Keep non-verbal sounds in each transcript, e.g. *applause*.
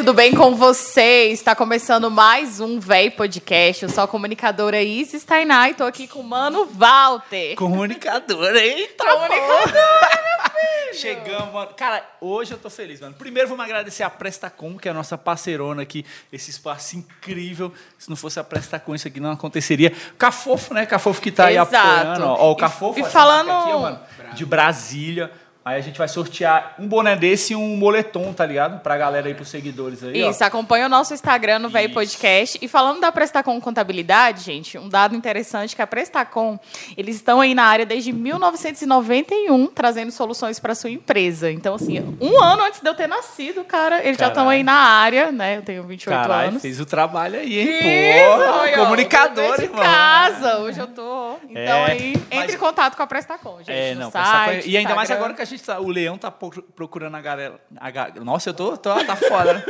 tudo bem com vocês? Está começando mais um Véi Podcast. Eu sou a comunicadora Isis Tainá e tô aqui com o Mano Walter. Comunicadora, eita! Comunicadora, meu filho! Chegamos, mano. Cara, hoje eu tô feliz, mano. Primeiro vamos agradecer a Prestacom, que é a nossa parceirona aqui, esse espaço incrível. Se não fosse a Prestacom, isso aqui não aconteceria. Cafofo, né? Cafofo que tá aí Exato. apoiando. Ó, Ó, o E- Cafofo. e essa falando- aqui, ó, mano, de Brasília. Aí a gente vai sortear um boné desse e um moletom, tá ligado? Pra galera aí, pros seguidores aí, ó. Isso, acompanha o nosso Instagram no Isso. Podcast. E falando da Prestacom Contabilidade, gente, um dado interessante que a Prestacom, eles estão aí na área desde 1991, trazendo soluções para sua empresa. Então, assim, um ano antes de eu ter nascido, cara, eles já estão Caralho. aí na área, né? Eu tenho 28 Caralho, anos. fez o trabalho aí, hein? Isso, Pô, aí, ó, comunicador, de irmão. casa, hoje eu tô. Então É, aí, entre mas- em contato com a Prestacom, gente. É, não, site, Prestacom- E ainda mais Instagram. agora que a gente tá. O Leão tá pro- procurando a galera. a ga- Nossa, eu tô. tô tá foda, né?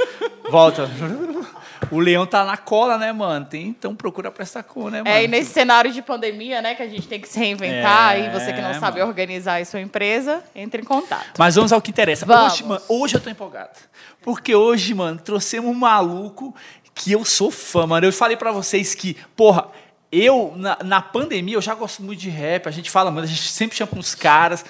Volta. O Leão tá na cola, né, mano? Tem, então procura Prestacom, né, mano? É, e nesse cenário de pandemia, né, que a gente tem que se reinventar, É, e você que não sabe mano. organizar a sua empresa, entre em contato. Mas vamos ao que interessa. Vamos. Hoje, mano, hoje eu tô empolgado. Porque hoje, mano, trouxemos um maluco que eu sou fã, mano. Eu falei pra vocês que, porra, eu, na, na pandemia, eu já gosto muito de rap. A gente fala, mano, a gente sempre chama uns caras.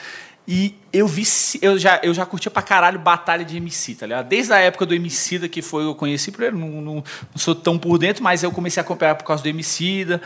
E eu vi, eu já, eu já curtia pra caralho batalha de MC, tá ligado? Desde a época do Emicida, que foi eu conheci, primeiro, não, não, não sou tão por dentro, mas eu comecei a acompanhar por causa do Emicida.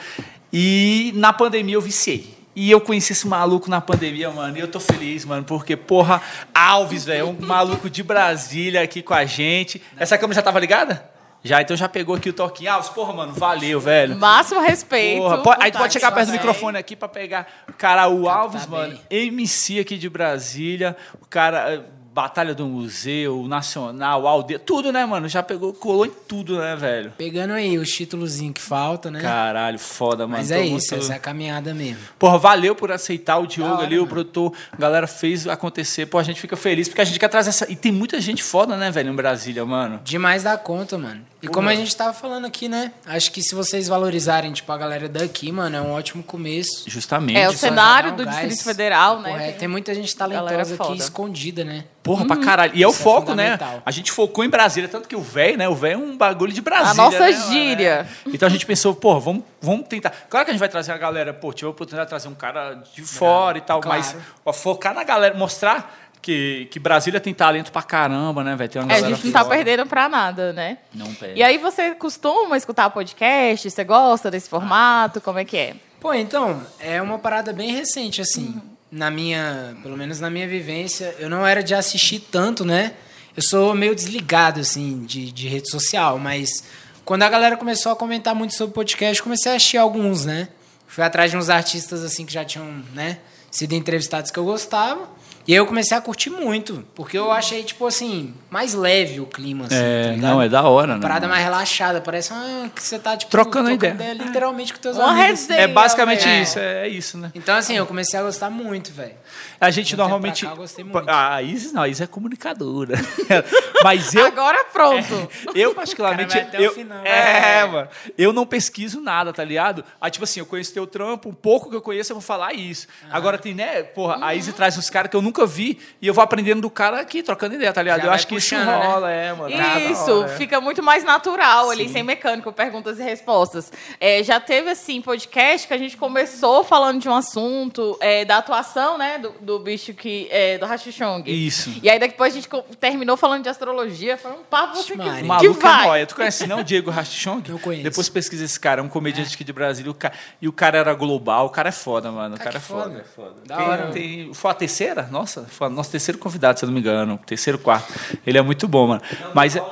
E na pandemia eu viciei. E eu conheci esse maluco na pandemia, mano, e eu tô feliz, mano, porque, porra, Alves, velho, um maluco de Brasília aqui com a gente. Essa câmera já tava ligada? Já, então já pegou aqui o toquinho. Alves, porra, mano, valeu, velho. Máximo respeito. Porra, pode- aí tu pode chegar aqui, perto do microfone aqui pra pegar o cara, o Alves, tá mano, bem. MC aqui de Brasília, o cara, eh, Batalha do Museu, Nacional, Aldeia, tudo, né, mano? Já pegou, colou em tudo, né, velho? Pegando aí os títulozinhos que faltam, né? Caralho, foda, mano. Mas Tô é muito- isso, essa é a caminhada mesmo. Porra, valeu por aceitar o Diogo hora, ali, o mano. produtor, a galera fez acontecer. Pô, a gente fica feliz porque a gente quer trazer essa. E tem muita gente foda, né, velho, em Brasília, mano. Demais da conta, mano. E como a gente tava falando aqui, né? Acho que se vocês valorizarem, tipo, a galera daqui, mano, é um ótimo começo. Justamente. É, o cenário jogar do um gás. Distrito Federal, né? Porra, é, tem- tem muita gente talentosa aqui escondida, né? Porra, pra caralho. E é o Isso é foco, né? fundamental. A gente focou em Brasília, tanto que o velho, né? O velho é um bagulho de Brasília. A nossa né, gíria. É. Então a gente pensou, pô, vamos, vamos tentar. Claro que a gente vai trazer a galera, pô, tive a oportunidade de trazer um cara de fora e tal, claro. mas ó, focar na galera, mostrar que, que Brasília tem talento pra caramba, né, velho? É, a gente não tá perdendo pra nada, né? Não perde. E aí você costuma escutar podcast? Você gosta desse formato? Como é que é? Pô, então, é uma parada bem recente, assim. Na minha, pelo menos na minha vivência, eu não era de assistir tanto, né? Eu sou meio desligado, assim, de, de rede social, mas quando a galera começou a comentar muito sobre podcast, comecei a assistir alguns, né? Fui atrás de uns artistas, assim, que já tinham, né, sido entrevistados que eu gostava. E aí eu comecei a curtir muito, porque eu achei, tipo assim, mais leve o clima, assim, É, tá não, é da hora, Uma né, parada mais relaxada, parece ah, que você tá, tipo, Trocando ideia. literalmente com teus Uma amigos. resenha. É basicamente velho. isso, é isso, né? Então, assim, eu comecei a gostar muito, velho. A gente um normalmente. cá, eu gostei muito. A Isis não, a Isis é comunicadora. *laughs* Mas eu. Agora pronto. Eu, particularmente. *laughs* O cara vai até o eu, final. é, É. mano. Eu não pesquiso nada, tá ligado? Aí, tipo assim, eu conheço teu trampo, um pouco que eu conheço, eu vou falar isso. Agora tem, né? Porra, a Isis traz uns caras que eu nunca vi e eu vou aprendendo do cara aqui, trocando ideia, tá ligado? Já eu acho que isso né? rola, é, mano. Isso, hora, é. fica muito mais natural ali, Sim. sem mecânico, perguntas e respostas. É, já teve, assim, podcast que a gente começou falando de um assunto, é, da atuação, né, do, do bicho que, é, do Hashichong. Isso. E aí depois a gente terminou falando de astrologia, foi um papo assim que, maluco é vai. nóia. Tu conhece não o Diego Rachong? Não conheço. Depois pesquisa esse cara, é um comediante aqui de Brasília. O ca- E o cara era global. O cara é foda, mano. O Cara, cara é foda. foda. É foda. Da Tem- hora. tem- Foi a terceira? Nossa, foi o nosso terceiro convidado, se eu não me engano. Terceiro, quarto. Ele é muito bom, mano. Mas. é-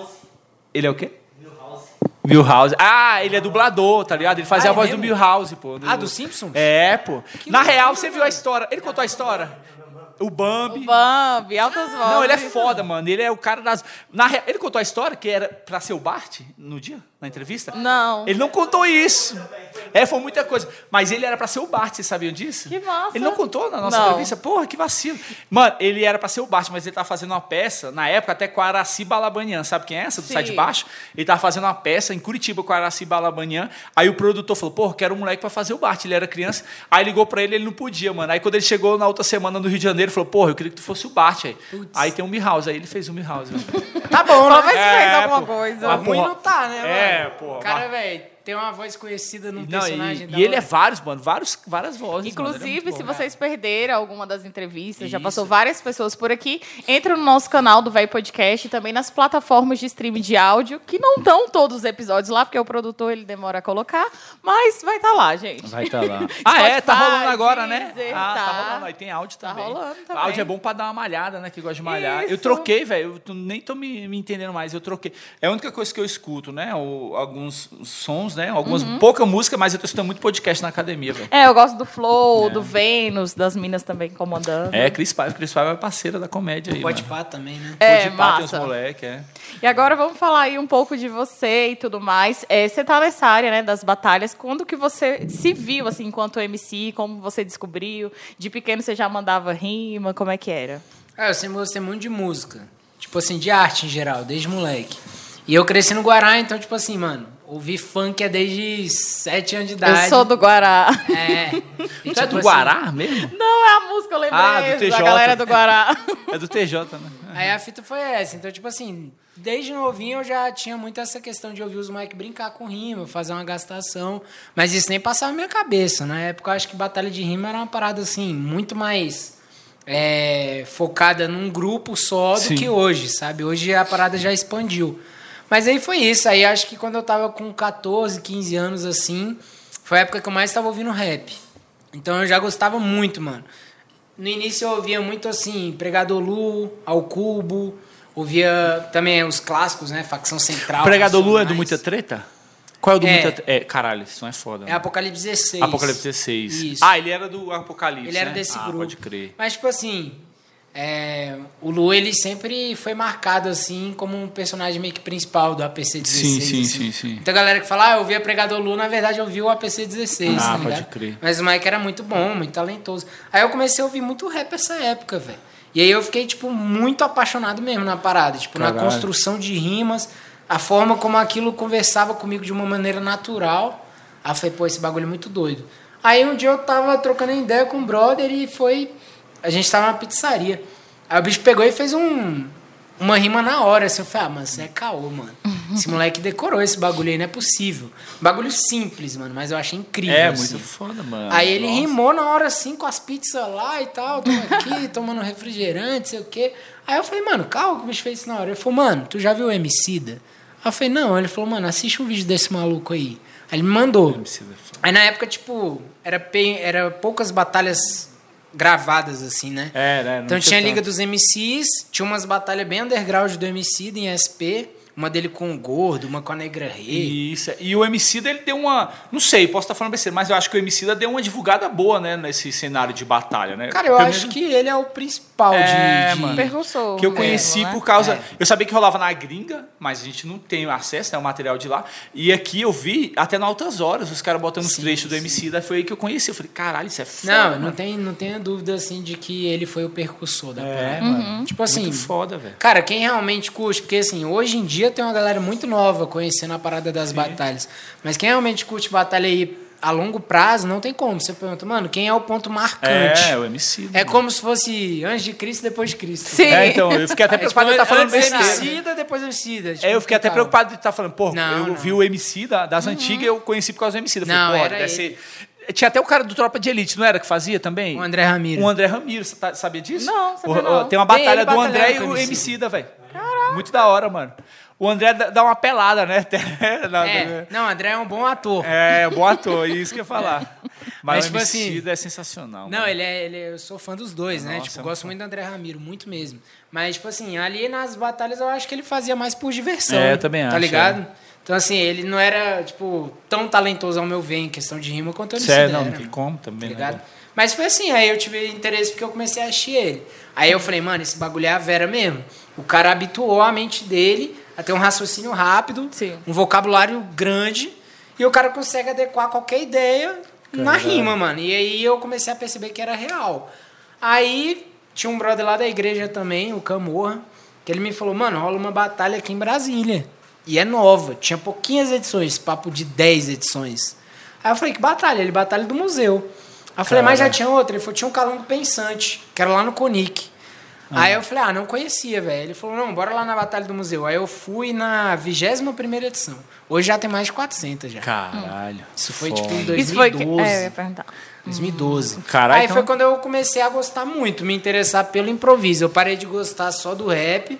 Ele é o quê? Milhouse. Ah, ele é dublador, tá ligado? Ele fazia Ah, a é voz do mesmo? Milhouse, pô. Ah, do Simpsons? É, pô. Na real, você viu a história. Ele contou a história? O Bambi. Bambi, altas vozes. Não, ele é foda, mano. Ele é o cara das. Na rea- Ele contou a história que era pra ser o Bart no dia, na entrevista? Não. Ele não contou isso. É, foi muita coisa. Mas ele era pra ser o Bart, vocês sabiam disso? Que massa. Ele não contou na nossa Não. entrevista? Porra, que vacilo. Mano, ele era pra ser o Bart, mas ele tava fazendo uma peça, na época, até com a Araci Balabanian. Sabe quem é essa? Do Sim. Sai de Baixo? Ele tava fazendo uma peça em Curitiba com a Araci Balabanian. Aí o produtor falou, porra, quero um moleque pra fazer o Bart. Ele era criança. Aí ligou pra ele, ele não podia, mano. Aí quando ele chegou na outra semana no Rio de Janeiro, falou, porra, eu queria que tu fosse o Bart aí. Aí tem o Milhouse, aí ele fez o Milhouse. Tá bom, né? se É, fez alguma pô. coisa. Ah, Ruim porra. não tá, né, mano? É, porra, O cara, mas- velho, tem uma voz conhecida num Não, personagem. e, da e ele é vários, mano, vários, várias vozes. mano, é Inclusive, muito se bom. vocês perderam alguma das entrevistas, já Isso. passou várias pessoas por aqui, entra no nosso canal do Véi Podcast e também nas plataformas de streaming de áudio, que não estão todos os episódios lá, porque o produtor ele demora a colocar, mas vai estar lá, gente. Vai estar lá. *laughs* ah, é? Tá rolando agora, né? Ah, tá. tá. rolando. Aí tem áudio Tá também. rolando também. Áudio é bom pra dar uma malhada, né? Que gosta de malhar. Eu Isso. troquei, velho. Eu nem tô me, me entendendo mais. Eu troquei. É a única coisa que eu escuto, né? O- alguns sons, né? Algumas Uhum. pouca música, mas eu tô escutando muito podcast na academia, velho. É, eu gosto do Flow, do Vênus, das minas também comandando. É, Cris Paiva. Cris Paiva é parceira da comédia aí, Pode mano. pá também, né? É, Pode pá, tem os massa. moleque, é. E agora vamos falar aí um pouco de você e tudo mais. É, você tá nessa área, né, das batalhas. Quando que você se viu, assim, enquanto MC? Como você descobriu? De pequeno você já mandava rima? Como é que era? Ah, eu sempre gostei muito de música. Tipo assim, de arte em geral, desde moleque. E eu cresci no Guará, então, tipo assim, mano, ouvi funk é desde sete anos de idade. Eu sou do Guará. É. *laughs* E, é tipo do assim, Guará mesmo? Não, é a música, eu lembrei. Ah, do TJ. Da galera do Guará. É do TJ, né? Aí a fita foi essa. Então, tipo assim, desde novinho eu já tinha muito essa questão de ouvir os moleques brincar com rima, fazer uma gastação. Mas isso nem passava na minha cabeça. Na época eu acho que batalha de rima era uma parada assim, muito mais é, focada num grupo só do Sim. que hoje, sabe? Hoje a parada já expandiu. Mas aí foi isso. Aí acho que quando eu tava com 14, 15 anos assim, foi a época que eu mais tava ouvindo rap. Então eu já gostava muito, mano. No início eu ouvia muito assim, Pregador Lu, Ao Cubo, ouvia também os clássicos, né? Facção Central. Pregador Lu é do. Muita Treta? Qual é o do É. Muita Treta? É, caralho, isso não é foda. É. Apocalipse 16. Apocalipse 16. Isso. Ah, ele era do Apocalipse. Ele era né? desse ah, grupo. Pode crer. Mas, tipo assim, é, o Lu, ele sempre foi marcado, assim, como um personagem meio que principal do APC 16. Sim, sim, assim. sim, sim. Muita galera que fala, ah, eu via Pregador Lu, na verdade eu vi o APC 16, Ah, tá pode ligado? crer. Mas o Mike era muito bom, muito talentoso. Aí eu comecei a ouvir muito rap essa época, velho. E aí eu fiquei, tipo, muito apaixonado mesmo na parada. Tipo, na Caralho. construção de rimas, a forma como aquilo conversava comigo de uma maneira natural. Aí eu falei, pô, esse bagulho é muito doido. Aí um dia eu tava trocando ideia com um brother e foi. A gente tava na pizzaria. Aí o bicho pegou e fez um. Uma rima na hora, assim, eu falei, ah, mano, isso é caô, mano. *laughs* Esse moleque decorou esse bagulho aí, não é possível. Bagulho simples, mano, mas eu achei incrível. É, assim. muito foda, mano. Aí ele Nossa. rimou na hora assim com as pizzas lá e tal, tamo aqui, *laughs* tomando refrigerante, sei o quê. Aí eu falei, mano, calma que o bicho fez isso na hora. Ele falou, mano, tu já viu o Emicida? Aí eu falei, não. Ele falou, mano, assiste um vídeo desse maluco aí. Aí ele me mandou. É. Aí na época, tipo, era, era poucas batalhas gravadas, assim, né? É, né? não Então tinha a Liga tanto. dos MCs, tinha umas batalhas bem underground do MC em SP, uma dele com o Gordo, uma com a Negra Rei. Isso. E o Emicida, ele deu uma. Não sei, posso estar falando besteira, mas eu acho que o Emicida deu uma divulgada boa, né? Nesse cenário de batalha, né? Cara, eu Pelo acho menos- que ele é o principal É, de, de- mano. Percussor. Que eu mesmo, conheci né? por causa. É. Eu sabia que rolava na gringa, mas a gente não tem acesso, né? O material de lá. E aqui eu vi, até na altas horas, os caras botando os trechos do. MC, daí foi aí que eu conheci. Eu falei, caralho, isso é foda. Não, mano. não tem, não tenha dúvida assim de que ele foi o percussor da É, parada. mano. Tipo assim, Muito foda, velho. Cara, quem realmente curte, porque assim, hoje em dia tem uma galera muito nova conhecendo a parada das batalhas. Mas quem realmente curte batalha aí a longo prazo, não tem como. Você pergunta, mano, quem é o ponto marcante? É, o MC. É como se fosse antes de Cristo depois de Cristo. Sim. É, então, eu fiquei até preocupado de estar falando antes besteira. Emicida, depois Emicida. Tipo, É, eu fiquei até preocupado de estar falando, pô, Não, eu não. vi o MC da- das antigas eu conheci por causa do MC. Eu falei, Não, pô, era deve ele. ser. Tinha até o cara do Tropa de Elite, não era que fazia também? O André Ramiro. O André Ramiro, você tá- sabia disso? Não, sabia O- não. Tem uma Tem batalha ele do André e o MC da, velho. Muito da hora, mano. O André dá uma pelada, né? *laughs* Na- É, não, o André é um bom ator. É, bom ator, isso que eu ia falar. *laughs* Mas, Mas, o tipo assim, é sensacional. Não, ele é, ele é- Eu sou fã dos dois, né? Nossa, Tipo, é um gosto fã. muito do André Ramiro, muito mesmo. Mas, tipo assim, ali nas batalhas eu acho que ele fazia mais por diversão. É, eu também Tá acho, ligado? Então, assim, ele não era, tipo, tão talentoso ao meu ver em questão de rima quanto MC Sério, não, não tem como Tá também, né? ligado? Mas foi assim, aí eu tive interesse porque eu comecei a assistir ele. Aí eu falei, mano, esse bagulho é a Vera mesmo. O cara habituou a mente dele a ter um raciocínio rápido, Sim. um vocabulário grande, e o cara consegue adequar qualquer ideia na rima, mano. E aí eu comecei a perceber que era real. Aí tinha um brother lá da igreja também, o Camorra, que ele me falou, mano, rola uma batalha aqui em Brasília. E é nova, tinha pouquinhas edições, papo de 10 edições. Aí eu falei, que batalha? Ele, batalha do museu. Aí eu falei, mas já tinha outra. Ele falou, tinha um Calango Pensante, que era lá no Conic. Aí eu falei, ah, não conhecia, velho. Ele falou, não, bora lá na Batalha do Museu. Aí eu fui na 21ª edição. Hoje já tem mais de 400 já. Caralho. Isso foi foda. tipo em 2012. Isso foi que. É, eu ia perguntar. 2012. Caralho, Aí então- foi quando eu comecei a gostar muito, me interessar pelo improviso. Eu parei de gostar só do rap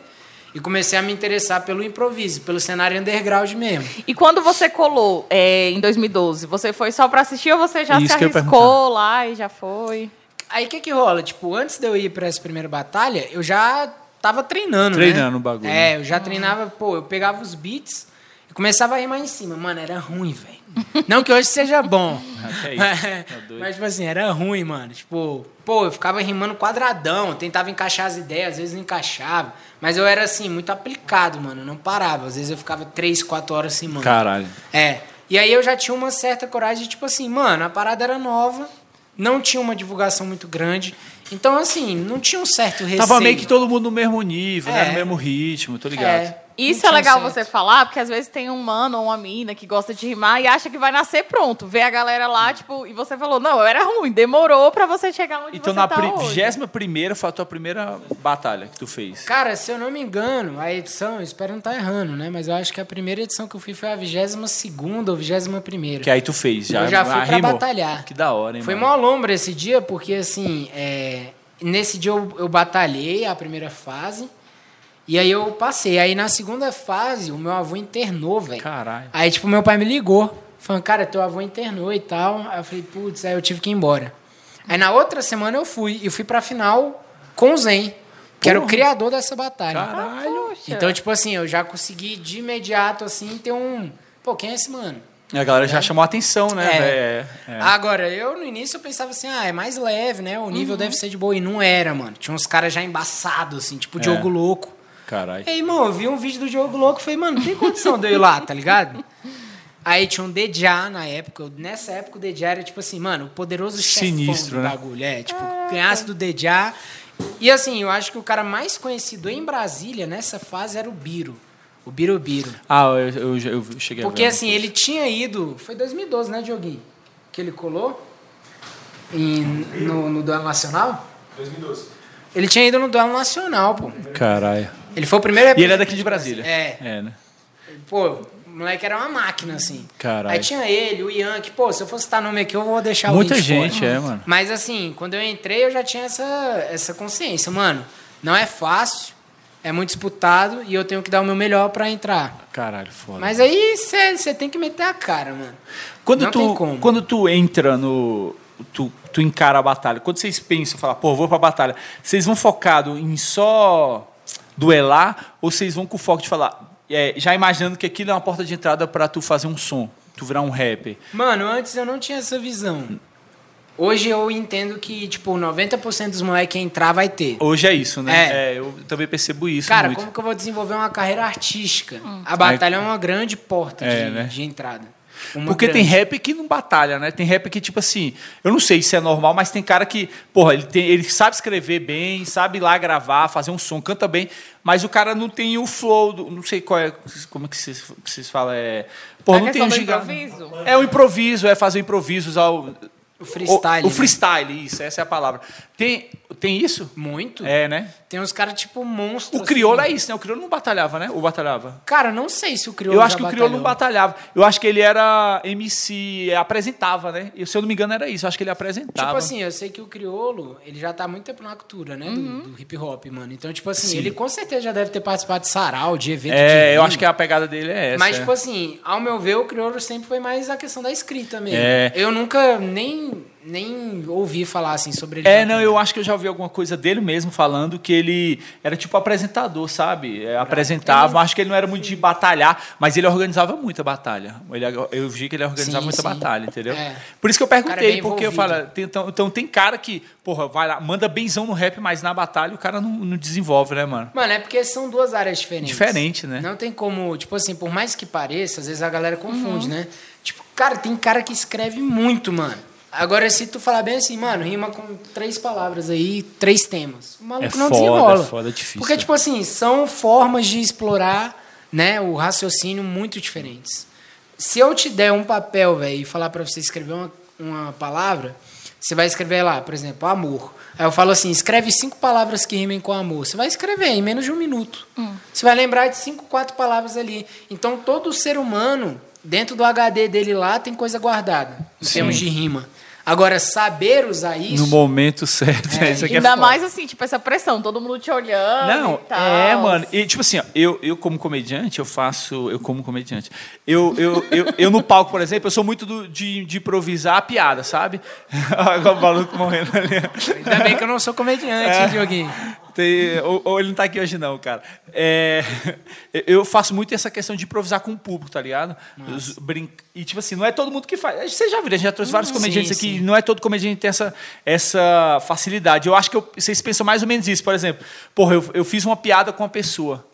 e comecei a me interessar pelo improviso, pelo cenário underground mesmo. E quando você colou é, em 2012, você foi só pra assistir ou você já Isso se arriscou lá e já foi? Aí o que que rola? Tipo, antes de eu ir pra essa primeira batalha, eu já tava treinando, Treinando né? o bagulho. É, eu já treinava, pô, eu pegava os beats e começava a rimar em cima. Mano, era ruim, velho. *laughs* Não que hoje seja bom. *laughs* Que é isso, tá doido. Mas, tipo assim, era ruim, mano. Tipo, pô, eu ficava rimando quadradão, tentava encaixar as ideias, às vezes não encaixava. Mas eu era, assim, muito aplicado, mano. eu Não parava. Às vezes eu ficava três, quatro horas rimando. Caralho. É. E aí eu já tinha uma certa coragem de, tipo assim, mano, a parada era nova, não tinha uma divulgação muito grande. Então, assim, não tinha um certo receio. Tava meio que todo mundo no mesmo nível, né? É. No mesmo ritmo, tô ligado. É. Isso é legal certo. você falar, porque às vezes tem um mano ou uma mina que gosta de rimar e acha que vai nascer pronto. Vê a galera lá, tipo, e você falou, não, eu era ruim, demorou pra você chegar onde Então você na tá hoje. vigésima primeira foi a tua primeira batalha que tu fez. Cara, se eu não me engano, a edição, eu espero não estar errando, né? Mas eu acho que a primeira edição que eu fui foi a 22 ou 21 Que aí tu fez, já. Eu já fui pra rimou. batalhar. Que da hora, hein, Foi mó lombra esse dia, porque assim, é, nesse dia eu, eu batalhei a primeira fase. E aí eu passei. Aí na segunda fase, o meu avô internou, velho. Caralho. Aí, tipo, meu pai me ligou, falando, cara, teu avô internou e tal. Aí eu falei, putz, aí eu tive que ir embora. Aí na outra semana eu fui, e fui pra final com o Zen, que era o Porra. criador dessa batalha. Caralho. Então, tipo assim, eu já consegui de imediato, assim, ter um. Pô, quem é esse mano? A galera já chamou a atenção, né? É. velho? É. Agora, eu no início eu pensava assim, ah, é mais leve, né? O Uhum. nível deve ser de boa. E não era, mano. Tinha uns caras já embaçados, assim, tipo É. Diogo Louco. Caralho. E aí, irmão, eu vi um vídeo do Diogo Louco e falei, mano, não tem condição de eu ir lá, tá ligado? Aí tinha um Dejá na época. Nessa época o Dejá era tipo assim, mano, o poderoso chefão Sinistro, do né? bagulho. É, tipo, ganhasse do Dejá. E assim, eu acho que o cara mais conhecido em Brasília nessa fase era o Biro. O Biro Biro. Ah, eu, eu, eu- eu cheguei Porque a ver. assim, ele tinha ido. Foi 2012, né, Dioguinho? Que ele colou em- no, no Duelo Nacional? 2012. Ele tinha ido no Duelo Nacional, pô. Caralho. Ele foi o primeiro E ele é daqui de Brasília. É. É, né? Pô, o moleque era uma máquina, assim. Caralho. Aí tinha ele, o Ian, que, pô, se eu fosse citar nome aqui, eu vou deixar o Muita gente, fora. é, mano. Mas assim, quando eu entrei, eu já tinha essa, essa consciência. Mano, não é fácil, é muito disputado e eu tenho que dar o meu melhor pra entrar. Caralho, foda. Mas aí você tem que meter a cara, mano. Quando Não tu, tem como. quando tu entra no. Tu, tu encara a batalha. Quando vocês pensam, falar, pô, vou pra batalha, vocês vão focado em só duelar ou vocês vão com o foco de falar, é, já imaginando que aquilo é uma porta de entrada pra tu fazer um som, tu virar um rapper? Mano, antes eu não tinha essa visão. Hoje eu entendo que, tipo, 90% dos moleques que entrar vai ter. Hoje é isso, né? É. É, eu também percebo isso Cara, muito. como que eu vou desenvolver uma carreira artística? A batalha é uma grande porta É, de, né? de entrada. Uma Porque tem grande. rap que não batalha, né? Tem rap que, tipo assim, eu não sei se é normal, mas tem cara que, porra, ele, tem, ele sabe escrever bem, sabe ir lá gravar, fazer um som, canta bem, mas o cara não tem o flow, do, não sei qual é, como é que vocês, que vocês falam, é... Porra, A não tem do gigante. improviso? É o improviso, é fazer o improviso, usar o... O freestyle. O, o né? freestyle, isso, essa é a palavra. Tem, tem isso? Muito. É, né? Tem uns caras tipo monstros. O crioulo assim. é isso, né? O crioulo não batalhava, né? Ou batalhava? Cara, não sei se o crioulo Eu acho que o crioulo não batalhava. Eu acho que ele era MC, é, apresentava, né? E, se eu não me engano, era isso. Eu acho que ele apresentava. Tipo assim, eu sei que o crioulo, ele já tá há muito tempo na cultura, né? do- Uhum. Do, hip hop, mano. Então, tipo assim, Sim. ele com certeza já deve ter participado de sarau, de evento de É, eu rima. acho que a pegada dele é essa. Mas, é. tipo assim, ao meu ver, o crioulo sempre foi mais a questão da escrita mesmo. É. Eu nunca nem, nem ouvi falar assim sobre ele. É, não, eu acho que eu já ouvi alguma coisa dele mesmo falando que ele era tipo apresentador, sabe? É, apresentava, acho que ele não era muito de batalhar, mas ele organizava muita batalha. Ele, eu vi que ele organizava Sim, muita sim. batalha, entendeu? É. Por isso que eu é perguntei, bem porque eu falo, tem- então, então tem cara que, porra, vai lá, manda benzão no rap, mas na batalha o cara não, não desenvolve, né, mano? Mano, é porque são duas áreas diferentes. Diferente, né? Não tem como, tipo assim, por mais que pareça, às vezes a galera confunde, Uhum. né? Tipo, cara, tem cara que escreve muito, mano. Agora, se tu falar bem assim, mano, rima com três palavras aí, três temas. O maluco É não foda, desenrola. é foda, é difícil. Porque, tipo assim, são formas de explorar né, o raciocínio muito diferentes. Se eu te der um papel, velho, e falar pra você escrever uma, uma palavra, Você vai escrever lá, por exemplo, amor. Aí eu falo assim, escreve cinco palavras que rimem com amor. Você vai escrever em menos de um minuto. Você vai lembrar de cinco, quatro palavras ali. Então todo ser humano, dentro do HD dele lá, tem coisa guardada, em Sim. termos de rima. Agora, saber usar isso. No momento certo. É, *laughs* isso aqui é Ainda foda. mais assim, tipo, essa pressão, todo mundo te olhando. Não, e tal. é, mano. E, tipo assim, ó, eu, eu como comediante, eu faço. Eu como comediante. Eu, eu, eu, eu no palco, por exemplo, eu sou muito do- de, de improvisar a piada, sabe? *laughs* Agora o maluco morrendo ali. Ainda bem que eu não sou comediante, É. hein, Dioguinho. Tem- ou, ou ele não tá aqui hoje, não, cara. É, *laughs* eu faço muito essa questão de improvisar com o público, tá ligado? Os brin- E, tipo assim, não é todo mundo que faz. Você já viu, a gente já trouxe vários comediantes sim, aqui, sim. não é todo comediante que tem essa, essa facilidade. Eu acho que eu- vocês pensam mais ou menos isso. Por exemplo, porra, eu, eu fiz uma piada com uma pessoa.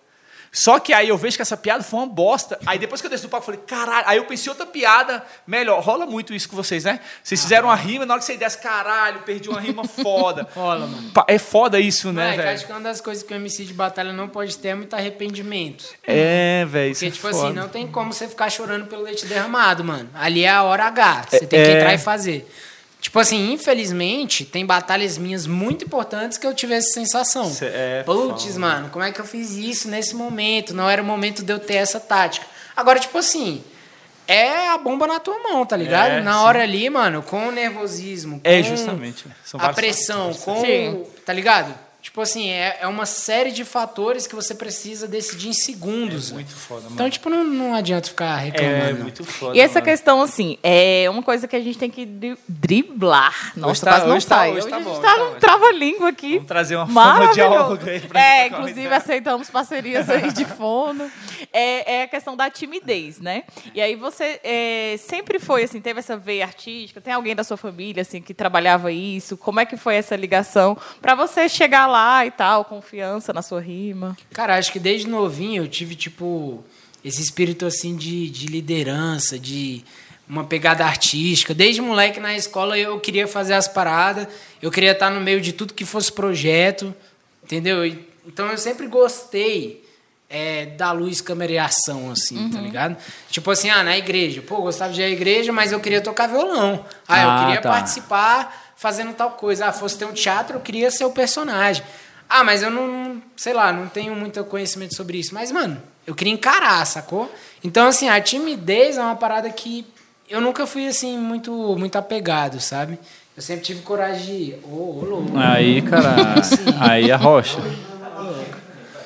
Só que aí eu vejo que essa piada foi uma bosta. Aí depois que eu desci do palco, eu falei, caralho. Aí eu pensei outra piada melhor. Rola muito isso com vocês, né? Vocês fizeram uma rima, na hora que você desce, caralho, perdi uma rima foda. *laughs* Rola, mano. É foda isso, né, velho? acho que uma das coisas que o MC de batalha não pode ter é muito arrependimento. É, velho. isso Porque, é tipo foda. assim, não tem como você ficar chorando pelo leite derramado, mano. Ali é a hora H. Você tem que É. entrar e fazer. Tipo assim, infelizmente, tem batalhas minhas muito importantes que eu tive essa sensação. Cê- é Putz, mano, como é que eu fiz isso nesse momento? Não era o momento de eu ter essa tática. Agora, tipo assim, é a bomba na tua mão, tá ligado? É, na sim. hora ali, mano, com o nervosismo, É, com justamente. São a pressão, com. Sim. Tá ligado? Tipo assim, é, é uma série de fatores que você precisa decidir em segundos. É muito foda, mano. Então, tipo, não, não adianta ficar reclamando. É não. muito foda. E essa mano. questão, assim, é uma coisa que a gente tem que dri- driblar. Nossa, tá- quase não hoje tá- sai. hoje Hoje, tá bom, gente hoje tá tá num bom. trava-língua aqui. Vamos trazer uma Maravilhoso. fonoaudióloga aí pra É, inclusive aceitamos parcerias aí de *laughs* fono. É, é a questão da timidez, né? E aí você é, sempre foi, assim, teve essa veia artística? Tem alguém da sua família, assim, que trabalhava isso? Como é que foi essa ligação pra você chegar lá e tal, confiança na sua rima? Cara, acho que desde novinho eu tive, tipo, esse espírito, assim, de, de liderança, de uma pegada artística. Desde moleque na escola eu queria fazer as paradas, eu queria estar no meio de tudo que fosse projeto, entendeu? Então eu sempre gostei é, da luz, câmera e ação, assim, tá ligado? Tipo assim, ah, na igreja. Pô, eu gostava de ir à igreja, mas eu queria tocar violão. Ah, eu Ah, queria tá. participar fazendo tal coisa. Ah, fosse ter um teatro, eu queria ser o personagem. Ah, mas eu não, sei lá, não tenho muito conhecimento sobre isso. Mas, mano, eu queria encarar, sacou? Então, assim, a timidez é uma parada que eu nunca fui, assim, muito, muito apegado, sabe? Eu sempre tive coragem de ir. Ô, ô, louco. Aí, cara. aí a rocha.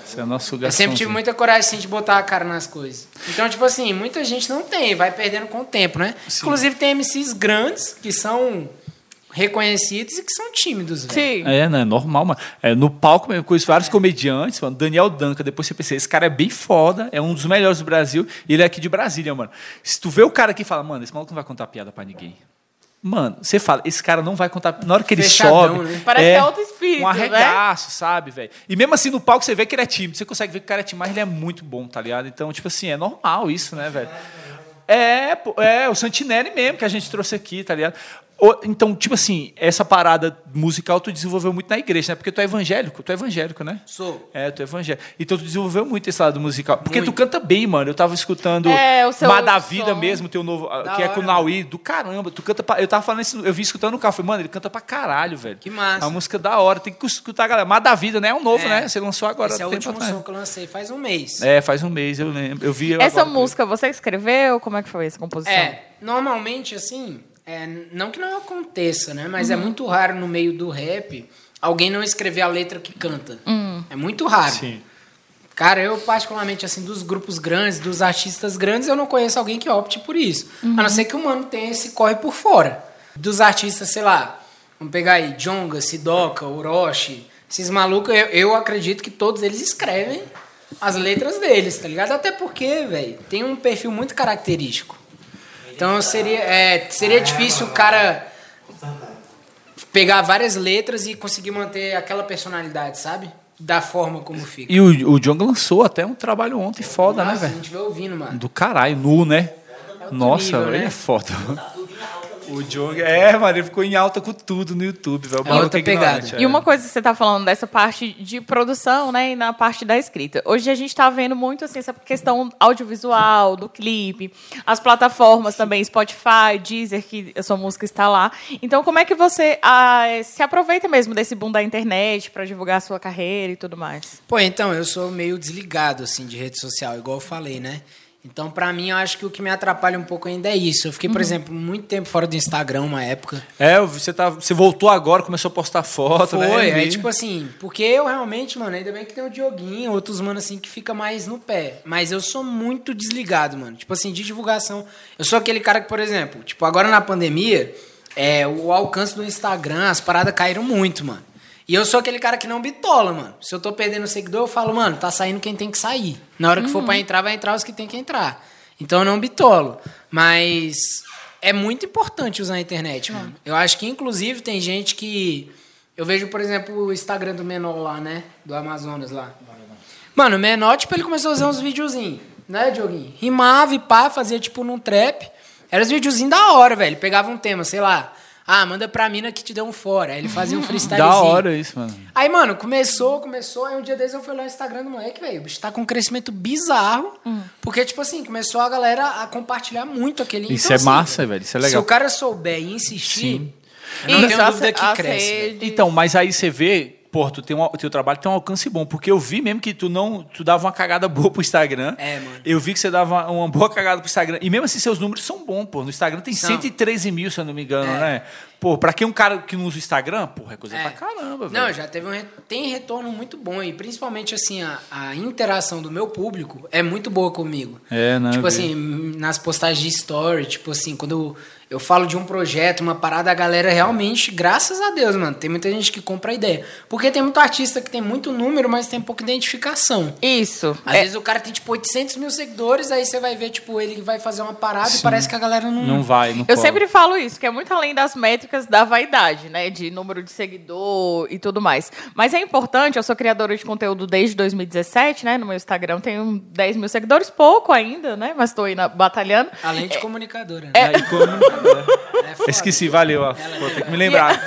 Esse é o nosso Eu garçom. sempre tive muita coragem, assim, de botar a cara nas coisas. Então, tipo assim, muita gente não tem, vai perdendo com o tempo, né? Inclusive, tem MCs grandes que são reconhecidos e que são tímidos, velho. Sim. É, né? Normal, mano. É, no palco mesmo, conheço vários comediantes, mano. Daniel Danca, depois você pensa, esse cara é bem foda, é um dos melhores do Brasil, e ele é aqui de Brasília, mano. Se tu vê o cara aqui e fala, mano, esse maluco não vai contar piada pra ninguém. Mano, você fala, esse cara não vai contar. Na hora que ele Fechadão, sobe. né? Parece que é outro espírito, Um né? arregaço, sabe, velho? E mesmo assim, no palco você vê que ele é tímido. Você consegue ver que o cara é tímido, mas ele é muito bom, tá ligado? Então, tipo assim, é normal isso, né, velho? É, é, o Santinelli mesmo que a gente trouxe aqui, tá ligado? O- Então, tipo assim, essa parada musical tu desenvolveu muito na igreja, né? Porque tu é evangélico, tu é evangélico, né? Sou. É, tu é evangélico. Então tu desenvolveu muito esse lado musical. Porque tu Muito. canta bem, mano. Eu tava escutando É, o seu Má da som. Vida mesmo, teu novo, Da que é hora, com o Naui, do caramba. Tu canta pra, Eu tava falando isso, eu vi escutando no carro. Falei, mano, ele canta pra caralho, velho. Que massa. É uma música da hora. Tem que escutar, galera. Má da Vida, né? É um novo, É. né? Você lançou agora. Esse é o último atrás. som que eu lancei faz um mês. É, faz um mês, eu lembro. Eu vi Essa agora. música você que escreveu? Como é que foi essa composição? É, normalmente, assim, é, não que não aconteça, né? Mas é muito raro no meio do rap alguém não escrever a letra que canta. É muito raro. Sim. Cara, eu particularmente, assim, dos grupos grandes, dos artistas grandes, eu não conheço alguém que opte por isso. A não ser que o mano tenha esse corre por fora. Dos artistas, sei lá, vamos pegar aí, Jonga, Sidoca, Orochi, esses malucos, eu, eu acredito que todos eles escrevem as letras deles, tá ligado? Até porque, velho, tem um perfil muito característico. Então seria, é, seria difícil o cara pegar várias letras e conseguir manter aquela personalidade, sabe? Da forma como fica. E o, o John lançou até um trabalho ontem foda, né, Nossa, a velho? gente vai ouvindo, mano. Do caralho, nu, né? Nossa, nível, ele né? é foda. O Jong, é, mano, ele ficou em alta com tudo no YouTube, velho. O É maluco outra pegada. E uma coisa que você está falando dessa parte de produção, né, e na parte da escrita. Hoje a gente está vendo muito assim essa questão audiovisual, do clipe, as plataformas também, Spotify, Deezer, que a sua música está lá. Então, como é que você ah, se aproveita mesmo desse boom da internet para divulgar a sua carreira e tudo mais? Pô, então, eu sou meio desligado, assim, de rede social, igual eu falei, né? Então, pra mim, eu acho que o que me atrapalha um pouco ainda é isso. Eu fiquei, por exemplo, muito tempo fora do Instagram, uma época. É, você, tá, você voltou agora, começou a postar foto, né? Foi, é tipo assim, porque eu realmente, mano, ainda bem que tem o Dioguinho, outros mano assim que fica mais no pé. Mas eu sou muito desligado, mano. Tipo assim, de divulgação. Eu sou aquele cara que, por exemplo, tipo, agora na pandemia, é, o alcance do Instagram, as paradas caíram muito, mano. E eu sou aquele cara que não bitola, mano. Se eu tô perdendo seguidor, eu falo, mano, tá saindo quem tem que sair. Na hora que for pra entrar, vai entrar os que tem que entrar. Então eu não bitolo. Mas é muito importante usar a internet, mano. Eu acho que, inclusive, tem gente que. Eu vejo, por exemplo, o Instagram do Menor lá, né? Do Amazonas lá. Mano, o Menor, tipo, ele começou a fazer uns videozinhos, né, Dioguinho? Rimava e pá, fazia, tipo, num trap. Era uns videozinhos da hora, velho. Pegava um tema, sei lá. Ah, manda pra mina que te deu um fora. Aí ele fazia um freestylezinho. Da hora isso, mano. Aí, mano, começou, começou. Aí um dia desses eu fui lá no Instagram do moleque, velho. O bicho tá com um crescimento bizarro. Porque, tipo assim, começou a galera a compartilhar muito aquele. Isso Então, é assim, massa, velho. Isso é Se legal. o cara souber e insistir, Sim. eu não tenho dúvida que cresce. velho. Então, mas aí você vê, pô, tu tem um, teu trabalho tem um alcance bom, porque eu vi mesmo que tu não, tu dava uma cagada boa pro Instagram. É, mano. Eu vi que você dava uma boa cagada pro Instagram. E mesmo assim, seus números são bons, pô. No Instagram tem São. 113 mil, se eu não me engano, É. né? Pô, pra quem é um cara que não usa o Instagram, porra, é coisa É. pra caramba, velho. Não, já teve um tem retorno muito bom e principalmente assim a, a interação do meu público é muito boa comigo. É, né, Tipo assim, nas postagens de story, tipo assim, quando eu, eu falo de um projeto, uma parada, a galera realmente, graças a Deus, mano, tem muita gente que compra a ideia. Porque tem muito artista que tem muito número, mas tem pouca identificação. Isso. Às É, vezes o cara tem, tipo, 800 mil seguidores, aí você vai ver, tipo, ele vai fazer uma parada e parece que a galera não... Não vai, não Eu cola. sempre falo isso, que é muito além das métricas da vaidade, né? De número de seguidor e tudo mais. Mas é importante, eu sou criadora de conteúdo desde 2017, né? No meu Instagram tenho 10 mil seguidores, pouco ainda, né? Mas estou aí na- batalhando. Além de comunicadora, né? Aí, como- É. Esqueci, valeu. ó. Pô, tem que me lembrar.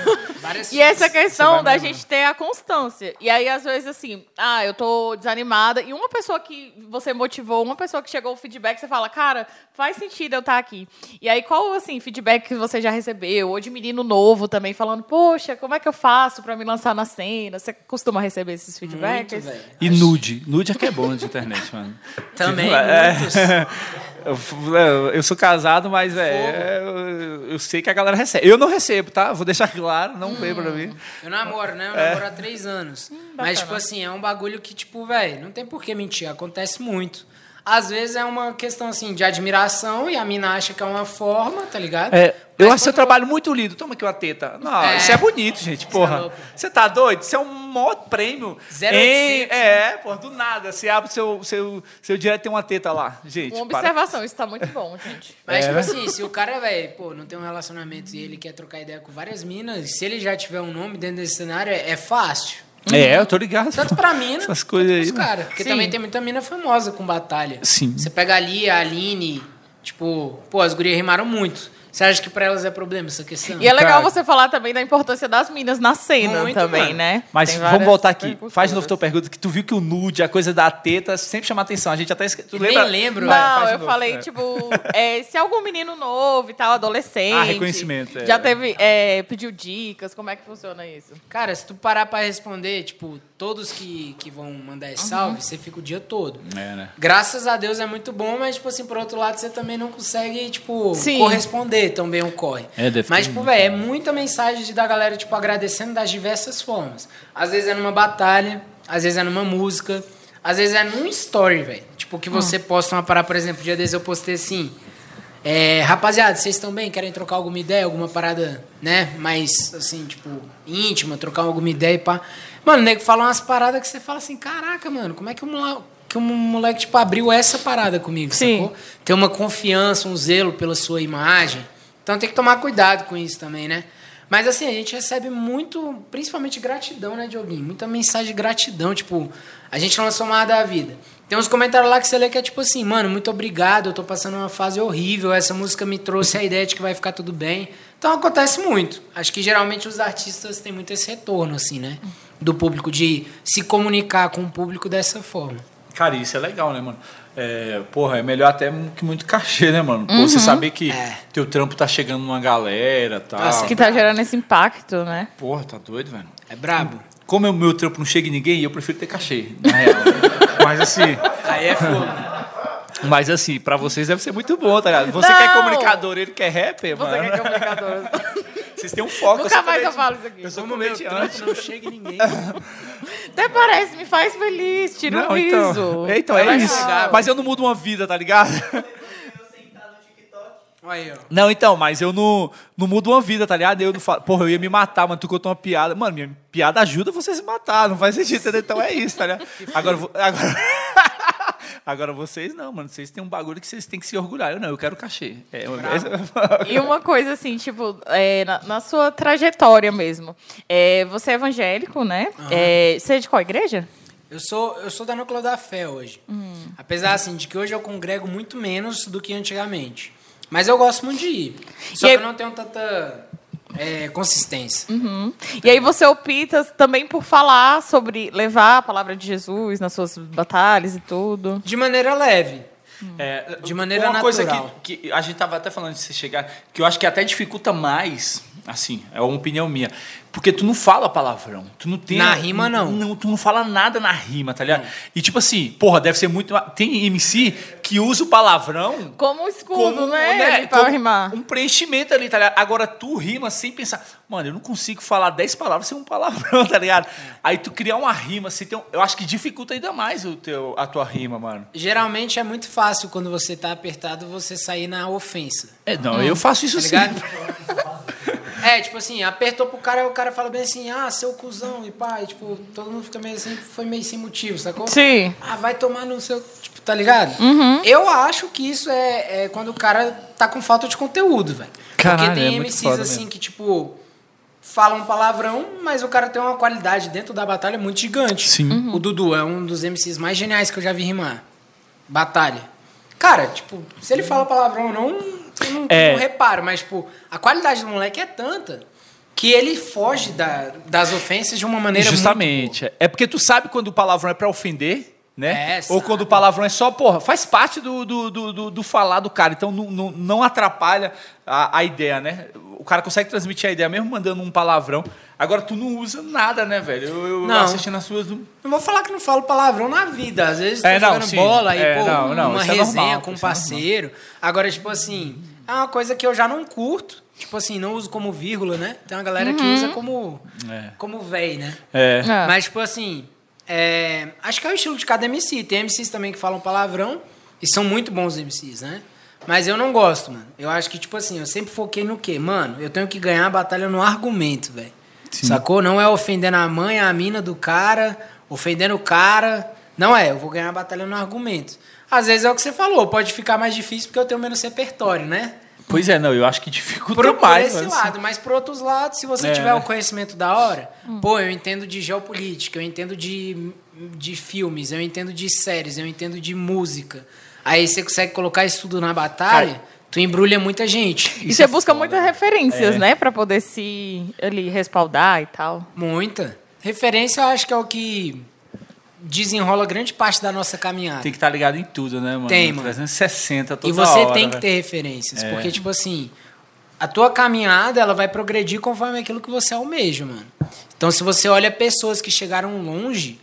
Várias E essa questão da gente ter a constância. E aí, às vezes, assim, ah, eu tô desanimada. E uma pessoa que você motivou, uma pessoa que chegou o feedback, você fala, cara, faz sentido eu estar aqui. E aí, qual, assim, feedback que você já recebeu? Ou de menino novo também, falando, poxa, como é que eu faço pra me lançar na cena? Você costuma receber esses feedbacks? Muito. E nude. Nude é que é bom de internet, mano. Também, É. *laughs* Eu, eu sou casado, mas é, eu, eu sei que a galera recebe. Eu não recebo, tá? Vou deixar claro, não veio pra mim. Eu namoro, né? Eu É. namoro há três anos. Mas, tipo assim, é um bagulho que, tipo, velho, não tem por que mentir. Acontece muito. Às vezes é uma questão, assim, de admiração e a mina acha que é uma forma, tá ligado? É, eu acho seu quando- trabalho muito lindo. Toma aqui uma teta. Não, É. isso é bonito, gente, porra. louco. Você tá doido? Isso é um maior prêmio. 0800, Em- É, porra, do nada. Você abre seu, seu, seu direto tem uma teta lá. Gente, Uma para. observação, isso tá muito bom, gente. *laughs* Mas, É, tipo né? assim, se o cara, velho, pô, não tem um relacionamento e ele quer trocar ideia com várias minas, se ele já tiver um nome dentro desse cenário, é, é fácil. É, eu tô ligado. Tanto pra mina, *laughs* Essas coisas aí. pros né? caras. Porque Sim. também tem muita mina famosa com batalha. Sim. Você pega ali a Aline, tipo, pô, as gurias rimaram muito. Você acha que pra elas é problema essa questão? E é legal Cara. você falar também da importância das minas na cena Muito, também, mano. né? Mas Tem vamos voltar aqui. Faz de novo tua pergunta, que tu viu que o nude, a coisa da teta, sempre chama atenção. A gente até esque... tu Nem lembra? lembro. Vai, Não, eu novo. falei, É. tipo, é, se algum menino novo e tal, adolescente. Ah, reconhecimento, é. Já teve, é, pediu dicas, como é que funciona isso? Cara, se tu parar pra responder, tipo, todos que, que vão mandar esse salve, você fica o dia todo. É, né? Graças a Deus é muito bom, mas, tipo assim, por outro lado, você também não consegue, tipo, Sim. corresponder tão bem o corre. É, deve mas, ter tipo, velho, é muita mensagem de- da galera, tipo, agradecendo das diversas formas. Às vezes é numa batalha, às vezes é numa música, às vezes é num story, velho. Tipo, que você posta uma parada, por exemplo, dia desses eu postei assim. É, rapaziada, vocês estão bem? Querem trocar alguma ideia? Alguma parada, né? Mais, assim, tipo, íntima, trocar alguma ideia e pá. Mano, o nego fala umas paradas que você fala assim, caraca, mano, como é que um moleque, que um moleque tipo, abriu essa parada comigo, Sim. sacou? Tem uma confiança, um zelo pela sua imagem. Então tem que tomar cuidado com isso também, né? Mas assim, a gente recebe muito, principalmente gratidão, né, Dioguinho? Muita mensagem de gratidão, tipo, a gente lançou uma da vida. Tem uns comentários lá que você lê que é tipo assim, mano, muito obrigado, eu tô passando uma fase horrível, essa música me trouxe a ideia de que vai ficar tudo bem. Então acontece muito. Acho que geralmente os artistas têm muito esse retorno, assim, né? Do público, de se comunicar com o público dessa forma. Cara, isso é legal, né, mano? É, porra, é melhor até que muito cachê, né, mano? Pô, Você saber que É. teu trampo tá chegando numa galera e tal. Nossa, Que tá gerando esse impacto, né? Porra, tá doido, velho? É brabo. Como o meu trampo não chega em ninguém, eu prefiro ter cachê, na real. *laughs* Mas assim, Aí é fogo. mas assim, pra vocês deve ser muito bom, tá ligado? Você Não! que é comunicador, ele que é rapper, Você mano. que é comunicador. *laughs* Vocês têm um foco. Nunca sou mais eu falo isso aqui. Eu sou Como meu trampo não chega em ninguém. *laughs* Até parece, me faz feliz, tira Não, um então, riso. então é legal. isso. Mas eu não mudo uma vida, tá ligado? Olha aí, ó. Não, então, mas eu não, não mudo uma vida, tá ligado? Eu não falo, porra, eu ia me matar, mas tu contou uma piada. Mano, minha piada ajuda você a se matar, não faz sentido, entendeu? Então é isso, tá ligado? Agora, agora, *laughs* agora vocês não, mano. Vocês têm um bagulho que vocês têm que se orgulhar. Eu não, eu quero cachê. É, esse- E uma coisa assim, tipo, é, na, na sua trajetória mesmo. É, você é evangélico, né? É, você é de qual igreja? Eu sou, eu sou da Núcleo da Fé hoje. Apesar, assim, de que hoje eu congrego muito menos do que antigamente. Mas eu gosto muito de ir. Só E que eu não tenho tanta é, consistência. E aí você opta também por falar sobre levar a palavra de Jesus nas suas batalhas e tudo. De maneira leve. É, De maneira uma coisa natural. que, que a gente tava até falando de você chegar, que eu acho que até dificulta mais, assim, é uma opinião minha, porque tu não fala palavrão, tu não tem Na rima, não. tu não fala nada na rima, tá ligado? E tipo assim, porra, deve ser muito, tem MC que usa o palavrão Como um escudo, como, né? ali pra como rimar. um preenchimento ali, tá ligado? Agora tu rima sem pensar, mano, eu não consigo falar 10 palavras sem um palavrão, *laughs* tá ligado? Aí tu criar uma rima, assim, tem um- eu acho que dificulta ainda mais o teu, a tua rima, mano. Geralmente é muito fácil quando você tá apertado você sair na ofensa. É, não, eu faço isso Tá sim. *laughs* É, tipo assim, apertou pro cara, o cara fala bem assim, ah, seu cuzão, e e, tipo, todo mundo fica meio assim, foi meio sem motivo, sacou? Sim. Ah, vai tomar no seu. Tipo, tá ligado? Eu acho que isso é, é quando o cara tá com falta de conteúdo, velho. Porque tem é MCs assim mesmo. que, tipo, falam um palavrão, mas o cara tem uma qualidade dentro da batalha muito gigante. Sim. O Dudu é um dos MCs mais geniais que eu já vi rimar. Batalha. Cara, tipo, se ele fala palavrão ou não, eu não, É. não reparo, mas, tipo, a qualidade do moleque é tanta que ele foge da- das ofensas de uma maneira muito Justamente. É porque tu sabe quando o palavrão é pra ofender, né? É, Ou quando o palavrão é só, porra, faz parte do, do, do, do- do falar do cara. Então não, não, não atrapalha a, a ideia, né? O cara consegue transmitir a ideia mesmo mandando um palavrão. Agora tu não usa nada, né, velho? Eu, eu Não. assistindo as suas. não- vou falar que não falo palavrão na vida. Às vezes tô É, não, jogando sim. bola aí, É, pô, não, não, uma isso é resenha normal, com um é parceiro. Agora, tipo assim, é uma coisa que eu já não curto. Tipo assim, não uso como vírgula, né? Tem uma galera que usa como, É. como véi, né? É. É. Mas, tipo assim, é, acho que é o estilo de cada MC. Tem MCs também que falam palavrão e são muito bons MCs, né? Mas eu não gosto, mano. Eu acho que, tipo assim, eu sempre foquei no quê? Mano, eu tenho que ganhar a batalha no argumento, velho. Sacou? Não é ofendendo a mãe, a mina do cara, ofendendo o cara. Não é, eu vou ganhar a batalha no argumento. Às vezes é o que você falou, pode ficar mais difícil porque eu tenho menos repertório, né? Pois é, não, eu acho que dificulta Por, por mais. esse mas, assim, lado, mas por outros lados, se você É, tiver o conhecimento da hora, pô, eu entendo de geopolítica, eu entendo de, de filmes, eu entendo de séries, eu entendo de música. Aí você consegue colocar isso tudo na batalha, Cara, tu embrulha muita gente. E Isso você é busca foda, muitas referências, É. né? Pra poder se ali respaldar e tal. Muita. Referência eu acho que é o que desenrola grande parte da nossa caminhada. Tem que estar ligado em tudo, né, mano? Tem, mano. 360 toda E você hora, tem que velho. ter referências, É. porque tipo assim, a tua caminhada ela vai progredir conforme aquilo que você almeja, mano. Então se você olha pessoas que chegaram longe,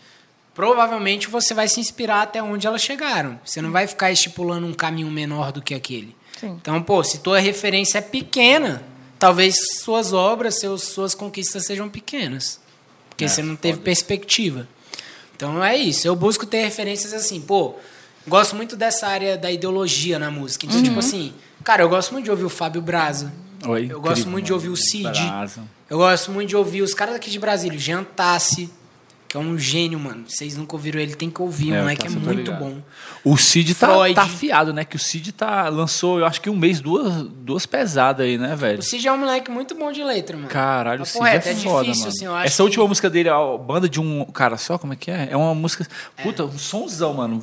provavelmente você vai se inspirar até onde elas chegaram. Você não vai ficar estipulando um caminho menor do que aquele. Sim. Então, pô, se tua referência é pequena, talvez suas obras, seus, suas conquistas sejam pequenas. Porque É, você não teve perspectiva. Então é isso. Eu busco ter referências assim, pô, gosto muito dessa área da ideologia na música. Então, tipo assim, cara, eu gosto muito de ouvir o Fábio Braza. Oi, eu gosto muito de ouvir o Cid. Brasa. Eu gosto muito de ouvir os caras daqui de Brasília, o Jean Tassi, que é um gênio, mano. Vocês nunca ouviram ele, tem que ouvir, o É, o moleque é Tassi eu tô muito ligado. bom. O Cid tá, Freud. tá afiado, né? Que o Cid tá, lançou, eu acho que um mês, duas, duas pesadas aí, né, velho? O Cid é um moleque muito bom de letra, mano. Caralho, o Cid reto, é é foda, difícil, mano. assim, eu acho Essa que- última música dele, a banda de um cara só, como é que é? É uma música... Puta, um sonzão, mano.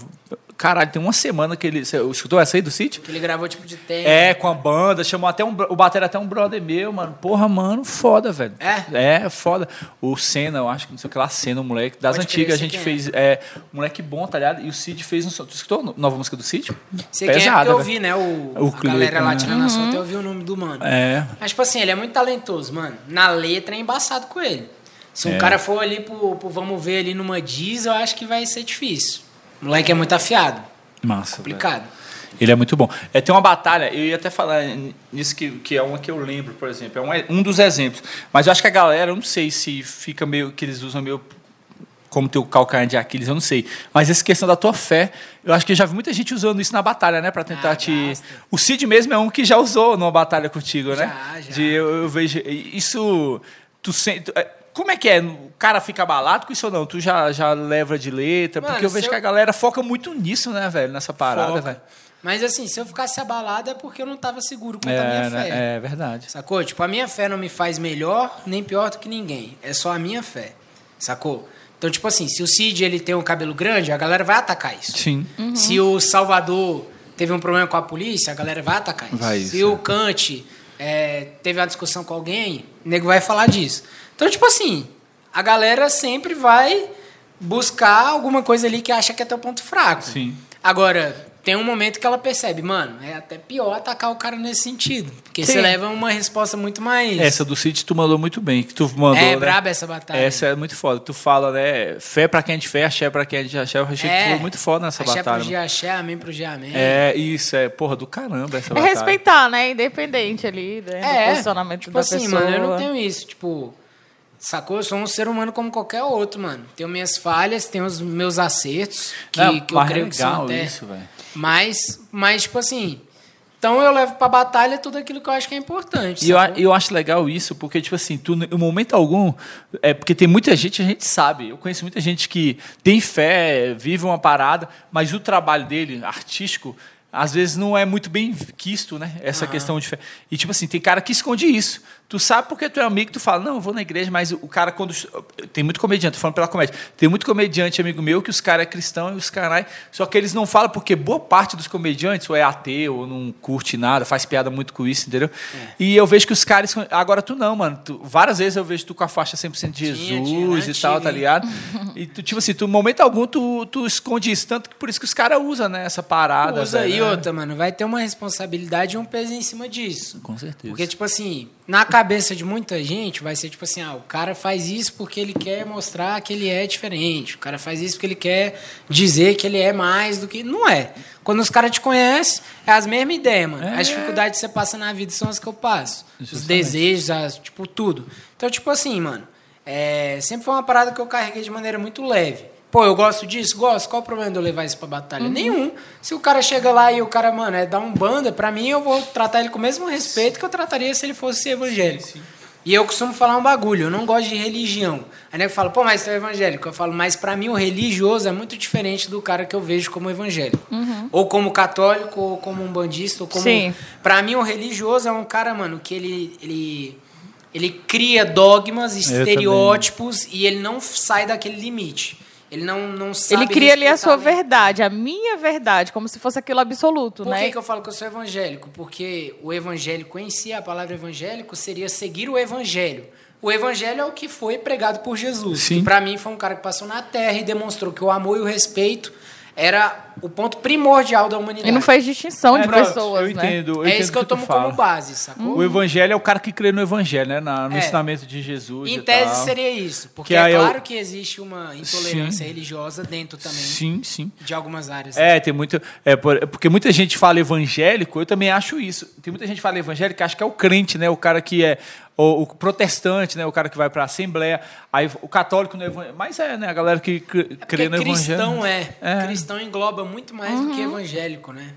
Caralho, tem uma semana que ele. Você escutou essa aí do City? Que ele gravou tipo de tempo. É, com a banda, chamou até um. O bater até um brother meu, mano. Porra, mano, foda, velho. É? É, foda. O Senna, eu acho que não sei o que lá, Senna, o moleque. Das Pode antigas a gente é. fez. É, moleque bom, tá ligado? E o Cid fez um. Tu escutou a nova música do Cid? Sei quem é porque Pesada, eu velho. vi, né? O, O a clipe, galera lá né? tirando a até eu vi o nome do mano. É. Mas, tipo assim, ele é muito talentoso, mano. Na letra é embaçado com ele. Se um É. cara for ali pro, pro vamos ver ali numa diz, eu acho que vai ser difícil. O moleque é muito afiado. Massa. Complicado. Ele é muito bom. É, tem uma batalha, eu ia até falar nisso que, que é uma que eu lembro, por exemplo. É um, um dos exemplos. Mas eu acho que a galera, eu não sei se fica meio. que eles usam meio. como teu calcanhar de Aquiles, eu não sei. Mas essa questão da tua fé, eu acho que já vi muita gente usando isso na batalha, né? Pra tentar Ah, te. basta. O Cid mesmo é um que já usou numa batalha contigo, né? Já, já. De, eu, eu vejo. Isso. Tu sente. Como é que é? O cara fica abalado com isso ou não? Tu já, já leva de letra? Mano, Porque eu vejo eu- que a galera foca muito nisso, né, velho? Nessa parada, velho. Mas assim, se eu ficasse abalado é porque eu não tava seguro quanto a É, minha né? fé. é verdade. Sacou? Tipo, a minha fé não me faz melhor nem pior do que ninguém. É só a minha fé. Sacou? Então, tipo assim, se o Cid ele tem um cabelo grande, a galera vai atacar isso. Sim. Se o Salvador teve um problema com a polícia, a galera vai atacar isso. Vai, Se o. Kant é, teve uma discussão com alguém, o nego vai falar disso. Então, tipo assim, a galera sempre vai buscar alguma coisa ali que acha que é teu ponto fraco. Sim. Agora, tem um momento que ela percebe, mano, é até pior atacar o cara nesse sentido. Porque Sim. você leva uma resposta muito mais. Essa do Cid tu mandou muito bem. Que tu mandou, é né? braba essa batalha. Essa é muito foda. Tu fala, né? Fé pra quem é de fé, axé pra quem é de axé. Eu achei que tu foi muito foda nessa axé batalha. pro dia axé, amém pro dia amém. É, isso, é, porra, do caramba essa É batalha. respeitar, né? Independente ali né, do É, posicionamento tipo da assim, pessoa. mano, eu não tenho isso, tipo, sacou? Eu sou um ser humano como qualquer outro, mano. Tenho minhas falhas, tenho os meus acertos, que, Não, que eu mas é creio que são legal até... isso, velho. Mas, mas, tipo assim, então eu levo pra batalha tudo aquilo que eu acho que é importante, E eu, eu acho legal isso, porque, tipo assim, tu, em momento algum, é porque tem muita gente, a gente sabe, eu conheço muita gente que tem fé, vive uma parada, mas o trabalho dele, artístico, às vezes não é muito bem quisto, né? Essa questão de fé. E, tipo assim, tem cara que esconde isso. Tu sabe porque tu é amigo, tu fala, não, eu vou na igreja, mas o cara, quando. Tem muito comediante, tô falando pela comédia. Tem muito comediante, amigo meu, que os caras é cristão e os caras. Só que eles não falam porque boa parte dos comediantes ou é ateu, ou não curte nada, faz piada muito com isso, entendeu? E eu vejo que os caras. Agora tu não, mano. Tu- várias vezes eu vejo tu com a faixa 100% de Jesus tinha, né? e tal, tá ligado? *laughs* E tu, tipo assim, tu, no momento algum tu, tu esconde isso. Tanto que por isso que os caras usam, né? Essa parada. Usa velho, e né? outra, mano, vai ter uma responsabilidade e um peso em cima disso. Com certeza. Porque, tipo assim, na cabeça de muita gente vai ser tipo assim, ah, o cara faz isso porque ele quer mostrar que ele é diferente. O cara faz isso porque ele quer dizer que ele é mais do que. Não é. Quando os caras te conhecem, é as mesmas ideias, mano. É. As dificuldades que você passa na vida são as que eu passo. Os Justamente. desejos, as, tipo, tudo. Então, tipo assim, mano, é, sempre foi uma parada que eu carreguei de maneira muito leve. Pô, eu gosto disso? Gosto. Qual o problema de eu levar isso pra batalha? Nenhum. Se o cara chega lá e o cara, mano, é dar um banda, pra mim eu vou tratar ele com o mesmo respeito que eu trataria se ele fosse evangélico. E eu costumo falar um bagulho, eu não gosto de religião. Aí nego fala, pô, mas você é evangélico. Eu falo, mas pra mim o religioso é muito diferente do cara que eu vejo como evangélico. Ou como católico, ou como um bandista, ou como. Sim. Pra mim o religioso é um cara, mano, que ele. ele ele cria dogmas, estereótipos e ele não sai daquele limite. Ele não, não sabe. Ele cria ali a sua verdade, a minha verdade, como se fosse aquilo absoluto, Por né? que, que eu falo que eu sou evangélico? Porque o evangélico em si, a palavra evangélico, seria seguir o evangelho. O evangelho é o que foi pregado por Jesus. Sim. Que para mim foi um cara que passou na terra e demonstrou que o amor e o respeito era o ponto primordial da humanidade. E não faz distinção de É, não, pessoas, eu né? entendo, eu é entendo isso que eu tomo como base, sacou? O evangelho é o cara que crê no evangelho, né? Na- no É. ensinamento de Jesus. Em e tese tal. seria isso. Porque é eu- claro que existe uma intolerância Sim. religiosa dentro também Sim, sim. de algumas áreas. É, tem muito. É, por- é porque muita gente fala evangélico, eu também acho isso. Tem muita gente que fala evangélico que acha que é o crente, né? O cara que é. O, o protestante, né? O cara que vai pra Assembleia. Aí o católico no evangelho. Mas é, né? A galera que É crê porque no cristão evangelho. é. É. Cristão engloba muito mais do que evangélico, né?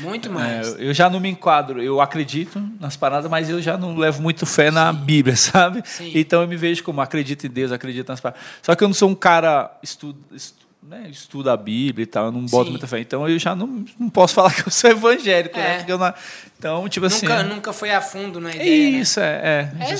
Muito mais. É, eu já não me enquadro, eu acredito nas paradas, mas eu já não levo muito fé na Bíblia, *laughs* sabe? Sim. Então eu me vejo como acredito em Deus, acredito nas paradas. Só que eu não sou um cara estuda, estu- né, estuda a Bíblia e tal, eu não boto Sim. muita fé. Então eu já não, não posso *laughs* falar que eu sou evangélico, né? É. Porque eu não- Então, tipo assim. Nunca, nunca foi a fundo na é ideia. né? isso, é, é, É justamente.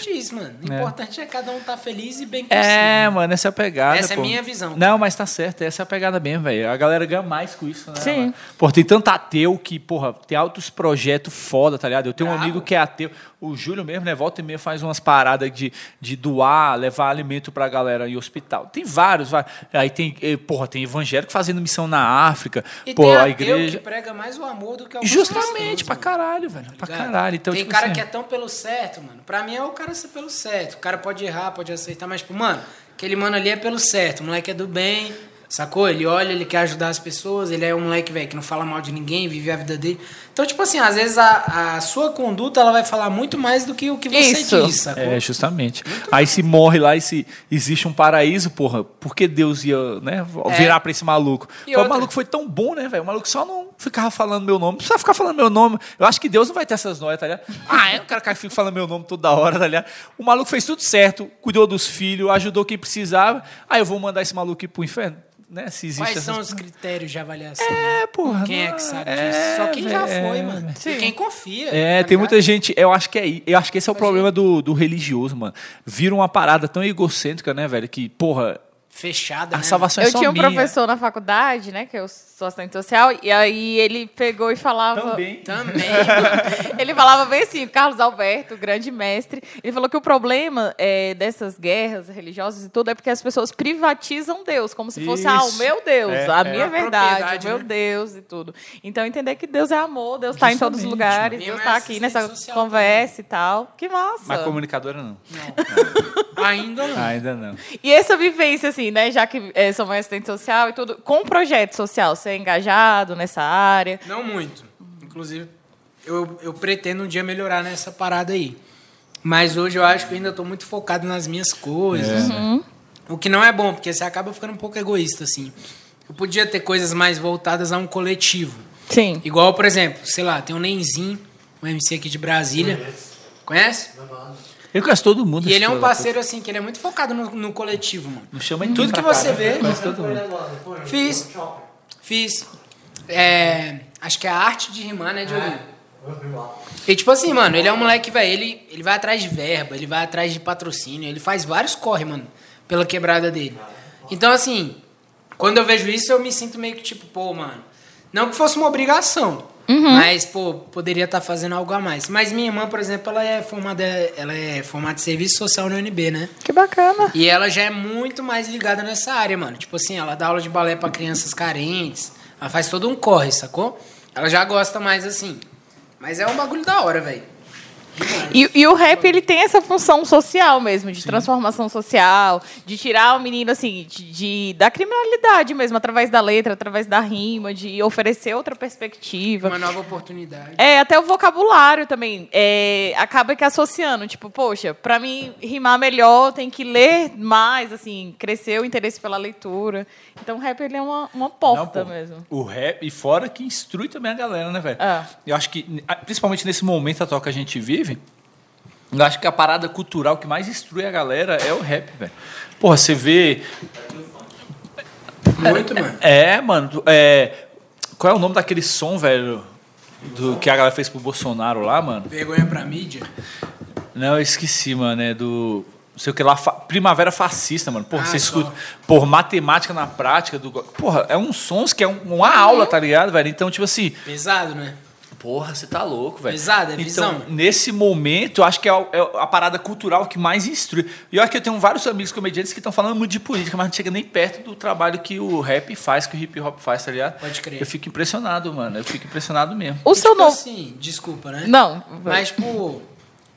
exatamente isso, mano. O É. importante é cada um estar feliz e bem consigo. É, mano, essa é a pegada. Essa é pô. minha visão. Não, mas tá certo, essa é a pegada mesmo, velho. A galera ganha mais com isso, né? Sim. mano? Pô, tem tanto ateu que, porra, tem altos projetos foda, tá ligado? Eu tenho um Bravo. amigo que é ateu. O Júlio mesmo, né? Volta e meia faz umas paradas de, de doar, levar alimento pra galera em hospital. Tem vários, vai. Aí tem, eh, porra, tem evangélico fazendo missão na África. E pô, tem a ateu igreja. que prega mais o amor do que alguns Justamente, pra. Caralho, velho. Pra Ligado? caralho. Então, Tem tipo cara assim, que é tão pelo certo, mano. Pra mim é o cara ser pelo certo. O cara pode errar, pode aceitar, mas, tipo, mano, aquele mano ali é pelo certo. O moleque é do bem, sacou? Ele olha, ele quer ajudar as pessoas. Ele é um moleque, velho, que não fala mal de ninguém, vive a vida dele. Então, tipo assim, às vezes a, a sua conduta ela vai falar muito mais do que o que você Isso. diz, sacou? É, justamente. Aí se morre lá e se existe um paraíso, porra, por que Deus ia, né, virar pra esse maluco? E Pô, o outra- maluco foi tão bom, né, velho? O maluco só não ficava falando meu nome. Não precisa ficar falando meu nome. Eu acho que Deus não vai ter essas noias, tá ligado? Ah, é o cara que fica falando meu nome toda hora, tá ligado? O maluco fez tudo certo, cuidou dos filhos, ajudou quem precisava. Aí eu vou mandar esse maluco ir pro inferno, né? Se existe Quais essas... são os critérios de avaliação? É, porra. Quem é que sabe é, disso? Só quem já velho, foi, é, mano. Sim. E quem confia. É, tá tem ligado? muita gente. Eu acho que é, eu acho que esse é o problema do, do religioso, mano. Vira uma parada tão egocêntrica, né, velho? Que, porra, Fechada, a né? salvação é Eu só tinha um minha. professor na faculdade, né, que eu sou assistente social, e aí ele pegou e falava. Também. Também. *laughs* Ele falava bem assim, Carlos Alberto, grande mestre, ele falou que o problema é, dessas guerras religiosas e tudo é porque as pessoas privatizam Deus, como se fosse, ah, o Isso. meu Deus, É, a é. minha A verdade, o meu né? Deus e tudo. Então, entender que Deus é amor, Deus está em todos os lugares. Deus está aqui nessa conversa e tal. Que massa. Mas comunicadora não. Ainda não. Ainda não. E essa vivência, assim, né, já que é, sou mãe assistente social e tudo, com um projeto social, engajado nessa área. Não muito. Inclusive, eu, eu pretendo um dia melhorar nessa parada aí. Mas hoje eu acho que eu ainda estou muito focado nas minhas coisas. O que não é bom, porque você acaba ficando um pouco egoísta, assim. Eu podia ter coisas mais voltadas a um coletivo. Sim. Igual, por exemplo, sei lá, tem o Nenzinho, um MC aqui de Brasília. Conhece? Eu conheço todo mundo. E ele é um parceiro, assim, que ele é muito focado no, no coletivo, mano. Não chama ninguém Tudo que você vê. né? Conheço todo mundo. Fiz. Fiz. É, acho que é a arte de rimar, né, Diogo? E tipo assim, mano, ele é um moleque, velho, ele, ele vai atrás de verba, ele vai atrás de patrocínio, ele faz vários corre, mano, pela quebrada dele. Então, assim, quando eu vejo isso, eu me sinto meio que tipo, pô, mano, não que fosse uma obrigação, mas, pô, poderia estar fazendo algo a mais. Mas minha irmã, por exemplo, ela é formada, ela é formada de serviço social no UNB, né? Que bacana. E ela já é muito mais ligada nessa área, mano. Tipo assim, ela dá aula de balé pra crianças carentes. Ela faz todo um corre, sacou? Ela já gosta mais assim. Mas é um bagulho da hora, velho. E, e o rap, ele tem essa função social mesmo, de transformação social, de tirar o menino, assim, de, de- da criminalidade mesmo, através da letra, através da rima, de oferecer outra perspectiva. Uma nova oportunidade. É, até o vocabulário também. É, acaba que associando, tipo, poxa, pra mim rimar melhor, tem que ler mais, assim, crescer o interesse pela leitura. Então, o rap, ele é uma, uma porta Não, pô, mesmo. O rap, e fora que instrui também a galera, né, velho? É. Eu acho que, principalmente nesse momento atual que a gente vive, eu acho que a parada cultural que mais instrui a galera é o rap, velho. Porra, você vê. Muito, mano. É, mano. É, qual é o nome daquele som, velho? Do, que a galera fez pro Bolsonaro lá, mano? Vergonha pra mídia. Não, eu esqueci, mano. É do. Não sei o que lá. fa- Primavera Fascista, mano. Porra, Ah, você escuta. Porra, matemática na prática. Do, porra, é uns sons que é um- uma aula, tá ligado, velho? Então, tipo assim. Pesado, né? Porra, você tá louco, velho. Pesado, é Então, visão. nesse momento, eu acho que é, o- é a parada cultural que mais instrui. E olha que eu tenho vários amigos comediantes que estão falando muito de política, mas não chega nem perto do trabalho que o rap faz, que o hip hop faz, tá ligado? Pode crer. Eu fico impressionado, mano. Eu fico impressionado mesmo. O E, seu tipo novo. assim, desculpa, né? Não. Mas, tipo,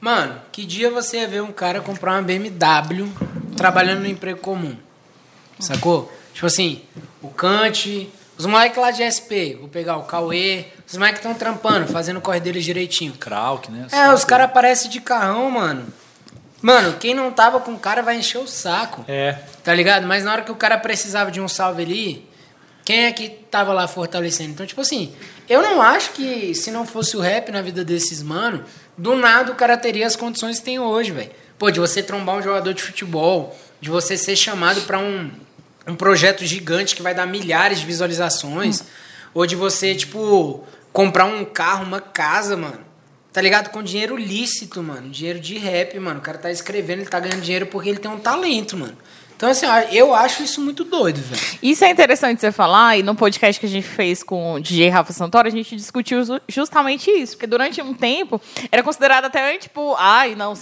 mano, que dia você ia ver um cara comprar uma BMW trabalhando no emprego comum? Sacou? Tipo assim, o Kant, os moleques lá de SP, vou pegar o Cauê, os moleques estão trampando, fazendo o corre deles direitinho. Krauk, né? É, os caras aparecem de carrão, mano. Mano, quem não tava com o cara vai encher o saco. É. Tá ligado? Mas na hora que o cara precisava de um salve ali, quem é que tava lá fortalecendo? Então, tipo assim, eu não acho que se não fosse o rap na vida desses mano, do nada o cara teria as condições que tem hoje, velho. Pô, de você trombar um jogador de futebol, de você ser chamado pra um, um projeto gigante que vai dar milhares de visualizações, ou de você, tipo, comprar um carro, uma casa, mano. Tá ligado? Com dinheiro lícito, mano. Dinheiro de rap, mano. O cara tá escrevendo, ele tá ganhando dinheiro porque ele tem um talento, mano. Então, assim, eu acho isso muito doido, velho. Isso é interessante você falar, e no podcast que a gente fez com o DJ Rafa Santoro, a gente discutiu justamente isso, porque durante um tempo era considerado até, tipo, ai, não,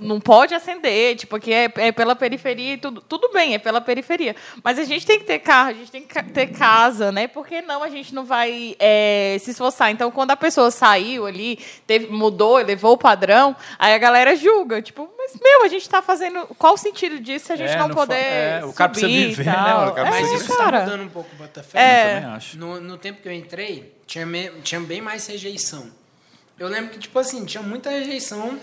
não pode acender, tipo, aqui é, é pela periferia e tudo. Tudo bem, é pela periferia. Mas a gente tem que ter carro, a gente tem que ter casa, né? Porque não a gente não vai é, se esforçar. Então, quando a pessoa saiu ali, teve, mudou, levou o padrão, aí a galera julga, tipo, mas, meu, a gente tá fazendo. Qual o sentido disso se a gente é, não, não poder. É, o cara precisa viver, né? O cara Mas precisa isso tá cara. tá mudando um pouco o Botafé. É. Eu também acho. No, no tempo que eu entrei, tinha, me, tinha bem mais rejeição. Eu lembro que, tipo assim, tinha muita rejeição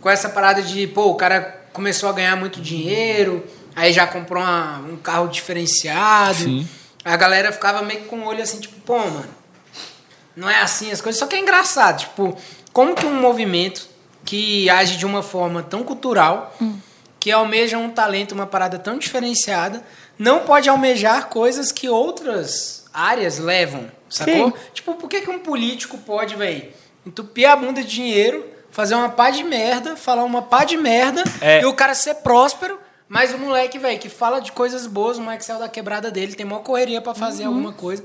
com essa parada de, pô, o cara começou a ganhar muito dinheiro, aí já comprou uma, um carro diferenciado. Sim. A galera ficava meio com o olho assim, tipo, pô, mano, não é assim as coisas. Só que é engraçado, tipo, como que um movimento que age de uma forma tão cultural, hum. que almeja um talento, uma parada tão diferenciada, não pode almejar coisas que outras áreas levam, sacou? Sim. Tipo, por que, que um político pode, velho, entupir a bunda de dinheiro, fazer uma pá de merda, falar uma pá de merda, é. e o cara ser próspero, mas o moleque, velho, que fala de coisas boas, o moleque saiu da quebrada dele, tem maior correria para fazer uhum. alguma coisa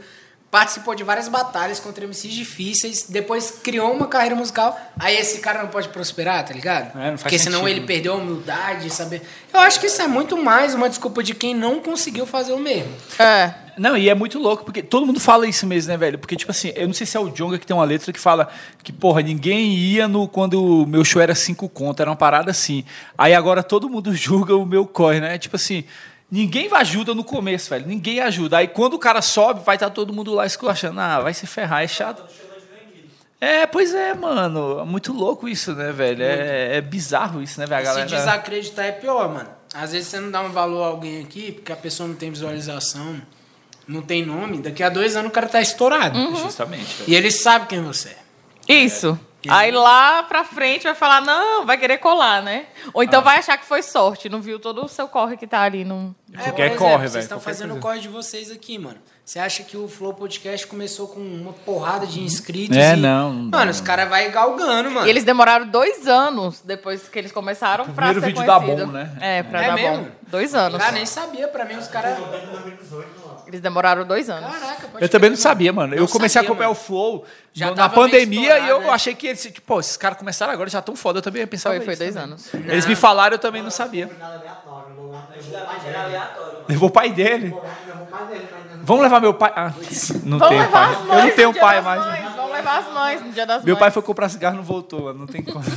participou de várias batalhas contra MCs difíceis, depois criou uma carreira musical, aí esse cara não pode prosperar, tá ligado? É, Porque senão sentido. ele perdeu a humildade, saber. Eu acho que isso é muito mais uma desculpa de quem não conseguiu fazer o mesmo. É. Não, e é muito louco, porque todo mundo fala isso mesmo, né, velho? Porque, tipo assim, eu não sei se é o Jonga que tem uma letra que fala que, porra, ninguém ia no quando o meu show era cinco conto, era uma parada assim. Aí agora todo mundo *laughs* julga o meu corre, né? Tipo assim, Ninguém ajuda no começo, velho. Ninguém ajuda. Aí quando o cara sobe, vai estar tá todo mundo lá esculachando. Ah, vai se ferrar, é chato. É, pois é, mano. Muito louco isso, né, velho? É, é bizarro isso, né, velho? galera... Se desacreditar é pior, mano. Às vezes você não dá um valor a alguém aqui, porque a pessoa não tem visualização, não tem nome. Daqui a dois anos o cara tá estourado. Uhum. Justamente. Velho. E ele sabe quem você é. Isso. É. Aí lá pra frente vai falar, não, vai querer colar, né? Ou então ah. vai achar que foi sorte, não viu todo o seu corre que tá ali. Não... É, quer corre, velho. Vocês estão fazendo o corre de vocês aqui, mano. Você acha que o Flow Podcast começou com uma porrada de inscritos? É, e... não, não. Mano, os caras vai galgando, mano. E eles demoraram dois anos depois que eles começaram o pra ser vídeo conhecido. dá bom, né? É, pra é dar mesmo? bom. Dois anos. Cara, nem sabia. Pra mim, os caras... Eles demoraram dois anos. Caraca, Eu também não sabia, mano. Não eu comecei sabia, a acompanhar mano. o Flow já na pandemia e eu né? achei que eles, tipo, pô, esses caras começaram agora, já tão foda. Eu também pensava Foi, foi dois também. anos. Eles me falaram, eu também não sabia. Levou o pai dele. Vamos levar meu pai. Ah, *laughs* não Vamos tenho pai. eu não tenho pai mais. Mães. Vamos levar as mães no dia das Meu mães. pai foi comprar cigarro e não voltou. Não tem como. *laughs*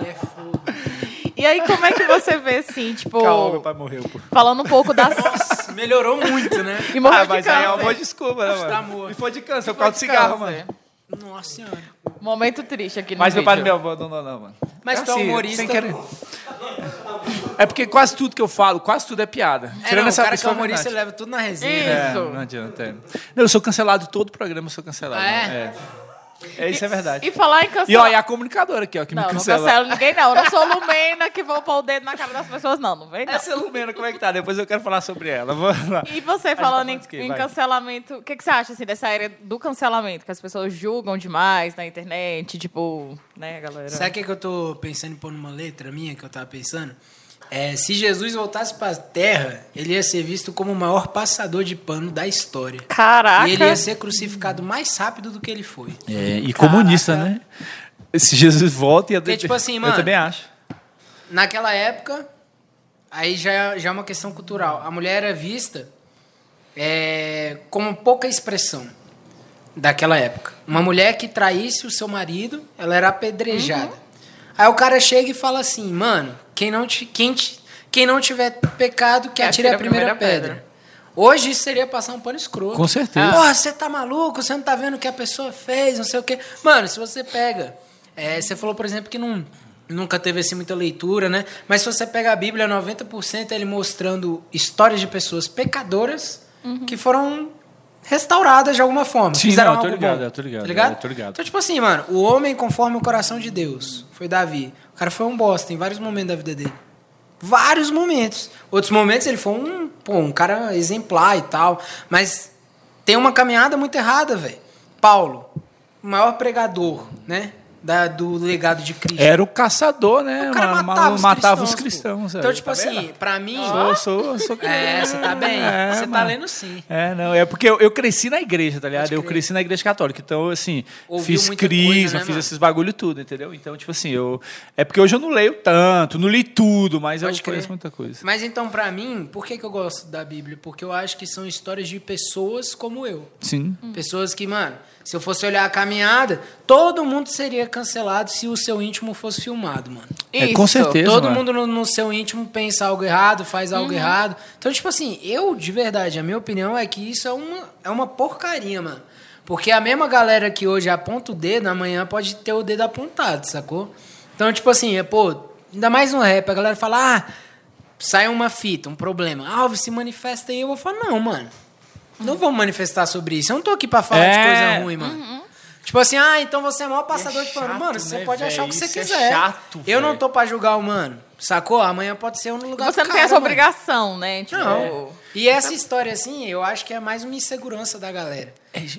Aí é foda. E aí, como é que você vê, assim, *laughs* tipo... Calma, meu pai morreu, pô. Falando um pouco das... Nossa, melhorou muito, né? *laughs* E morreu ah, de mas câncer. aí é uma boa desculpa, né, mano? Tá. E foi de câncer, por causa do cigarro, mano. Nossa senhora. Momento triste aqui no Mas vídeo. meu pai não me abandonou, não, mano. Mas é tu é assim, humorista... Sem querer. É porque quase tudo que eu falo, quase tudo é piada. É, Tirando não, essa o cara que é humorista leva tudo na resenha. Isso. É, não adianta. É. Não, eu sou cancelado todo o programa, eu sou cancelado. Ah, é? Né? é. É, isso é verdade. E falar em cancelar. E olha, a comunicadora aqui, ó, que não, me cancela. Não, cancelo ninguém, não. Eu não sou Lumena que vou pôr o dedo na cara das pessoas, não. Não vem, não. Essa Lumena, como é que tá? Depois eu quero falar sobre ela. E você, falando em, em cancelamento, o que, que você acha, assim, dessa área do cancelamento? Que as pessoas julgam demais na internet, tipo, né, galera? Sabe o que, que eu tô pensando em pôr numa letra minha, que eu tava pensando? É, se Jesus voltasse para a Terra, ele ia ser visto como o maior passador de pano da história. Caraca! E ele ia ser crucificado mais rápido do que ele foi. É, e comunista, né? Se Jesus volta, ia... Porque, tipo assim, mano... Eu também acho. Naquela época, aí já, já é uma questão cultural. A mulher era vista é, como pouca expressão daquela época. Uma mulher que traísse o seu marido, ela era apedrejada. Uhum. Aí o cara chega e fala assim, mano, quem não, te, quem, te, quem não tiver pecado, que atire a primeira, a primeira pedra. pedra. Hoje isso seria passar um pano escroto. Com certeza. Porra, você tá maluco? Você não tá vendo o que a pessoa fez, não sei o quê. Mano, se você pega. É, você falou, por exemplo, que não, nunca teve assim muita leitura, né? Mas se você pega a Bíblia, 90% é ele mostrando histórias de pessoas pecadoras uhum. que foram restauradas de alguma forma. Sim, fizeram não, eu tô ligado, eu tô ligado, tá ligado? Eu tô ligado. Então, tipo assim, mano, o homem conforme o coração de Deus foi Davi. O cara foi um bosta em vários momentos da vida dele. Vários momentos. Outros momentos ele foi um, pô, um cara exemplar e tal. Mas tem uma caminhada muito errada, velho. Paulo, o maior pregador, né? Da, do legado de Cristo. Era o caçador, né? O cara Ma- matava, ma- os matava cristãos. os cristãos. é. Então, tipo Tá assim, vendo? pra mim. Sou, sou, sou É, você tá bem. É, você tá mano. lendo sim. É, não, é porque eu, eu cresci na igreja, tá ligado? Eu crer. crisma na igreja católica, então, assim, Ouviu fiz crisma, né, fiz esses bagulho tudo, entendeu? Então, tipo assim, eu. É porque hoje eu não leio tanto, não li tudo, mas Pode eu crer. conheço muita coisa. Mas então, pra mim, por que, que eu gosto da Bíblia? Porque eu acho que são histórias de pessoas como eu. Sim. Pessoas que, mano, se eu fosse olhar a caminhada, todo mundo seria cancelado se o seu íntimo fosse filmado, mano. É, com Isso. certeza. Todo mano. mundo no, no seu íntimo pensa algo errado, faz algo errado. Então, tipo assim, eu, de verdade, a minha opinião é que isso é uma, é uma porcaria, mano. Porque a mesma galera que hoje aponta o dedo, amanhã pode ter o dedo apontado, sacou? Então, tipo assim, é, pô, ainda mais no rap, a galera fala, ah, sai uma fita, um problema. Alves, se manifesta aí. Eu vou falar, não, mano. Não vou manifestar sobre isso. Eu não tô aqui pra falar de É. coisa ruim, mano. Tipo assim, ah, então você é o maior passador é de pano. chato, Mano, você né, pode achar o que você é quiser. chato, eu não tô pra julgar o mano. Sacou? Amanhã pode ser um no lugar Você do não tem essa cara, mano. obrigação, né? Tipo, Não. E essa história, assim, eu acho que é mais uma insegurança da galera.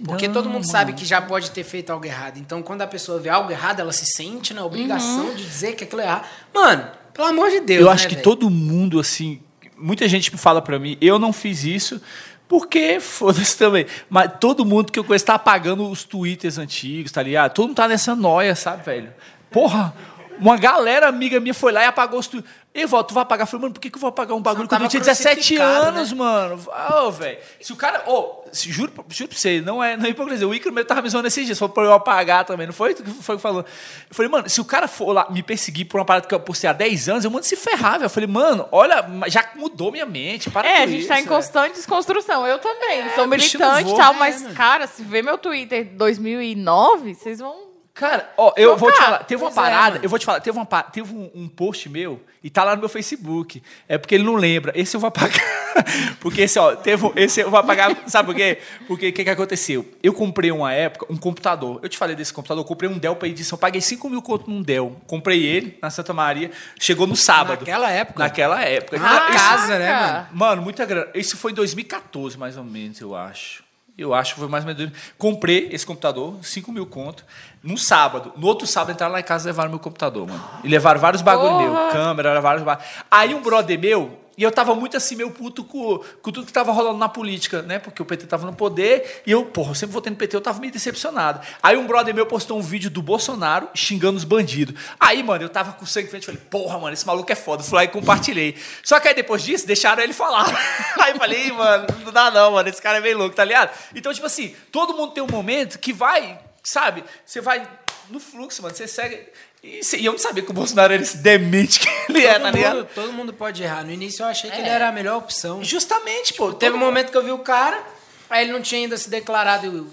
Porque não, todo mundo mano. sabe que já pode ter feito algo errado. Então, quando a pessoa vê algo errado, ela se sente na obrigação de dizer que aquilo é errado. Mano, pelo amor de Deus. Eu né, acho que velho? todo mundo, assim, muita gente fala pra mim, eu não fiz isso, porque foda-se também. Mas todo mundo que eu conheço tá apagando os twitters antigos, tá ligado? Todo mundo tá nessa noia, sabe, velho? Porra, uma galera amiga minha foi lá e apagou os twitters. Evaldo, tu vai apagar? Eu falei, mano, por que, que eu vou apagar um bagulho quando eu tinha 17 crucificado, anos, né? mano? Ô, velho. Se o cara. Ô, se- juro, juro pra você, não é, não é hipocrisia. O Icaro mesmo tava me zoando esses dias, falou pra eu apagar também, não foi? Foi o que falou. Eu falei, mano, se o cara for lá me perseguir por uma parada que eu postei há 10 anos, eu mando se ferrar, velho. Eu falei, mano, olha, já mudou minha mente. Para É, com a gente isso, tá em constante desconstrução. Eu também. sou bicho, não militante e tal, né, mas, mano? cara, se ver meu Twitter de 2009, vocês vão. Cara, ó, eu vou te falar, teve uma Pois é, parada, mano. eu vou te falar, teve, uma, teve um, um post meu e tá lá no meu Facebook. É porque ele não lembra. Esse eu vou apagar. *laughs* porque esse, ó, teve, esse eu vou apagar, *laughs* sabe por quê? Porque o que, que aconteceu? Eu comprei uma época um computador. Eu te falei desse computador, eu comprei um Dell pra edição, paguei 5 mil conto num Dell. Comprei ele na Santa Maria, chegou no sábado. Naquela época? Naquela época. Na Isso- casa, né, mano? Mano, muita grana. Isso foi em 2014, mais ou menos, eu acho. Eu acho que foi mais ou menos. Comprei esse computador, 5 mil conto, num sábado. No outro sábado entraram lá em casa e levaram meu computador, mano. E levaram vários bagulho Porra. meu, câmera, vários bagulho. Aí um brother meu, e eu tava muito assim, meio puto com, com tudo que tava rolando na política, né? Porque o PT tava no poder, e eu, porra, eu sempre votei no PT, eu tava meio decepcionado. Aí um brother meu postou um vídeo do Bolsonaro xingando os bandidos. Aí, mano, eu tava com sangue frente, falei, porra, mano, esse maluco é foda. Fui lá e compartilhei. Só que aí depois disso, deixaram ele falar. *laughs* Aí eu falei, "Ih, mano, não dá não, mano, esse cara é meio louco, tá ligado? Então, tipo assim, todo mundo tem um momento que vai, sabe? Você vai no fluxo, mano, você segue. E, e eu não sabia que o Bolsonaro era esse demente *laughs* que ele é, tá Todo ligado? mundo, todo mundo pode errar. No início eu achei que É. ele era a melhor opção. Justamente, pô. Teve um todo- momento que eu vi o cara, aí ele não tinha ainda se declarado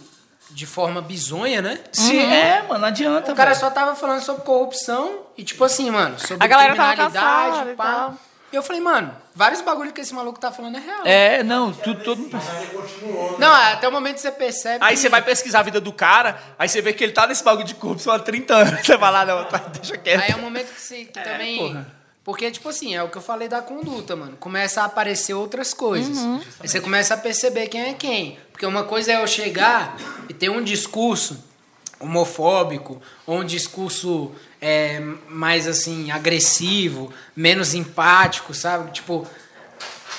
de forma bizonha, né? Sim, é, mano, não adianta, O cara velho. só tava falando sobre corrupção e, tipo assim, mano, sobre A galera tava criminalidade, e pá. tal. E eu falei, mano, vários bagulho que esse maluco tá falando é real. É, não, tudo, todo mundo... Não, até o momento você percebe Aí que- você vai pesquisar a vida do cara, aí você vê que ele tá nesse bagulho de corrupção há 30 anos. Você vai lá, não, tá, deixa quieto. Aí é um momento que você que também. porra. Porque, tipo assim, é o que eu falei da conduta, mano. Começa a aparecer outras coisas. Uhum. Aí você começa a perceber quem é quem. Porque uma coisa é eu chegar e ter um discurso homofóbico, ou um discurso é, mais assim, agressivo, menos empático, sabe? Tipo,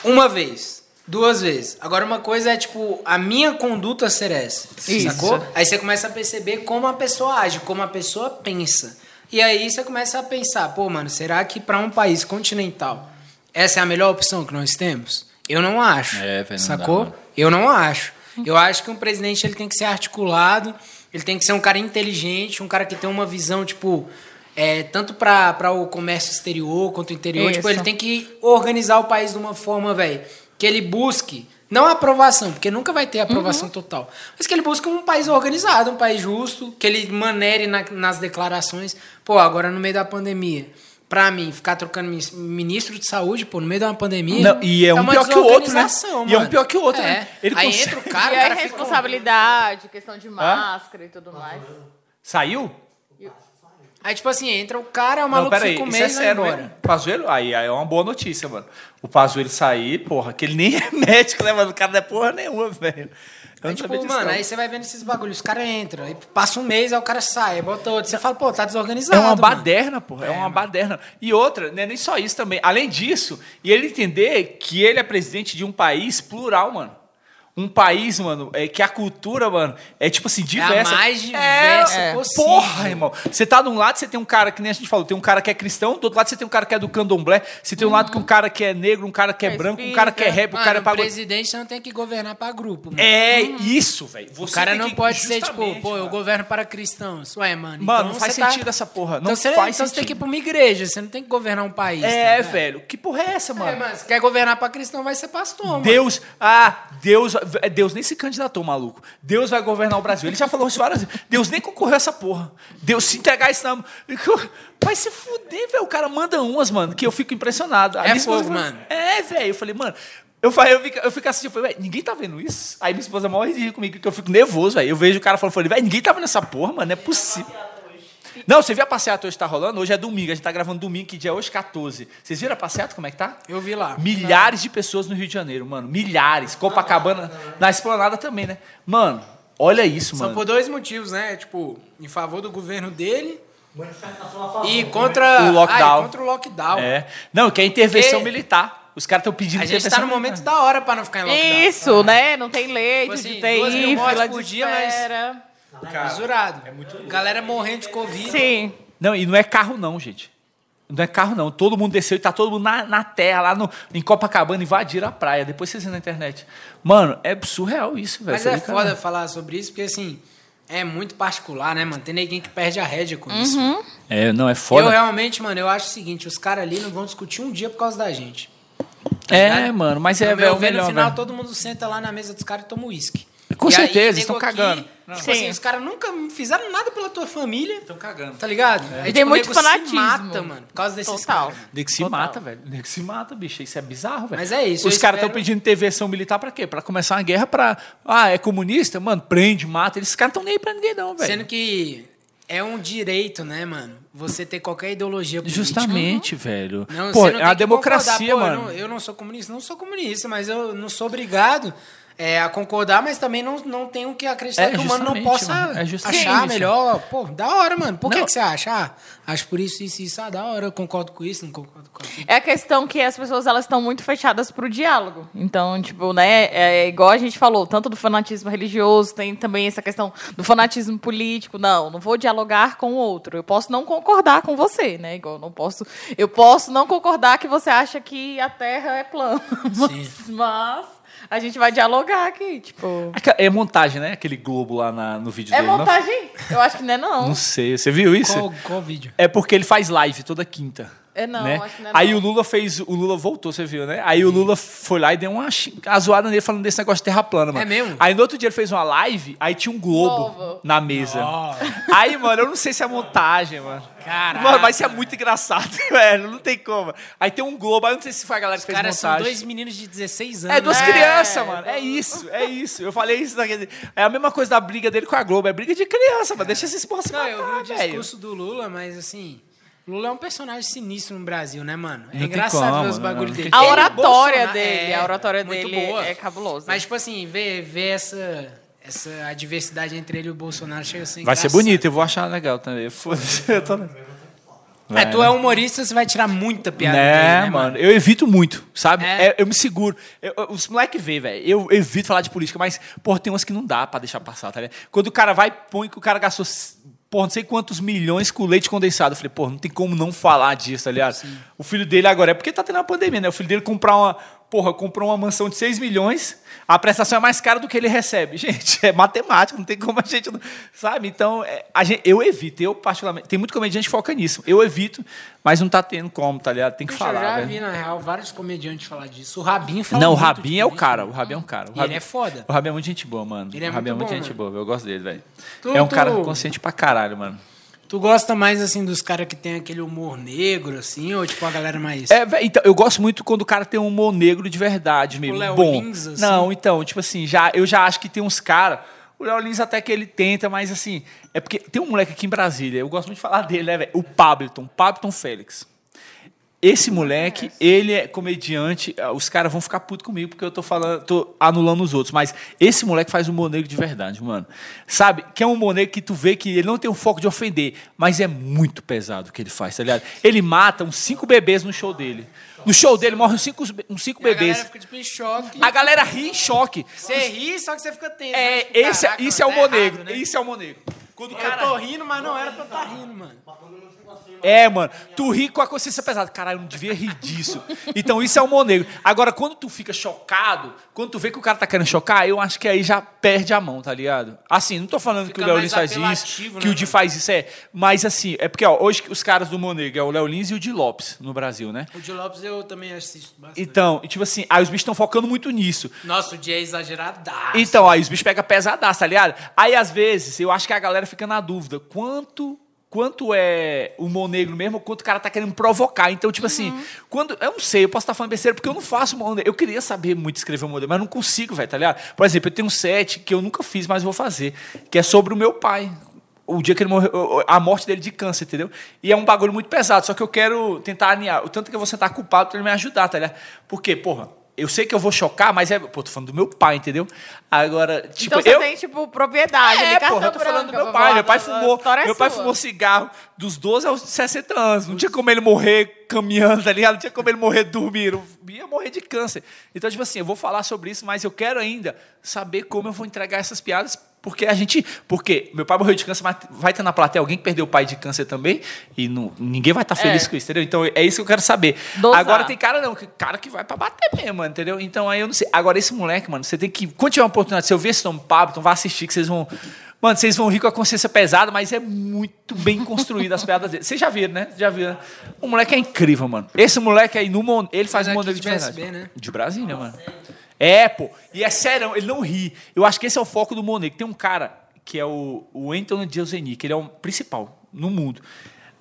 uma vez, duas vezes. Agora, uma coisa é, tipo, a minha conduta ser essa. Isso. Sacou? Aí você começa a perceber como a pessoa age, como a pessoa pensa. E aí você começa a pensar, pô, mano, será que para um país continental essa é a melhor opção que nós temos? Eu não acho. É, não sacou? dá. Eu não acho. Eu acho que um presidente ele tem que ser articulado, ele tem que ser um cara inteligente, um cara que tem uma visão, tipo, é, tanto para o comércio exterior quanto o interior. Tipo, Isso. ele tem que organizar o país de uma forma, velho, que ele busque, não a aprovação, porque nunca vai ter aprovação total, mas que ele busque um país organizado, um país justo, que ele manere na- nas declarações. Pô, agora no meio da pandemia. Pra mim, ficar trocando ministro de saúde, pô, no meio de uma pandemia. Não, e é um uma pior que o outro, né? desorganização, E é um mano. pior que o outro, É. né? Ele Aí consegue- entra o cara, e o aí, cara fica. responsabilidade, questão de máscara e tudo mais. Saiu? Aí, tipo assim, entra o cara, o Não, maluco peraí, fica um é mês sério embora. Pazuello, aí, aí é uma boa notícia, mano. O Pazuello sair, porra, que ele nem é *laughs* médico, né, mano? O cara não é porra nenhuma, velho. Aí, não tipo, mano, não. aí você vai vendo esses bagulhos, os caras entram, aí passa um mês, aí o cara sai, bota outro. Você fala, pô, tá desorganizado. É uma mano. baderna, porra. É, É, uma mano. baderna. E outra, não é nem só isso também. Além disso, e ele entender que ele é presidente de um país plural, mano. Um país, mano, é que a cultura, mano, é tipo assim, diversa. mais diversa é, possível. Porra, irmão. Você tá de um lado, você tem um cara que nem a gente falou, tem um cara que é cristão, do outro lado você tem um cara que é do candomblé, você tem um lado que um cara que é negro, um cara que é É branco, um cara que é espírita. rap, um Mano, cara é o pagode. presidente não tem que governar pra grupo, mano. É isso, velho. O cara não pode ser, tipo, pô, eu governo. para cristãos. Ué, mano. Mano, então não faz tá- sentido essa porra. Não Então, faz então você tem que ir sentido. pra uma igreja, você não tem que governar um país. tá É, ligado? velho. Que porra é essa, mano? É, mano, se quer governar pra cristão, vai ser pastor, mano. Deus, ah, Deus, Deus nem se candidatou, maluco. Deus vai governar o Brasil. Ele já falou isso várias vezes. Deus nem concorreu a essa porra. Deus se entregar isso na Vai se fuder, velho. O cara manda umas, mano, que eu fico impressionado. A É fogo, mano. É, velho. Eu falei, mano. Eu, falei, eu, fico, eu fico assistindo, eu falei, ninguém tá vendo isso? Aí minha esposa morre de rir comigo, que eu fico nervoso, velho. Eu vejo o cara falando, falei, velho, ninguém tá vendo essa porra, mano, não é possível. Não, você viu a passeata hoje tá rolando? Hoje é domingo, a gente tá gravando domingo, que dia é hoje 14. Vocês viram a passeata, como é que tá? Eu vi lá. Milhares de pessoas no Rio de Janeiro, mano. Milhares. Copacabana, na esplanada também, né? Mano, olha isso, São mano. por dois motivos, né? Tipo, em favor do governo dele e contra O lockdown. Ah, e contra o lockdown. É. Não, que é intervenção Porque- militar. Os caras estão pedindo A gente tá intervenção no momento militar. da hora pra não ficar em lockdown. Isso, né? Não tem leite Tipo assim, de TI, duas mil mortes fila por de dia, mas- espera. Mesurado. É muito Galera morrendo de Covid. Sim. Não, e não é carro não, gente. Não é carro não. Todo mundo desceu e tá todo mundo na, na terra, lá no, em Copacabana, invadiram a praia. Depois vocês vêem na internet. Mano, é surreal isso, velho. Mas Você é cara. foda falar sobre isso, porque assim, é muito particular, né, mano? Tem ninguém que perde a rédea com isso. É, não, é foda. Eu realmente, mano, eu acho o seguinte, os caras ali não vão discutir um dia por causa da gente. tá É, ligado? mano, mas é, meu o ver, melhor, no final, velho. todo mundo senta lá na mesa dos caras e toma uísque. Com E aí, certeza, nego estão aqui, cagando. Tipo Sim. assim, os caras nunca fizeram nada pela tua família, Estão cagando. tá ligado? Aí, E tem tipo, muito nego se fanatismo. mata, mano, por causa desses Total. caras. mano. Nego se Total. mata, velho. Nego se mata, bicho. Isso é bizarro, velho. Mas é isso, Os caras estão espero- pedindo intervenção militar pra quê? Pra começar uma guerra pra. Ah, é comunista? Mano, prende, mata. Esses caras estão nem aí pra ninguém, não, velho. Sendo que é um direito, né, mano? Você ter qualquer ideologia política. Justamente, velho. Não, Pô, você não é tem a que democracia, mano. Eu não, eu não sou comunista, não sou comunista, mas eu não sou obrigado é, a concordar, mas também não, não tenho que acreditar É, que o mano não possa mano. É achar isso. melhor. Pô, da hora, mano. Por que, Não. que você acha? Ah, acho por isso, isso, isso. Ah, da hora, eu concordo com isso, não concordo com aquilo. É a questão que as pessoas elas estão muito fechadas pro diálogo. Então, tipo, né, é igual a gente falou, tanto do fanatismo religioso, tem também essa questão do fanatismo político. Não, não vou dialogar com o outro. Eu posso não concordar com você, né? Igual eu não posso, eu posso não concordar que você acha que a Terra é plana. *laughs* Mas, mas a gente vai dialogar aqui, tipo. É montagem, né? Aquele globo lá na- no vídeo É dele. não? montagem? Eu acho que não é não. Não sei. Você viu isso? Qual, qual vídeo? É porque ele faz live toda quinta. É não, né? acho que não é Aí não. o Lula fez. O Lula voltou, você viu, né? Aí o Lula foi lá e deu uma, zoada nele falando desse negócio de terra plana, mano. É mesmo? Aí no outro dia ele fez uma live, aí tinha um globo Globo. na mesa. Ó. Aí, mano, eu não sei se é montagem, mano. Caraca. Mano, mas isso é muito engraçado, *laughs* velho. Não tem como. Aí tem um globo, aí eu não sei se foi a galera que Os fez caras são montagem. dois meninos de 16 anos. É duas É, crianças, mano. É isso, é isso. Eu falei isso naquele. É a mesma coisa da briga dele com a Globo. É briga de criança, mano. Deixa esses porra se Não, matar, eu vi o velho. discurso do Lula, mas assim. Lula é um personagem sinistro no Brasil, né, mano? É Não engraçado como, ver os bagulhos dele. A oratória Bolsonaro, dele, é, a oratória muito dele boa. é cabulosa. Mas, tipo assim, ver, ver essa, essa adversidade entre ele e o Bolsonaro chega a ser Vai ser bonito, eu vou achar legal também. Foda-se. Eu tô... É, tu é humorista, você vai tirar muita piada Né, dele, né, mano? Eu evito muito, sabe? É. É, eu me seguro. Eu- eu- os moleques vê, velho. Eu evito falar de política, mas, pô, tem umas que não dá pra deixar passar, tá ligado? Quando o cara vai, põe que o cara gastou, pô, não sei quantos milhões com leite condensado. Eu falei, pô, não tem como não falar disso, tá ligado? O filho dele agora, é porque tá tendo uma pandemia, né? O filho dele comprar uma, porra, comprou uma mansão de 6 milhões, a prestação é mais cara do que ele recebe. *laughs* Gente, é matemática, não tem como a gente, sabe? Então, é, gente, eu evito, eu particularmente, tem muito comediante que foca nisso. Eu evito, mas não tá tendo como, tá ligado? Tem que falar, eu já velho. vi, na real, vários comediantes falar disso. O Rabinho fala Não, o Rabinho é o cara. O Rabinho é um cara. O ele é foda. O Rabinho é muito gente boa, mano. Ele é o Rabinho muito é muito bom, gente mano. boa. Eu gosto dele, velho. É um cara consciente pra caralho, mano. Tu gosta mais, assim, dos caras que tem aquele humor negro, assim, ou tipo a galera mais... É, então, eu gosto muito quando o cara tem um humor negro de verdade mesmo. Léo bom. Lins, assim? Não, então, tipo assim, já, eu já acho que tem uns caras. O Léo Lins até que ele tenta, mas assim. É porque tem um moleque aqui em Brasília, eu gosto muito de falar dele, né, velho? O Pabliton, Pabliton Félix. Esse moleque, ele é comediante, ah, os caras vão ficar putos comigo porque eu tô falando, tô anulando os outros, mas esse moleque faz humor negro de verdade, mano. Sabe? Que é um humor negro que tu vê que ele não tem o foco de ofender, mas é muito pesado o que ele faz, tá ligado? Ele mata uns cinco bebês no show dele. No show dele morrem uns cinco, uns cinco E a bebês. galera fica tipo em choque. A galera ri em choque. Você ri, só que você fica tenso. É, Tipo, esse, caraca, isso é o tá humor errado, negro. né? Isso é o humor negro. Quando o Eu cara tô rindo, mas não era pra eu estar rindo, mano. É, mano, tu ri com a consciência pesada. Caralho, eu não devia rir disso. Então isso é humor negro. Agora, quando tu fica chocado, quando tu vê que o cara tá querendo chocar, eu acho que aí já perde a mão, tá ligado? Assim, não tô falando Fica que o Léo Lins faz isso, apelativo, que né, o Di mano? faz isso, é. Mas assim, é porque, ó, hoje os caras do humor negro é o Léo Lins e o Di Lopes no Brasil, né? O de Lopes eu também assisto bastante. Então, e tipo assim, aí os bichos estão focando muito nisso. Nossa, o dia é exageradaço. Então, aí os bichos pegam pesadaço, tá ligado? Aí, às vezes, eu acho que a galera fica na dúvida. Quanto quanto é humor negro mesmo, quanto o cara tá querendo provocar. Então, tipo assim, quando. Eu não sei, eu posso estar falando besteira, porque eu não faço humor negro. Eu queria saber muito escrever humor negro, mas não consigo, velho, tá ligado? Por exemplo, eu tenho um set que eu nunca fiz, mas vou fazer, que é sobre o meu pai. O dia que ele morreu, a morte dele de câncer, entendeu? E é um bagulho muito pesado, só que eu quero tentar alinhar. O tanto que eu vou sentar culpado pra ele me ajudar, tá ligado? Porque, porra, eu sei que eu vou chocar, mas é. Pô, tô falando do meu pai, entendeu? Agora, tipo, então você eu. tem, tipo, propriedade. É, ali, porra, eu tô falando do branca, meu pai. blá, Meu pai fumou. é Meu pai sua. fumou cigarro dos 12 aos 60 anos. Não tinha como ele morrer caminhando, tá ligado? Não tinha como ele morrer dormindo. Ia morrer de câncer. Então, tipo assim, eu vou falar sobre isso, mas eu quero ainda saber como eu vou entregar essas piadas. Porque a gente. Porque meu pai morreu de câncer, mas vai ter na plateia alguém que perdeu o pai de câncer também. E não, ninguém vai estar feliz É. com isso, entendeu? Então é isso que eu quero saber. Dosar. Agora tem cara não, que- cara que vai pra bater mesmo, mano, entendeu? Então aí eu não sei. Agora esse moleque, mano, você tem que. Quando tiver uma oportunidade, se eu ver esse nome Pablo, então vai assistir que vocês vão. Mano, vocês vão rir com a consciência pesada, mas é muito bem construída as piadas dele. Vocês já viram, né? Já viram. O moleque é incrível, mano. Esse moleque aí, no, ele faz um aqui modelo de de verdade. Né? De Brasília, mano. É, pô. E é sério, ele não ri. Eu acho que esse é o foco do Monet. Tem um cara que é o, o Anthony Diozeni, que ele é o principal no mundo.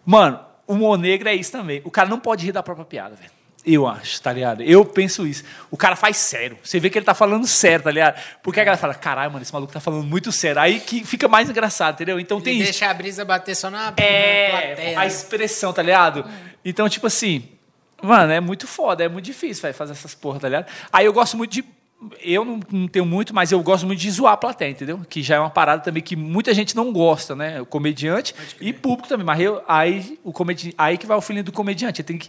Mano, o humor negro é isso também. O cara não pode rir da própria piada, velho. Eu acho, tá ligado? Eu penso isso. O cara faz sério. Você vê que ele tá falando sério, tá ligado? Porque a galera fala, caralho, mano, esse maluco tá falando muito sério. Aí que fica mais engraçado, entendeu? Então Ele tem isso. deixa a brisa bater só na, na É, plateia. a né? expressão, tá ligado? Então, tipo assim, mano, é muito foda, é muito difícil véio, fazer essas porra, tá ligado? Aí eu gosto muito de. Eu não, não tenho muito, mas eu gosto muito de zoar a plateia, entendeu? Que já é uma parada também que muita gente não gosta, né? O comediante e público também. Mas eu, aí, o comedi, aí que vai o feeling do comediante. Ele tem que.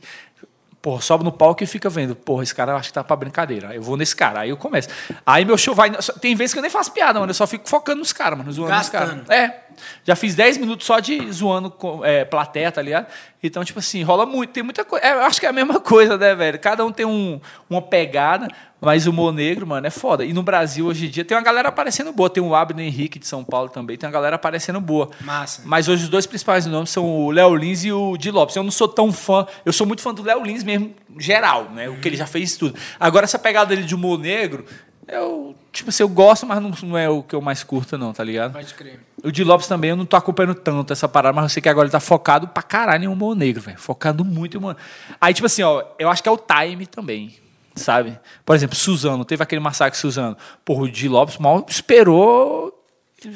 Porra, sobe no palco e fica vendo. Porra, esse cara eu acho que tá pra brincadeira. Aí eu vou nesse cara. Aí eu começo. Aí meu show vai. Tem vezes que eu nem faço piada, mano. Eu só fico focando nos caras, mano. Zoando os caras. Gastando. É. Já fiz 10 minutos só de zoando com, é, plateia, tá ligado? Então, tipo assim, rola muito. Tem muita coisa. É, eu acho que é a mesma *laughs* coisa, né, velho? Cada um tem um, uma pegada, mas o humor negro, mano, é foda. E no Brasil, hoje em dia, tem uma galera aparecendo boa. Tem o Abner Henrique de São Paulo também. Tem uma galera aparecendo boa. Massa. Mas hoje os dois principais nomes são o Léo Lins e o Di Lopes. Eu não sou tão fã. Eu sou muito fã do Léo Lins mesmo, geral, né? O que ele já fez tudo. Agora, essa pegada dele de humor negro, eu, tipo assim, eu gosto, mas não, não é o que eu mais curto, não, tá ligado? Pode crer. O Di Lopes também, eu não tô acompanhando tanto essa parada, mas eu sei que agora ele tá focado pra caralho em humor negro, velho. Focado muito em humor. Aí, tipo assim, ó, eu acho que é o time também, sabe? Por exemplo, Suzano, teve aquele massacre Suzano. Porra, o Di Lopes mal esperou.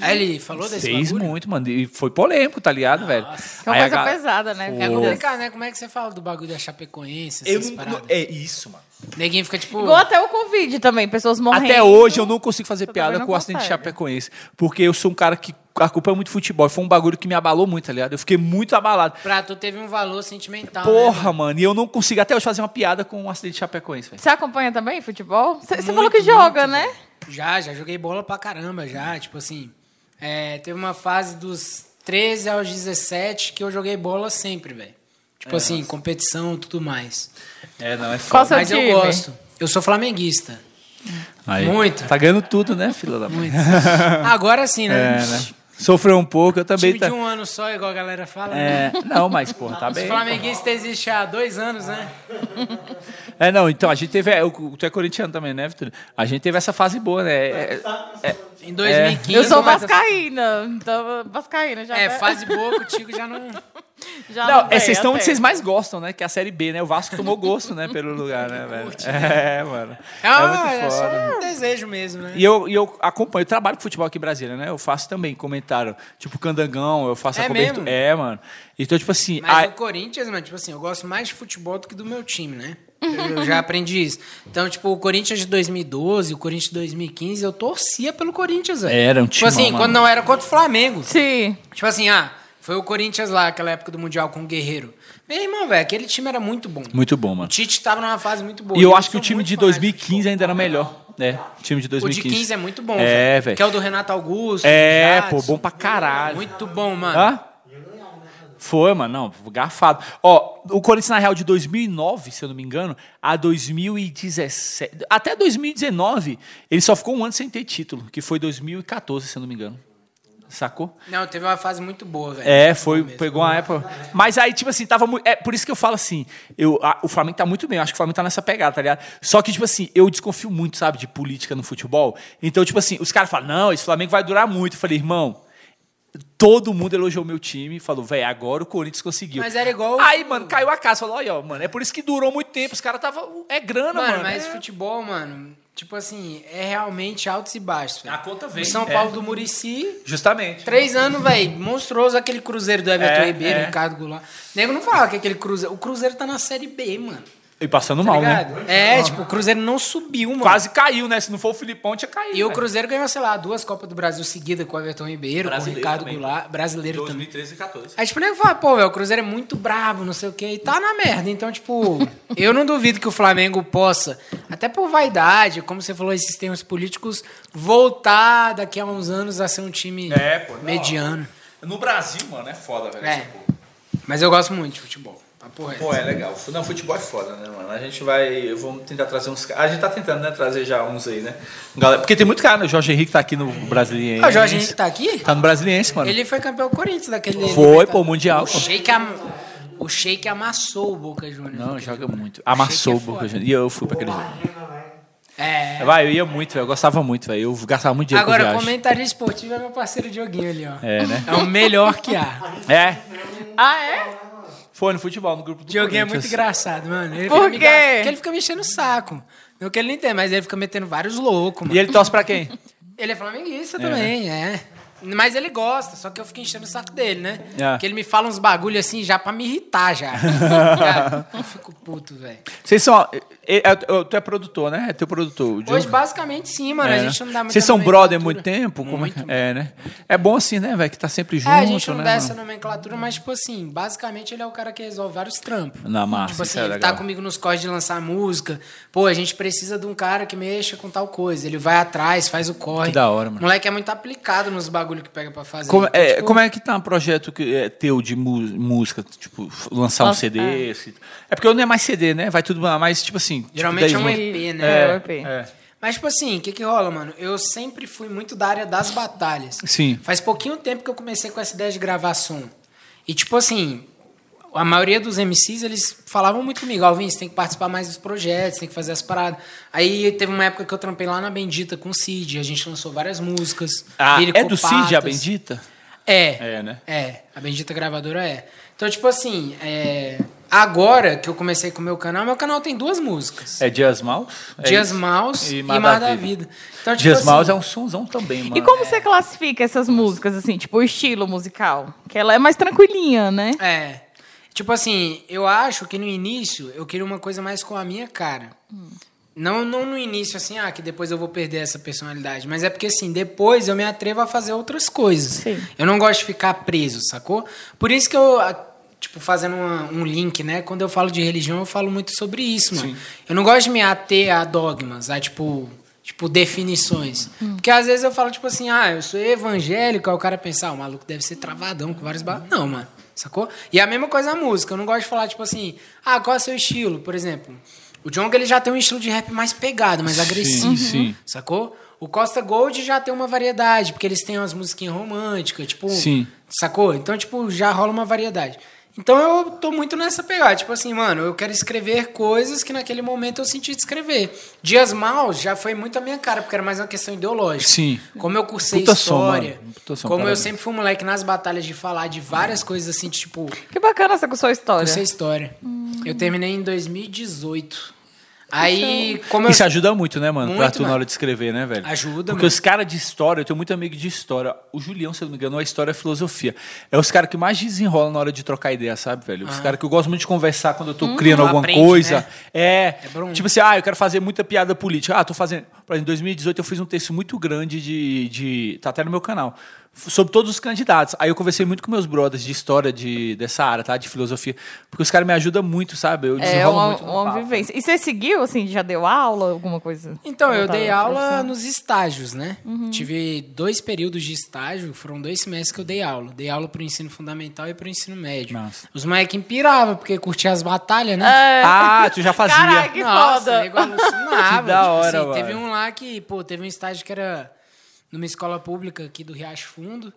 Aí ele falou desse Fez bagulho? muito, mano. E foi polêmico, tá ligado, velho? Que é uma Aí a coisa ga- pesada, né? É Pô. complicado, né? Como é que você fala do bagulho da Chapecoense, Eu essas não, paradas? é isso, mano. Neguinho fica tipo... Igual até o Covid também, pessoas morrendo. Até hoje eu não consigo fazer piada com o acidente de. Chapecoense. Porque eu sou um cara que acompanha muito futebol. Foi um bagulho que me abalou muito, tá ligado? Eu fiquei muito abalado. Pra tu teve um valor sentimental, né, Porra, mano? mano, e eu não consigo até hoje fazer uma piada com o acidente de Chapecoense, velho. Você acompanha também futebol? Você falou que joga, muito, né? velho. Já, já joguei bola pra caramba, já. Tipo assim, é, teve uma fase dos 13 aos 17 que eu joguei bola sempre, velho. Tipo assim, competição e tudo mais. É, não, é Qual seu Mas time? eu gosto. Eu sou flamenguista. Muito. Tá ganhando tudo, né, filha da mãe? Muito. Agora sim, né? *laughs* É, né? Sofreu um pouco, eu também. Time Tá... de um ano só, igual a galera fala. né? É, não, mas, porra, tá Os bem. flamenguistas existem há dois anos, né? *laughs* É, não, então, a gente teve. é, o- Tu é corintiano também, né, Vitor? A gente teve essa fase boa, né? É, é, Em 2015. Eu sou vascaína. Então, vascaína já. É, tá- fase boa contigo já não. *laughs* Já Não, tem, é, vocês estão onde vocês mais gostam, né? Que é a Série B, né? O Vasco tomou gosto, né? Pelo lugar, né, *laughs* velho? É, mano. É, É é só um desejo mesmo, né? E eu, e eu acompanho, eu trabalho com futebol aqui em Brasília, né? Eu faço também comentário. Tipo, Candangão, eu faço a É cobertura. mesmo? É, mano. Então, tipo assim. Mas a- o Corinthians, mano, tipo assim, eu gosto mais de futebol do que do meu time, né? Eu já aprendi isso. Então, tipo, o Corinthians de 2012, o Corinthians de 2015, eu torcia pelo Corinthians, velho. Era um Tipo timão, assim, mano. quando não era contra o Flamengo. Sim. Tipo assim, ah, foi o Corinthians lá, aquela época do Mundial com o Guerreiro. Meu irmão, velho, aquele time era muito bom. Muito bom, O mano. Tite tava numa fase muito boa. E eu eu acho que o time de fanático 2015 ainda era melhor. É, o time de O 2015. de 15 é muito bom. É, velho. Que é o do Renato Augusto. É, do pô, Jadson. bom pra caralho. Muito bom, mano. Hã? Foi, mano, não, garfado. Ó, o Corinthians, na real, de 2009, se eu não me engano, a 2017. Até 2019, ele só ficou um ano sem ter título, que foi 2014, se eu não me engano. Sacou? Não, teve uma fase muito boa, velho. É, foi, mesmo. pegou uma época. Mas aí, tipo assim, tava muito. É por isso que eu falo assim: eu, a- o Flamengo tá muito bem, eu acho que o Flamengo tá nessa pegada, tá ligado? Só que, tipo assim, eu desconfio muito, sabe, de política no futebol. Então, tipo assim, os caras falam, não, esse Flamengo vai durar muito. Eu falei, irmão. Todo mundo elogiou meu time falou, velho, agora o Corinthians conseguiu. Mas era igual- Aí, mano, caiu a casa. Falou, olha, mano, é por isso que durou muito tempo. Os caras tava. É grana, Mano, mano. mas é. futebol, mano, tipo assim, é realmente altos e baixos. velho. A conta vem, O São é. Paulo do Murici, Justamente. três anos, velho, monstruoso aquele Cruzeiro do Everton É, Ribeiro, é. Ricardo Goulart. Nego não fala que aquele Cruzeiro. O Cruzeiro tá na Série B, mano. E passando Tá mal, né? ligado? É, tipo, o Cruzeiro não subiu, mano. Quase caiu, né? Se não for o Filipão, tinha caído. E o velho. Cruzeiro ganhou, sei lá, duas Copas do Brasil seguidas com o Everton Ribeiro, com o Brasileiro Ricardo também. Goulart, brasileiro também. 2013 e 14. Aí, tipo, o nego fala, pô, velho, o Cruzeiro é muito brabo, não sei o quê, e tá na merda. Então, tipo, *laughs* eu não duvido que o Flamengo possa, até por vaidade, como você falou, esses termos políticos, voltar daqui a uns anos a ser um time É, pô, não. mediano. No Brasil, mano, é foda, velho. É. Mas eu gosto muito de futebol. Papo reto. Pô, é legal. Não, futebol é foda, né, mano? A gente vai. Vamos tentar trazer uns. A gente tá tentando, né? Trazer já uns aí, né? Galera, porque tem muito cara, né? O Jorge Henrique tá aqui no Brasiliense. Ah, o Jorge Henrique tá aqui? Tá no Brasiliense, mano. Ele foi campeão Corinthians daquele. Foi, pô, Mundial, O. Sheik, am... o Sheik amassou o Boca Juniors. Não, joga muito. Amassou o é Boca foda. Juniors. E eu fui pra aquele jogo. É. Vai, eu ia muito, velho. Eu gostava muito, velho. Eu gastava muito dinheiro Agora, com comentarista esportivo é meu parceiro Dioguinho ali, ó. É, né? É o melhor que há. É. Ah, é? Foi no futebol, no grupo do Dioguinho é muito engraçado, mano. Ele Por quê? ga- Porque ele fica me enchendo o saco. Não que ele não entende, mas ele fica metendo vários loucos, mano. E ele torce pra quem? Ele é flamenguista também, é. Mas ele gosta, só que eu fico enchendo o saco dele, né? É. Porque ele me fala uns bagulho assim já pra me irritar já. *laughs* Cara, eu fico puto, velho. Vocês são. É, é, é, Tu é produtor, né? É teu produtor. Hoje, Diogo. basicamente, sim, mano. É, a né? gente não dá muito Vocês são brother há muito tempo? Como é, Muito, é, né? É bom assim, né, velho? Que tá sempre junto, É, a gente não né? dá mano? essa nomenclatura, mas, tipo assim, basicamente ele é o cara que resolve vários trampos. Na massa, Tipo assim, é ele legal. tá comigo nos corres de lançar música. Pô, a gente precisa de um cara que mexa com tal coisa. Ele vai atrás, faz o corre. Que da hora, mano. O moleque é muito aplicado nos bagulho que pega pra fazer. Como, Então, é, tipo, como é que tá um projeto que é teu de música? Tipo, lançar um CD? assim? É porque não é mais CD, né? Vai tudo mais, tipo assim. Tipo, Geralmente 10 é um. EP, É, né? o EP. É. Mas, tipo assim, o que que rola, mano? Eu sempre fui muito da área das batalhas. Sim. Faz pouquinho tempo que eu comecei com essa ideia de gravar som. E, tipo assim, a maioria dos MCs, eles falavam muito comigo, Alvin, você tem que participar mais dos projetos, tem que fazer as paradas. Aí teve uma época que eu trampei lá na Bendita com o Cid, a gente lançou várias músicas. Ah, é do. Cid, a Bendita? É. É, né? É, a Bendita Gravadora é. Então, tipo assim, é, agora que eu comecei com o meu canal, meu canal tem duas músicas. É Dias Maus? É Dias isso? Maus e, Mar Mar da Vida. Então, tipo Dias assim, Maus é um sonzão também, mano. E como você classifica essas músicas, assim, tipo, o estilo musical? Que ela é mais tranquilinha, né? É. Tipo assim, eu acho que no início eu queria uma coisa mais com a minha cara. Não, não no início, assim, ah, que depois eu vou perder essa personalidade. Mas é porque, assim, depois eu me atrevo a fazer outras coisas. Sim. Eu não gosto de ficar preso, sacou? Por isso que eu, tipo, fazendo uma- um link, né? Quando eu falo de religião, eu falo muito sobre isso, mano. Eu não gosto de me ater a dogmas, a, tipo, tipo definições. Porque às vezes eu falo, tipo assim, ah, eu sou evangélico, aí o cara pensa, ah, o maluco deve ser travadão com vários bar... Não, mano. Sacou? E a mesma coisa na música. Eu não gosto de falar, tipo assim, ah, qual é o seu estilo? Por exemplo, o Jonga ele já tem um estilo de rap mais pegado, mais agressivo. sim. Sacou? O Costa Gold já tem uma variedade, porque eles têm umas musiquinhas românticas, tipo. Sim. Sacou? Então, tipo, já rola uma variedade. Então eu tô muito nessa pegada. Tipo assim, mano, eu quero escrever coisas que naquele momento eu senti de escrever. Dias Maus já foi muito a minha cara, porque era mais uma questão ideológica. Sim. Como eu cursei Puta som, história. Puta som, como eu sempre fui moleque nas batalhas de falar de várias coisas assim, tipo, Que bacana essa com sua história. cursei história. Eu terminei em 2018. Aí, como eu. Isso ajuda muito, né, mano? pra Muito, tu na mano. hora de escrever, né, velho? Ajuda, Porque mano. os caras de história, eu tenho muito amigo de história. O Julião, se eu não me engano, é história e filosofia. É os caras que mais desenrolam na hora de trocar ideia, sabe, velho? Os caras que eu gosto muito de conversar quando eu tô criando Tu alguma aprende, coisa. né? É. É. Tipo assim, ah, eu quero fazer muita piada política. Ah, tô fazendo. Por exemplo, em 2018 eu fiz um texto muito grande de. de tá até no meu canal. Sobre todos os candidatos. Aí eu conversei muito com meus brothers de história de, dessa área, tá? De filosofia. Porque os caras me ajudam muito, sabe? Eu É uma, muito uma papo. vivência. E você seguiu, assim, já deu aula, alguma coisa? Então, eu dei aula nos estágios, né? Uhum. Tive dois períodos de estágio, foram dois semestres que eu dei aula. Dei aula pro ensino fundamental e pro ensino médio. Massa. Os moleques piravam, porque curtia as batalhas, né? É. Ah, tu já fazia. Caraca, que Nossa, foda. nego alucinava. *laughs* Que da tipo hora, assim, mano. Teve um lá que, pô, teve um estágio que era numa escola pública aqui do Riacho Fundo.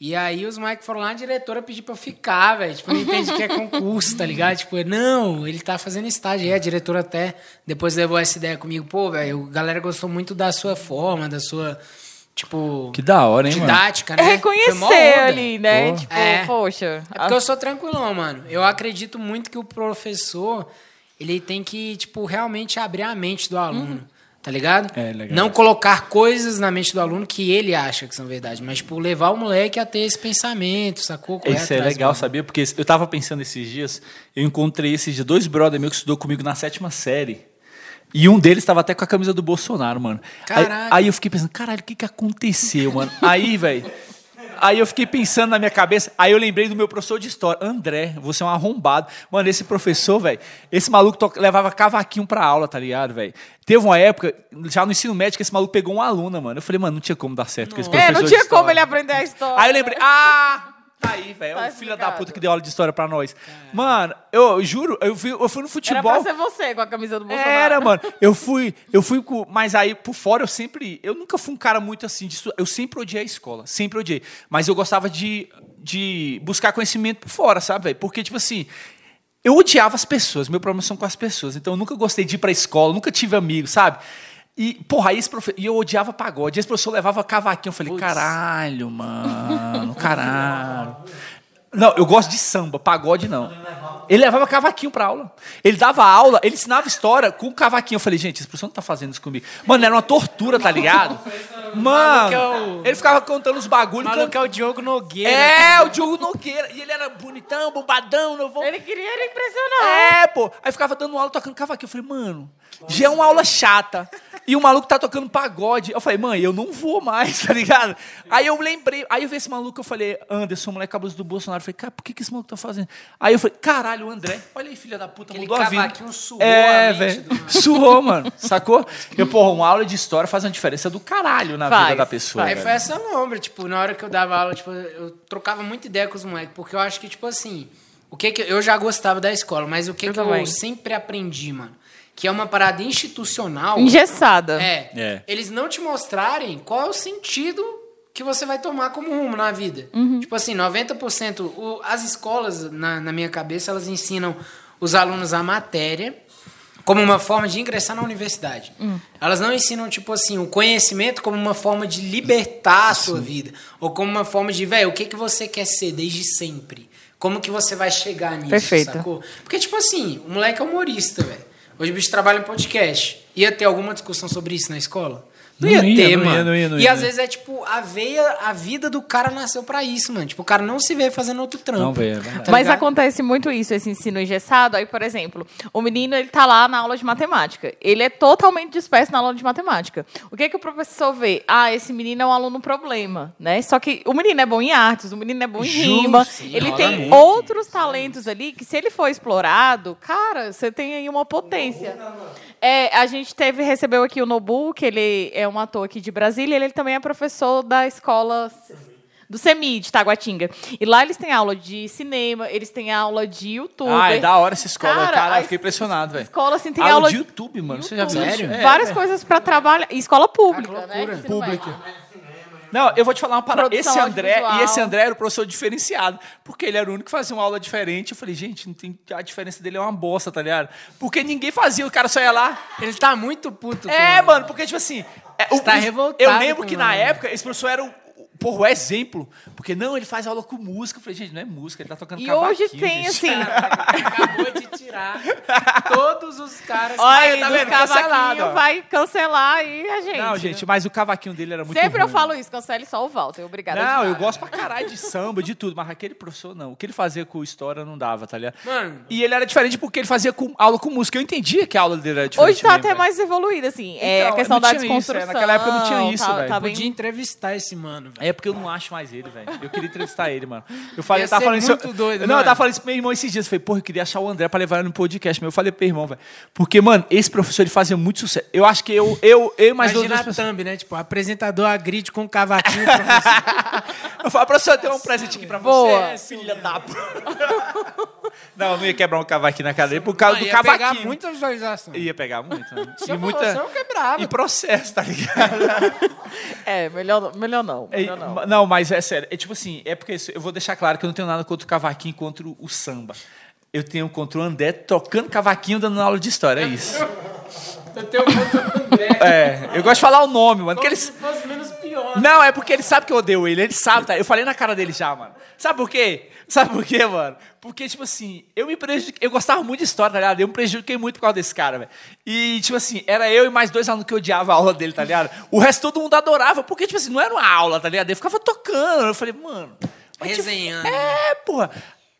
E aí os moleques foram lá, a diretora pediu pra eu ficar, velho. Tipo, não entende que é concurso, tá ligado? Tipo, não, ele tá fazendo estágio. E a diretora até depois levou essa ideia comigo. Pô, velho, a galera gostou muito da sua forma, da sua, tipo, Que da hora, hein, mano? didática, É né? Reconhecer ali, né? Pô. Tipo, É. poxa. É porque eu sou tranquilão, mano. Eu acredito muito que o professor, ele tem que, tipo, realmente abrir a mente do aluno. Tá ligado? É, legal. Não colocar coisas na mente do aluno que ele acha que são verdade, mas, tipo, levar o moleque a ter esse pensamento, sacou? Correr Isso é legal, sabia? Porque eu tava pensando esses dias, eu encontrei esses dias dois brother meus que estudou comigo na sétima série. E um deles estava até com a camisa do Bolsonaro, mano. Aí, aí eu fiquei pensando, caralho, o que que aconteceu, mano? Aí, *laughs* velho. Aí eu fiquei pensando na minha cabeça, aí eu lembrei do meu professor de história, André, você é um arrombado. Mano, esse professor, velho, esse maluco levava cavaquinho pra aula, tá ligado, velho? Teve uma época, já no ensino médio, que esse maluco pegou uma aluna, mano. Eu falei, mano, não tinha como dar certo com esse professor É, não tinha como ele aprender a história. Aí eu lembrei, ah, tá aí, velho, Tá é o filho da puta que deu aula de história pra nós. Mano, eu juro, eu fui, eu fui no Era futebol. pra ser você com a camisa do Bolsonaro. Era, mano. Eu fui, eu fui com. Mas aí, por fora, eu sempre. Eu nunca fui um cara muito assim estu- Eu sempre odiei a escola. Sempre odiei. Mas eu gostava de, de buscar conhecimento por fora, sabe, velho? Porque, tipo assim. Eu odiava as pessoas, meu problema são com as pessoas. Então eu nunca gostei de ir pra escola, nunca tive amigos, sabe? E, porra, aí esse professor. E eu odiava pagode. Esse professor levava cavaquinho. Eu falei, caralho, mano, *laughs* caralho. Não, eu gosto de samba, pagode não. Ele levava cavaquinho pra aula. Ele dava aula, ele ensinava história com cavaquinho. Eu falei, gente, esse professor não tá fazendo isso comigo. Mano, era uma tortura, tá ligado? *laughs* é Mano, o- ele ficava contando os O bagulhos. maluco é o Diogo Nogueira. É, o Diogo Nogueira. E ele era bonitão, bombadão, não vou. Ele queria ele impressionar. É, pô. Aí ficava dando aula tocando cavaquinho. Eu falei, mano, já é uma aula chata. E o maluco tá tocando pagode. Eu falei, mãe, eu não vou mais, *laughs* tá ligado? Aí eu lembrei, aí eu vi esse maluco, eu falei, Anderson, moleque cabuloso do Bolsonaro. Eu falei, cara, por que, que esse maluco tá fazendo? Aí eu falei, caralho, o André, olha aí, filha da puta, Aquele mudou a vida. suou É, velho. Suou, mano. *laughs* Sacou? Eu, porra, uma aula de história faz uma diferença do caralho na Faz, vida da pessoa. Aí foi essa lombra, tipo, na hora que eu dava aula, tipo, eu trocava muita ideia com os moleques, porque eu acho que, tipo assim, o que que eu já gostava da escola, mas o que Eu que eu sempre aprendi, mano, que é uma parada institucional. Engessada. É, É. eles não te mostrarem qual é o sentido que você vai tomar como rumo na vida. Tipo assim, 90%. O, as escolas, na, na minha cabeça, elas ensinam os alunos a matéria como uma forma de ingressar na universidade. Elas não ensinam, tipo assim, o conhecimento como uma forma de libertar a sua vida. Ou como uma forma de, velho, o que, que você quer ser desde sempre? Como que você vai chegar nisso, Perfeito. sacou? Porque, tipo assim, o moleque é humorista, velho. Hoje o bicho trabalha em podcast. Ia ter alguma discussão sobre isso na escola? Não, Não ia, ia, ter, não ia, mano. não ia, não e ia. às vezes é tipo, a veia, a vida do cara nasceu pra isso, mano. Tipo, o cara não se vê fazendo outro trampo. Não vê, é. Tá Mas ligado? acontece muito isso, esse ensino engessado. Aí, por exemplo, o menino ele tá lá na aula de matemática. Ele é totalmente disperso na aula de matemática. O que que o professor vê? Ah, esse menino é um aluno problema, né? Só que o menino é bom em artes, o menino é bom em Justo, rima. sim, ele tem muito. outros talentos ali que se ele for explorado, cara, você tem aí uma potência. É, a gente teve recebeu aqui o Nobu, que ele é um ator aqui de Brasília, ele também é professor da escola do CEMI de Taguatinga. E lá eles têm aula de cinema, eles têm aula de YouTube. Ah, é da hora essa escola. Cara, Cara, eu fiquei impressionado, velho. escola assim tem aula, aula de YouTube, mano. Você já viu Sério? É, várias velho. coisas para trabalhar, e escola pública, Ah, né? Pública. Não, eu vou te falar uma parada. Produção Esse André, e esse André era o professor diferenciado, porque ele era o único que fazia uma aula diferente. Eu falei, gente, não tem, a diferença dele é uma bosta, tá ligado? Porque ninguém fazia, o cara só ia lá. Ele tá muito puto. É, mano, porque, tipo assim. é, o- Você tá revoltado Eu lembro que o na época esse professor era o- porra, o exemplo. Porque não, ele faz aula com música. Eu falei, gente, não é música, ele tá tocando E hoje tem, gente. assim, *laughs* Acabou de tirar todos os caras. olha, tá vendo? Cancelado, cavaquinhos ó. vai cancelar aí a gente. Não, gente, mas o cavaquinho dele era muito Sempre eu ruim. falo isso, cancele só o Walter. Obrigada. Não, eu gosto pra caralho de samba, de tudo, mas aquele professor não. O que ele fazia com história não dava, tá ligado? Mano. E ele era diferente porque ele fazia com, aula com música. Eu entendia que a aula dele era diferente. Hoje tá mesmo, até velho. mais evoluído, assim. é Então, a questão não da tinha isso, é, desconstrução. naquela época não tinha isso, tá, velho. Tá bem... Podia entrevistar esse mano, velho. É porque eu não acho mais ele, velho. Eu queria entrevistar ele, mano. Eu falei, Ia eu tava falando muito isso. doido, não, mano. eu tava falando isso pro meu irmão esses dias. Eu falei, porra, eu queria achar o André pra levar ele no podcast. Mas eu falei pro meu irmão, velho. Porque, mano, esse professor ele fazia muito sucesso. Eu acho que eu, eu, eu mais Imagina a pessoas. thumb, né? Tipo, apresentador agride com cavaquinho. professor. *laughs* Eu falei, professor, tem um presente aqui pra você. Boa. filha da p. *laughs* Não, eu não ia quebrar um cavaquinho na dele por causa Não, do ia pegar cavaquinho. muita visualização. Ia pegar muito. Né? Fosse, eu quebrava. E processo, tá ligado? É, melhor, melhor não. Melhor não. não. mas é sério. É tipo assim, é porque isso- eu vou deixar claro que eu não tenho nada contra o cavaquinho, contra o samba. Eu tenho contra o André tocando cavaquinho dando aula de história, é isso. Eu tenho muito André. É, eu gosto de falar o nome, mano. Como ele, se fosse. Não, é porque ele sabe que eu odeio ele. Ele sabe, tá? Eu falei na cara dele já, mano. Sabe por quê? Sabe por quê, mano? Porque, tipo assim, eu me prejudiquei. Eu gostava muito de história, tá ligado? Eu me prejudiquei muito por causa desse cara, velho. E, tipo assim, era eu e mais dois alunos que odiavam a aula dele, tá ligado? O resto todo mundo adorava, porque, tipo assim, não era uma aula, tá ligado? Ele ficava tocando. Eu falei, mano. mas, tipo, Resenhando. é, porra.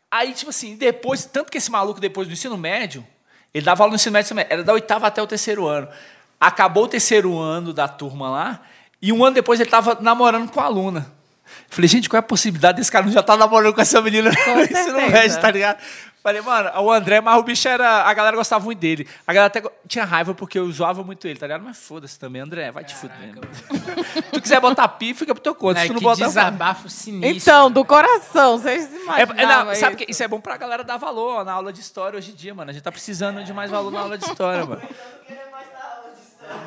Aí, tipo assim, depois, tanto que esse maluco, depois do ensino médio, ele dava aula no ensino médio também, era da oitava até o terceiro ano. Acabou o terceiro ano da turma lá, e um ano depois ele tava namorando com a aluna. Falei, gente, qual é a possibilidade desse cara não já tá namorando com essa menina ensino *laughs* certeza. médio, tá ligado? Falei, mano, o André, mas o bicho era. A galera gostava muito dele. A galera até tinha raiva porque eu zoava muito ele, tá ligado? Mas foda-se também, André, vai te fuder. Se *laughs* tu quiser botar pi, fica pro teu conta. Se É, tu não que botar. desabafo sinistro. Então, do coração, vocês É, imaginam. é, não, sabe que isso é bom pra galera dar valor ó, na aula de história hoje em dia, mano. A gente tá precisando de mais valor na aula de história, mano.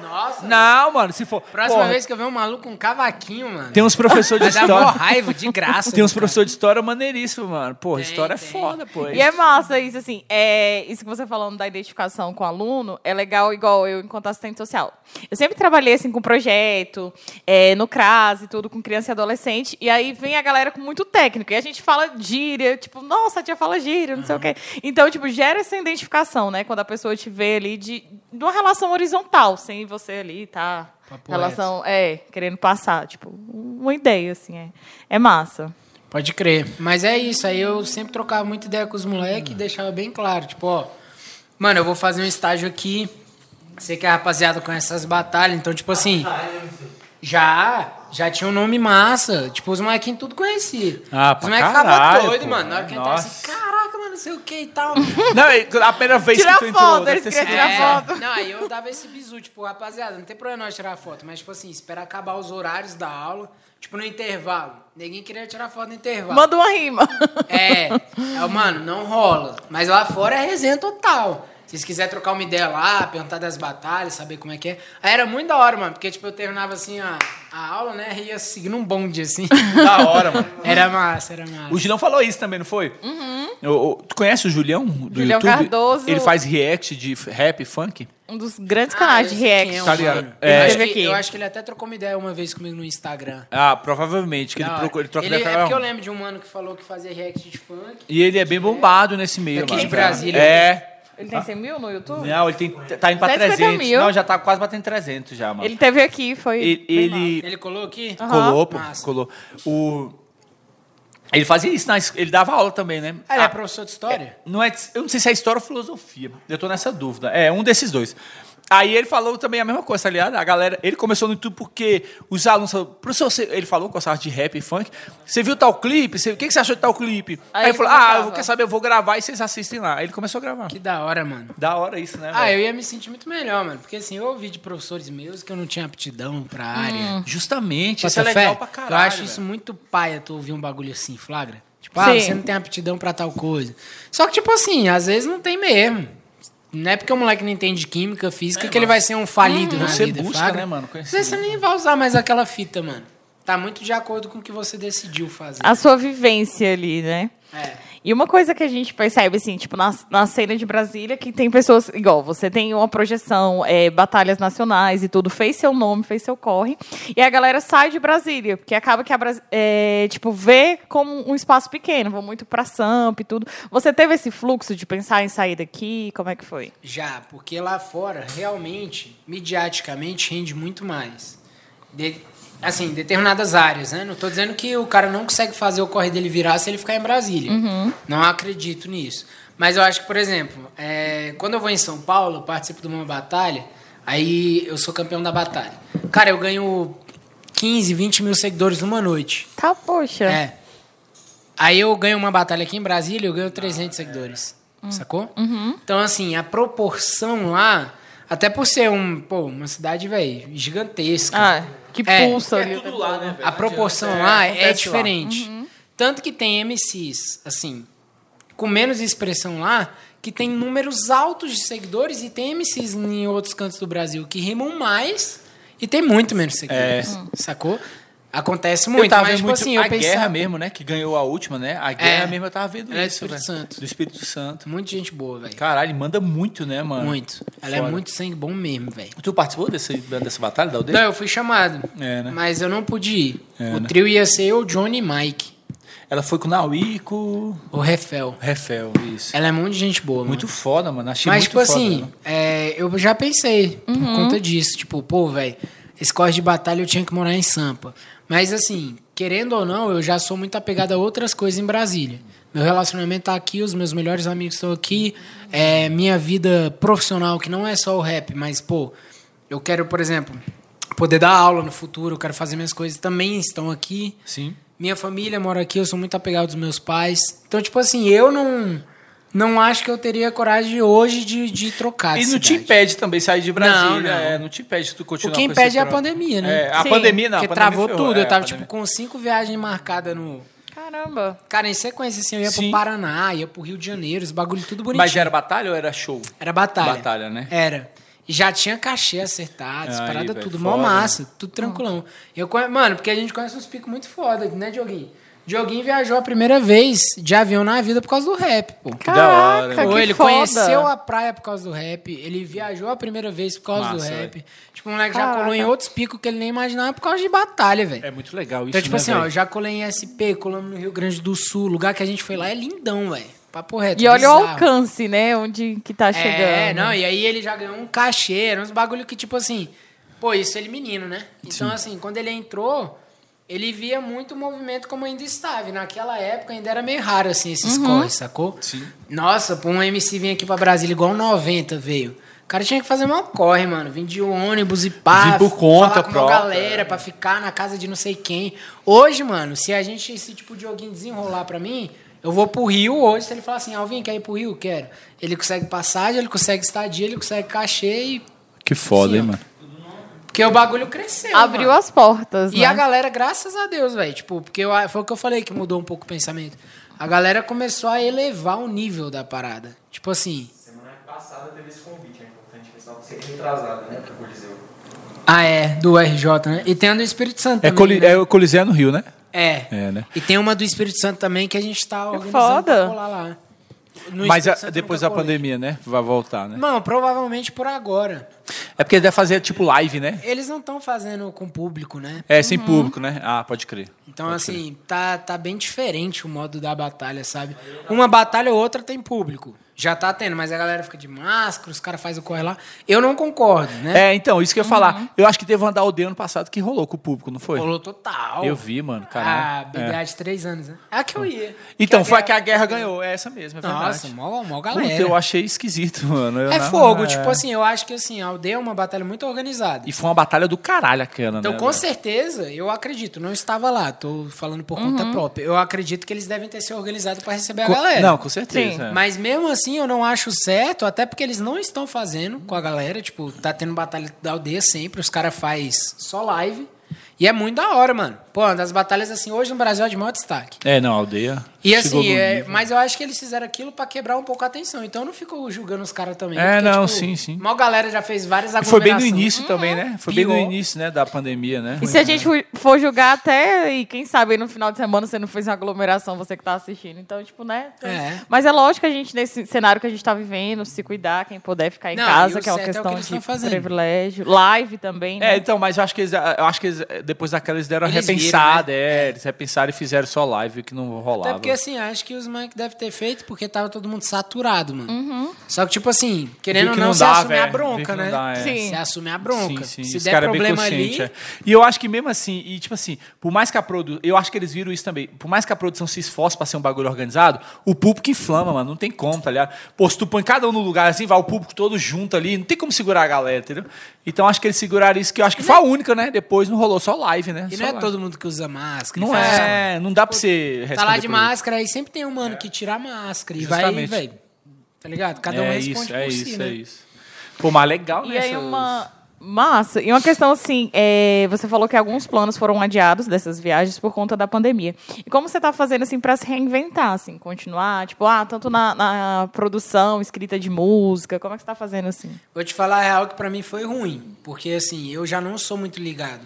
Nossa. Não, mano, se for. Próxima porra, vez que eu ver um maluco com um cavaquinho, mano. Tem uns professores de Vai dar mó história. raiva, de graça. Tem uns professores de história maneiríssimos, mano. Porra, Tem, história tem. é foda, pô. E é massa isso, assim. É, isso que você falando da identificação com o aluno é legal, igual eu, enquanto assistente social. Eu sempre trabalhei, assim, com projeto, é, no CRAS e tudo, com criança e adolescente. E aí vem a galera com muito técnico. E a gente fala gíria, tipo, nossa, a tia fala gíria, não sei o quê. Então, tipo, gera essa identificação, né? Quando a pessoa te vê ali de, de uma relação horizontal, sem você ali, tá? Papo Relação, é, querendo passar, tipo, uma ideia, assim, é, é massa. Pode crer. Mas é isso, aí eu sempre trocava muita ideia com os moleques e deixava bem claro, tipo, ó, mano, eu vou fazer um estágio aqui, sei que a rapaziada conhece essas batalhas, então, tipo assim, já, já tinha um nome massa, tipo, os molequinhos tudo conhecia. Ah, os pra moleques caralho, ficavam doidos, mano, na hora que entrava assim, Nossa. Não sei o que e tal. *laughs* Não, e a primeira vez Tira que tu entrou, foto, deve eles ter sido- tirar É, foto. Não, aí eu dava esse bizu, tipo, rapaziada, não tem problema nós tirar foto, mas, tipo assim, espera acabar os horários da aula, tipo, no intervalo. Ninguém queria tirar foto no intervalo. Manda uma rima. É, é, mano, não rola. Mas lá fora é resenha total. Se vocês quiserem trocar uma ideia lá, perguntar das batalhas, saber como é que é. Aí era muito da hora, mano, porque, tipo, eu terminava assim a, a aula, né, e ia seguindo um bonde, assim. *laughs* Da hora, mano. Era massa, era massa. O Julião falou isso também, não foi? Uhum. tu conhece o Julião do Julião YouTube? Cardoso. Ele faz react de rap e funk? Um dos grandes canais Ah, de react. é o Tá ligado? mano. É. Eu, acho que, aqui. eu acho que ele até trocou uma ideia uma vez comigo no Instagram. Ah, provavelmente. Que ele, Da procura, ele troca Ele- ideia é porque eu lembro de um mano que falou que fazia react de funk. E ele é bem bombado nesse meio, Daqui mano. de Brasília. É. Ele tem 100 mil no YouTube? Não, ele tem, tá indo pra 150 300. mil. Não, já tá quase batendo 300 já, mano. Ele teve aqui, foi. Ele, ele Ele colou aqui? Aham. colou, pô, colou. O... Ele fazia isso, na ele dava aula também, né? Ah, ele é Ah, professor de história? Não é, eu não sei se é história ou filosofia. Eu tô nessa dúvida. É, um desses dois. Aí ele falou também a mesma coisa, tá ligado? A galera, ele começou no YouTube porque os alunos falaram, professor, você-" ele falou que gostava de rap e funk. Você viu tal clipe? Você- o que, que você achou de tal clipe? Aí, ele ele falou, ah, começava. eu quer saber, eu vou gravar e vocês assistem lá. Aí ele começou a gravar. Que da hora, mano. Da hora isso, né? Ah, velho? eu ia me sentir muito melhor, mano. Porque assim, eu ouvi de professores meus que eu não tinha aptidão pra área. Justamente, isso Bota é fé? legal pra caralho. Eu acho velho. isso muito paia, tu ouvir um bagulho assim, flagra. Tipo, ah, Sim. você não tem aptidão pra tal coisa. Só que, tipo assim, às vezes não tem mesmo. Não é porque o moleque não entende química, física, que ele vai ser um falido na Você vida, busca, flagra. né, mano, Às vezes você nem vai usar mais aquela fita, mano. tá muito de acordo com o que você decidiu fazer. A sua vivência ali, né? É. E uma coisa que a gente percebe, assim, tipo, na, na cena de Brasília, que tem pessoas, igual, você tem uma projeção, é, batalhas nacionais e tudo, fez seu nome, fez seu corre, e a galera sai de Brasília, porque acaba que a é, tipo, vê como um espaço pequeno, vão muito pra Samp e tudo. Você teve esse fluxo de pensar em sair daqui? Como é que foi? Já, porque lá fora, realmente, mediaticamente, rende muito mais. De- assim, determinadas áreas, né? Não tô dizendo que o cara não consegue fazer o corre dele virar se ele ficar em Brasília. Não acredito nisso. Mas eu acho que, por exemplo, é, quando eu vou em São Paulo, participo de uma batalha, aí eu sou campeão da batalha. Cara, eu ganho 15, 20 mil seguidores numa noite. Tá, poxa. É. Aí eu ganho uma batalha aqui em Brasília, eu ganho 300 seguidores. Sacou? Então, assim, a proporção lá, até por ser um, pô, uma cidade, velho, gigantesca. Ah, que É. pulsa É ali. tudo lá, né, velho? A proporção adianta, lá é, acontece lá. diferente. Tanto que tem MCs, assim, com menos expressão lá, que tem números altos de seguidores, e tem MCs em outros cantos do Brasil que rimam mais e tem muito menos seguidores. Sacou? Acontece muito, eu tava mas, tipo muito assim, eu a guerra pensava... mesmo, né? Que ganhou a última, né? A guerra É. mesmo eu tava vendo é do isso, Espírito velho. Santo. Do Espírito Santo. Muita gente boa, velho. Caralho, manda muito, né, mano? Muito. Ela é Foda. muito sangue bom mesmo, velho. Tu participou desse, dessa batalha da aldeia? Não, eu fui chamado. É, né? Mas eu não pude ir. É, o né? trio ia ser eu, Johnny e Mike. Ela foi com o Naui e com O Refel. Refel, isso. Ela é muito gente boa, mano. Muito foda, mano. Achei Mas, muito tipo foda, assim, né? é, eu já pensei por conta disso. Tipo, pô, velho, esse corre de batalha eu tinha que morar em Sampa. Mas, assim, querendo ou não, eu já sou muito apegado a outras coisas em Brasília. Meu relacionamento tá aqui, os meus melhores amigos estão aqui. É, minha vida profissional, que não é só o rap, mas, pô, eu quero, por exemplo, poder dar aula no futuro, eu quero fazer minhas coisas, também estão aqui. Sim. Minha família mora aqui, eu sou muito apegado aos meus pais. Então, tipo assim, eu não não acho que eu teria coragem hoje de, de trocar de E não te cidade. impede também sair de Brasília. Não, não. É, não te impede de tu O continuar que com impede esse é a pandemia, né? É, a Sim. pandemia não. Porque pandemia travou ferrou, tudo. é, eu tava, tipo, com cinco viagens marcadas no... Caramba. Cara, em sequência, assim, eu ia Sim. pro Paraná, ia pro Rio de Janeiro, os bagulho tudo bonitinho. Mas era batalha ou era show? Era batalha. Batalha, né? Era. E já tinha cachê acertado, as Aí, paradas velho, tudo, foda, mó massa, tudo tranquilão. Eu. Mano, porque a gente conhece uns picos muito foda, né, Dioguinho? Dioguinho viajou a primeira vez de avião na vida por causa do rap, pô. Que da hora, Caraca. Pô, que ele foda. conheceu a praia por causa do rap, ele viajou a primeira vez por causa Massa, do rap. Tipo, o moleque já Caraca. colou em outros picos que ele nem imaginava por causa de batalha, velho. É muito legal isso, Então, tipo né, assim, ó, velho? eu já colei em SP, colamos no Rio Grande do Sul, o lugar que a gente foi lá é lindão, velho. Papo reto. E olha o alcance, né? Onde que tá chegando. É, não, e aí ele já ganhou um cachê, uns bagulho que, tipo assim, pô, isso ele menino, né? Então, assim, quando ele entrou, ele via muito o movimento como ainda estava. E naquela época ainda era meio raro, assim, esses corres, sacou? Sim. Nossa, pô, um MC vir aqui pra Brasília igual um 90 veio. O cara tinha que fazer mal corre, mano. Vim de ônibus e pá. Vir por conta falar com uma própria, galera pra ficar na casa de não sei quem. Hoje, mano, se a gente, se tipo, o Dioguinho desenrolar pra mim, eu vou pro Rio hoje. Se ele falar assim, Alvin, quer ir pro Rio? Quero. Ele consegue passagem, ele consegue estadia, ele consegue cachê e... Que foda, Sim, hein, mano? Porque o bagulho cresceu, Abriu mano. as portas, E né? a galera, graças a Deus, velho, tipo, porque eu, foi o que eu falei que mudou um pouco o pensamento. A galera começou a elevar o nível da parada. Tipo assim, Semana passada teve esse convite, é importante ressaltar. Você que retrasado, né? Pro Coliseu. ah, é, do RJ, né? E tem a do Espírito Santo É, também, coli né? é o Coliseu no Rio, né? É. É, né? E tem uma do Espírito Santo também que a gente tá organizando foda. pra colar lá. No Mas a- depois da pandemia, né? Vai voltar, né? Mano, provavelmente por agora. É porque deve fazer tipo live, né? Eles não estão fazendo com público, né? É, sem público, né? Ah, pode crer. Então, assim, tá, tá bem diferente o modo da batalha, sabe? Uma batalha ou outra tem público. Já tá tendo, mas a galera fica de máscara, os caras fazem o corre lá. Eu não concordo, né? É, então, isso que eu ia falar. Eu acho que teve uma da aldeia ano passado que rolou com o público, não foi? Rolou total. Eu vi, mano, Ah, caralho. BBA É. de três anos, né? É a que eu ia. Então, Que foi a que a guerra ganhou. É essa mesmo, é Nossa, verdade. mó, mó Puta, galera. eu achei esquisito, *laughs* mano. Eu É não- fogo, é. tipo assim, eu acho que assim, a aldeia é uma batalha muito organizada. E foi uma batalha do caralho aquela, Então, né? com velho? certeza, eu acredito, não estava lá, tô falando por conta própria. Eu acredito que eles devem ter se organizado para receber a galera. Não, com certeza. Sim. Mas mesmo assim, eu não acho certo, até porque eles não estão fazendo com a galera. Tipo, tá tendo batalha da aldeia sempre, os caras faz só live. E é muito da hora, mano. Pô, uma das batalhas, assim, hoje no Brasil é de maior destaque. É, não, a aldeia. E assim, é, nível. mas eu acho que eles fizeram aquilo pra quebrar um pouco a atenção. Então eu não fico julgando os caras também. É, não, sim, sim. Mal galera já fez várias E foi bem no aglomerações. início também, né? Foi bem no Pior. início, né, da pandemia, né? E se a gente for- for julgar até, e quem sabe aí no final de semana você não fez uma aglomeração, você que tá assistindo. Então, tipo, né? É. Mas é lógico que a gente, nesse cenário que a gente tá vivendo, se cuidar, quem puder ficar em Não, casa, que é uma é o que questão eles de estão fazendo. privilégio. Live também, né? É, então, mas eu acho que eles, eu acho que eles, depois daquela eles deram uma Eles viram, repensada, é, eles repensaram e fizeram só live, que não rolava. Até porque, assim, acho que os Mike devem ter feito porque tava todo mundo saturado, mano. Uhum. Só que, tipo assim, querendo ou que não, não você dá, assume a bronca, né? dá, é. Sim. Você assume a bronca. Sim, sim. Se Esse der cara é problema consciente, ali... é. E eu acho que mesmo assim, e tipo assim, por mais que a produção. Eu acho que eles viram isso também. Por mais que a produção se esforce pra ser um bagulho organizado, o público inflama, mano. Não tem como, tá ligado? Pô, se tu põe cada um no lugar assim, vai o público todo junto ali, não tem como segurar a galera, entendeu? Então acho que eles seguraram isso, que eu acho que foi a única, né? Depois não rolou só live, né? E Só não é live. todo mundo que usa máscara. Não faz é, não dá pra você Tá lá de isso. máscara, aí sempre tem um mano que tira a máscara e vai, Justamente. velho. Tá ligado? Cada um é responde isso, é por isso, si, é né? isso. Pô, mas legal, né? E aí uma massa. E uma questão assim, é, você falou que alguns planos foram adiados dessas viagens por conta da pandemia. E como você está fazendo assim para se reinventar, assim, continuar, tipo, ah, tanto na, na produção, escrita de música, como é que você está fazendo assim? Vou te falar a real que pra mim foi ruim, porque assim, eu já não sou muito ligado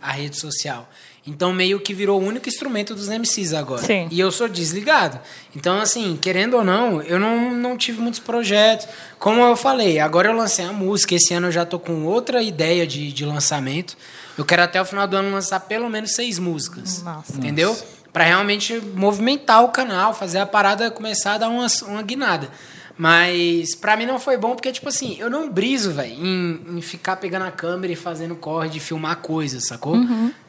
à rede social. Então meio que virou o único instrumento dos MCs agora. Sim. E eu sou desligado. Então assim, querendo ou não, eu não, não tive muitos projetos. Como eu falei, agora eu lancei a música, esse ano eu já tô com outra ideia de, de lançamento. Eu quero até o final do ano lançar pelo menos seis músicas. Nossa. Entendeu? Pra realmente movimentar o canal, fazer a parada começar a dar uma, uma guinada. Mas pra mim não foi bom porque, tipo assim, eu não briso, velho, em, em ficar pegando a câmera e fazendo corre de filmar coisas, sacou?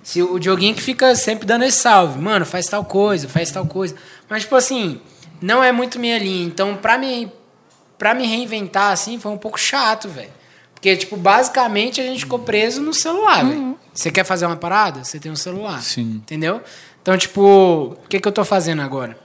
Se o Dioguinho que fica sempre dando esse salve, mano, faz tal coisa, faz tal coisa. Mas, tipo assim, não é muito minha linha. Então, pra me, pra me reinventar, assim, foi um pouco chato, velho. Porque, tipo, basicamente a gente ficou preso no celular, velho. Você quer fazer uma parada? Você tem um celular. Sim. Entendeu? Então, tipo, o que, que eu tô fazendo agora?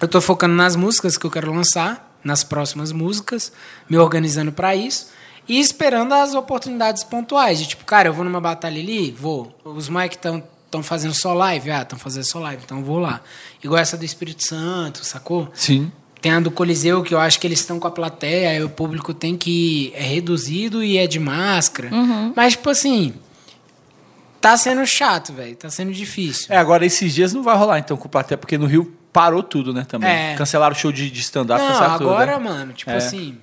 Eu tô focando nas músicas que eu quero lançar, nas próximas músicas, me organizando pra isso e esperando as oportunidades pontuais. De tipo, cara, eu vou numa batalha ali, vou. Os Mike estão estão fazendo só live, ah, estão fazendo só live, então eu vou lá. Igual essa do Espírito Santo, sacou? Sim. Tem a do Coliseu, que eu acho que eles estão com a plateia, aí o público tem que. é reduzido e é de máscara. Mas, tipo assim. Tá sendo chato, velho. Tá sendo difícil. É, agora esses dias não vai rolar então com o plateia, porque no Rio parou tudo, né, também. É. Cancelaram o show de, de stand-up, cancelaram tudo. agora, né? mano, tipo É. assim.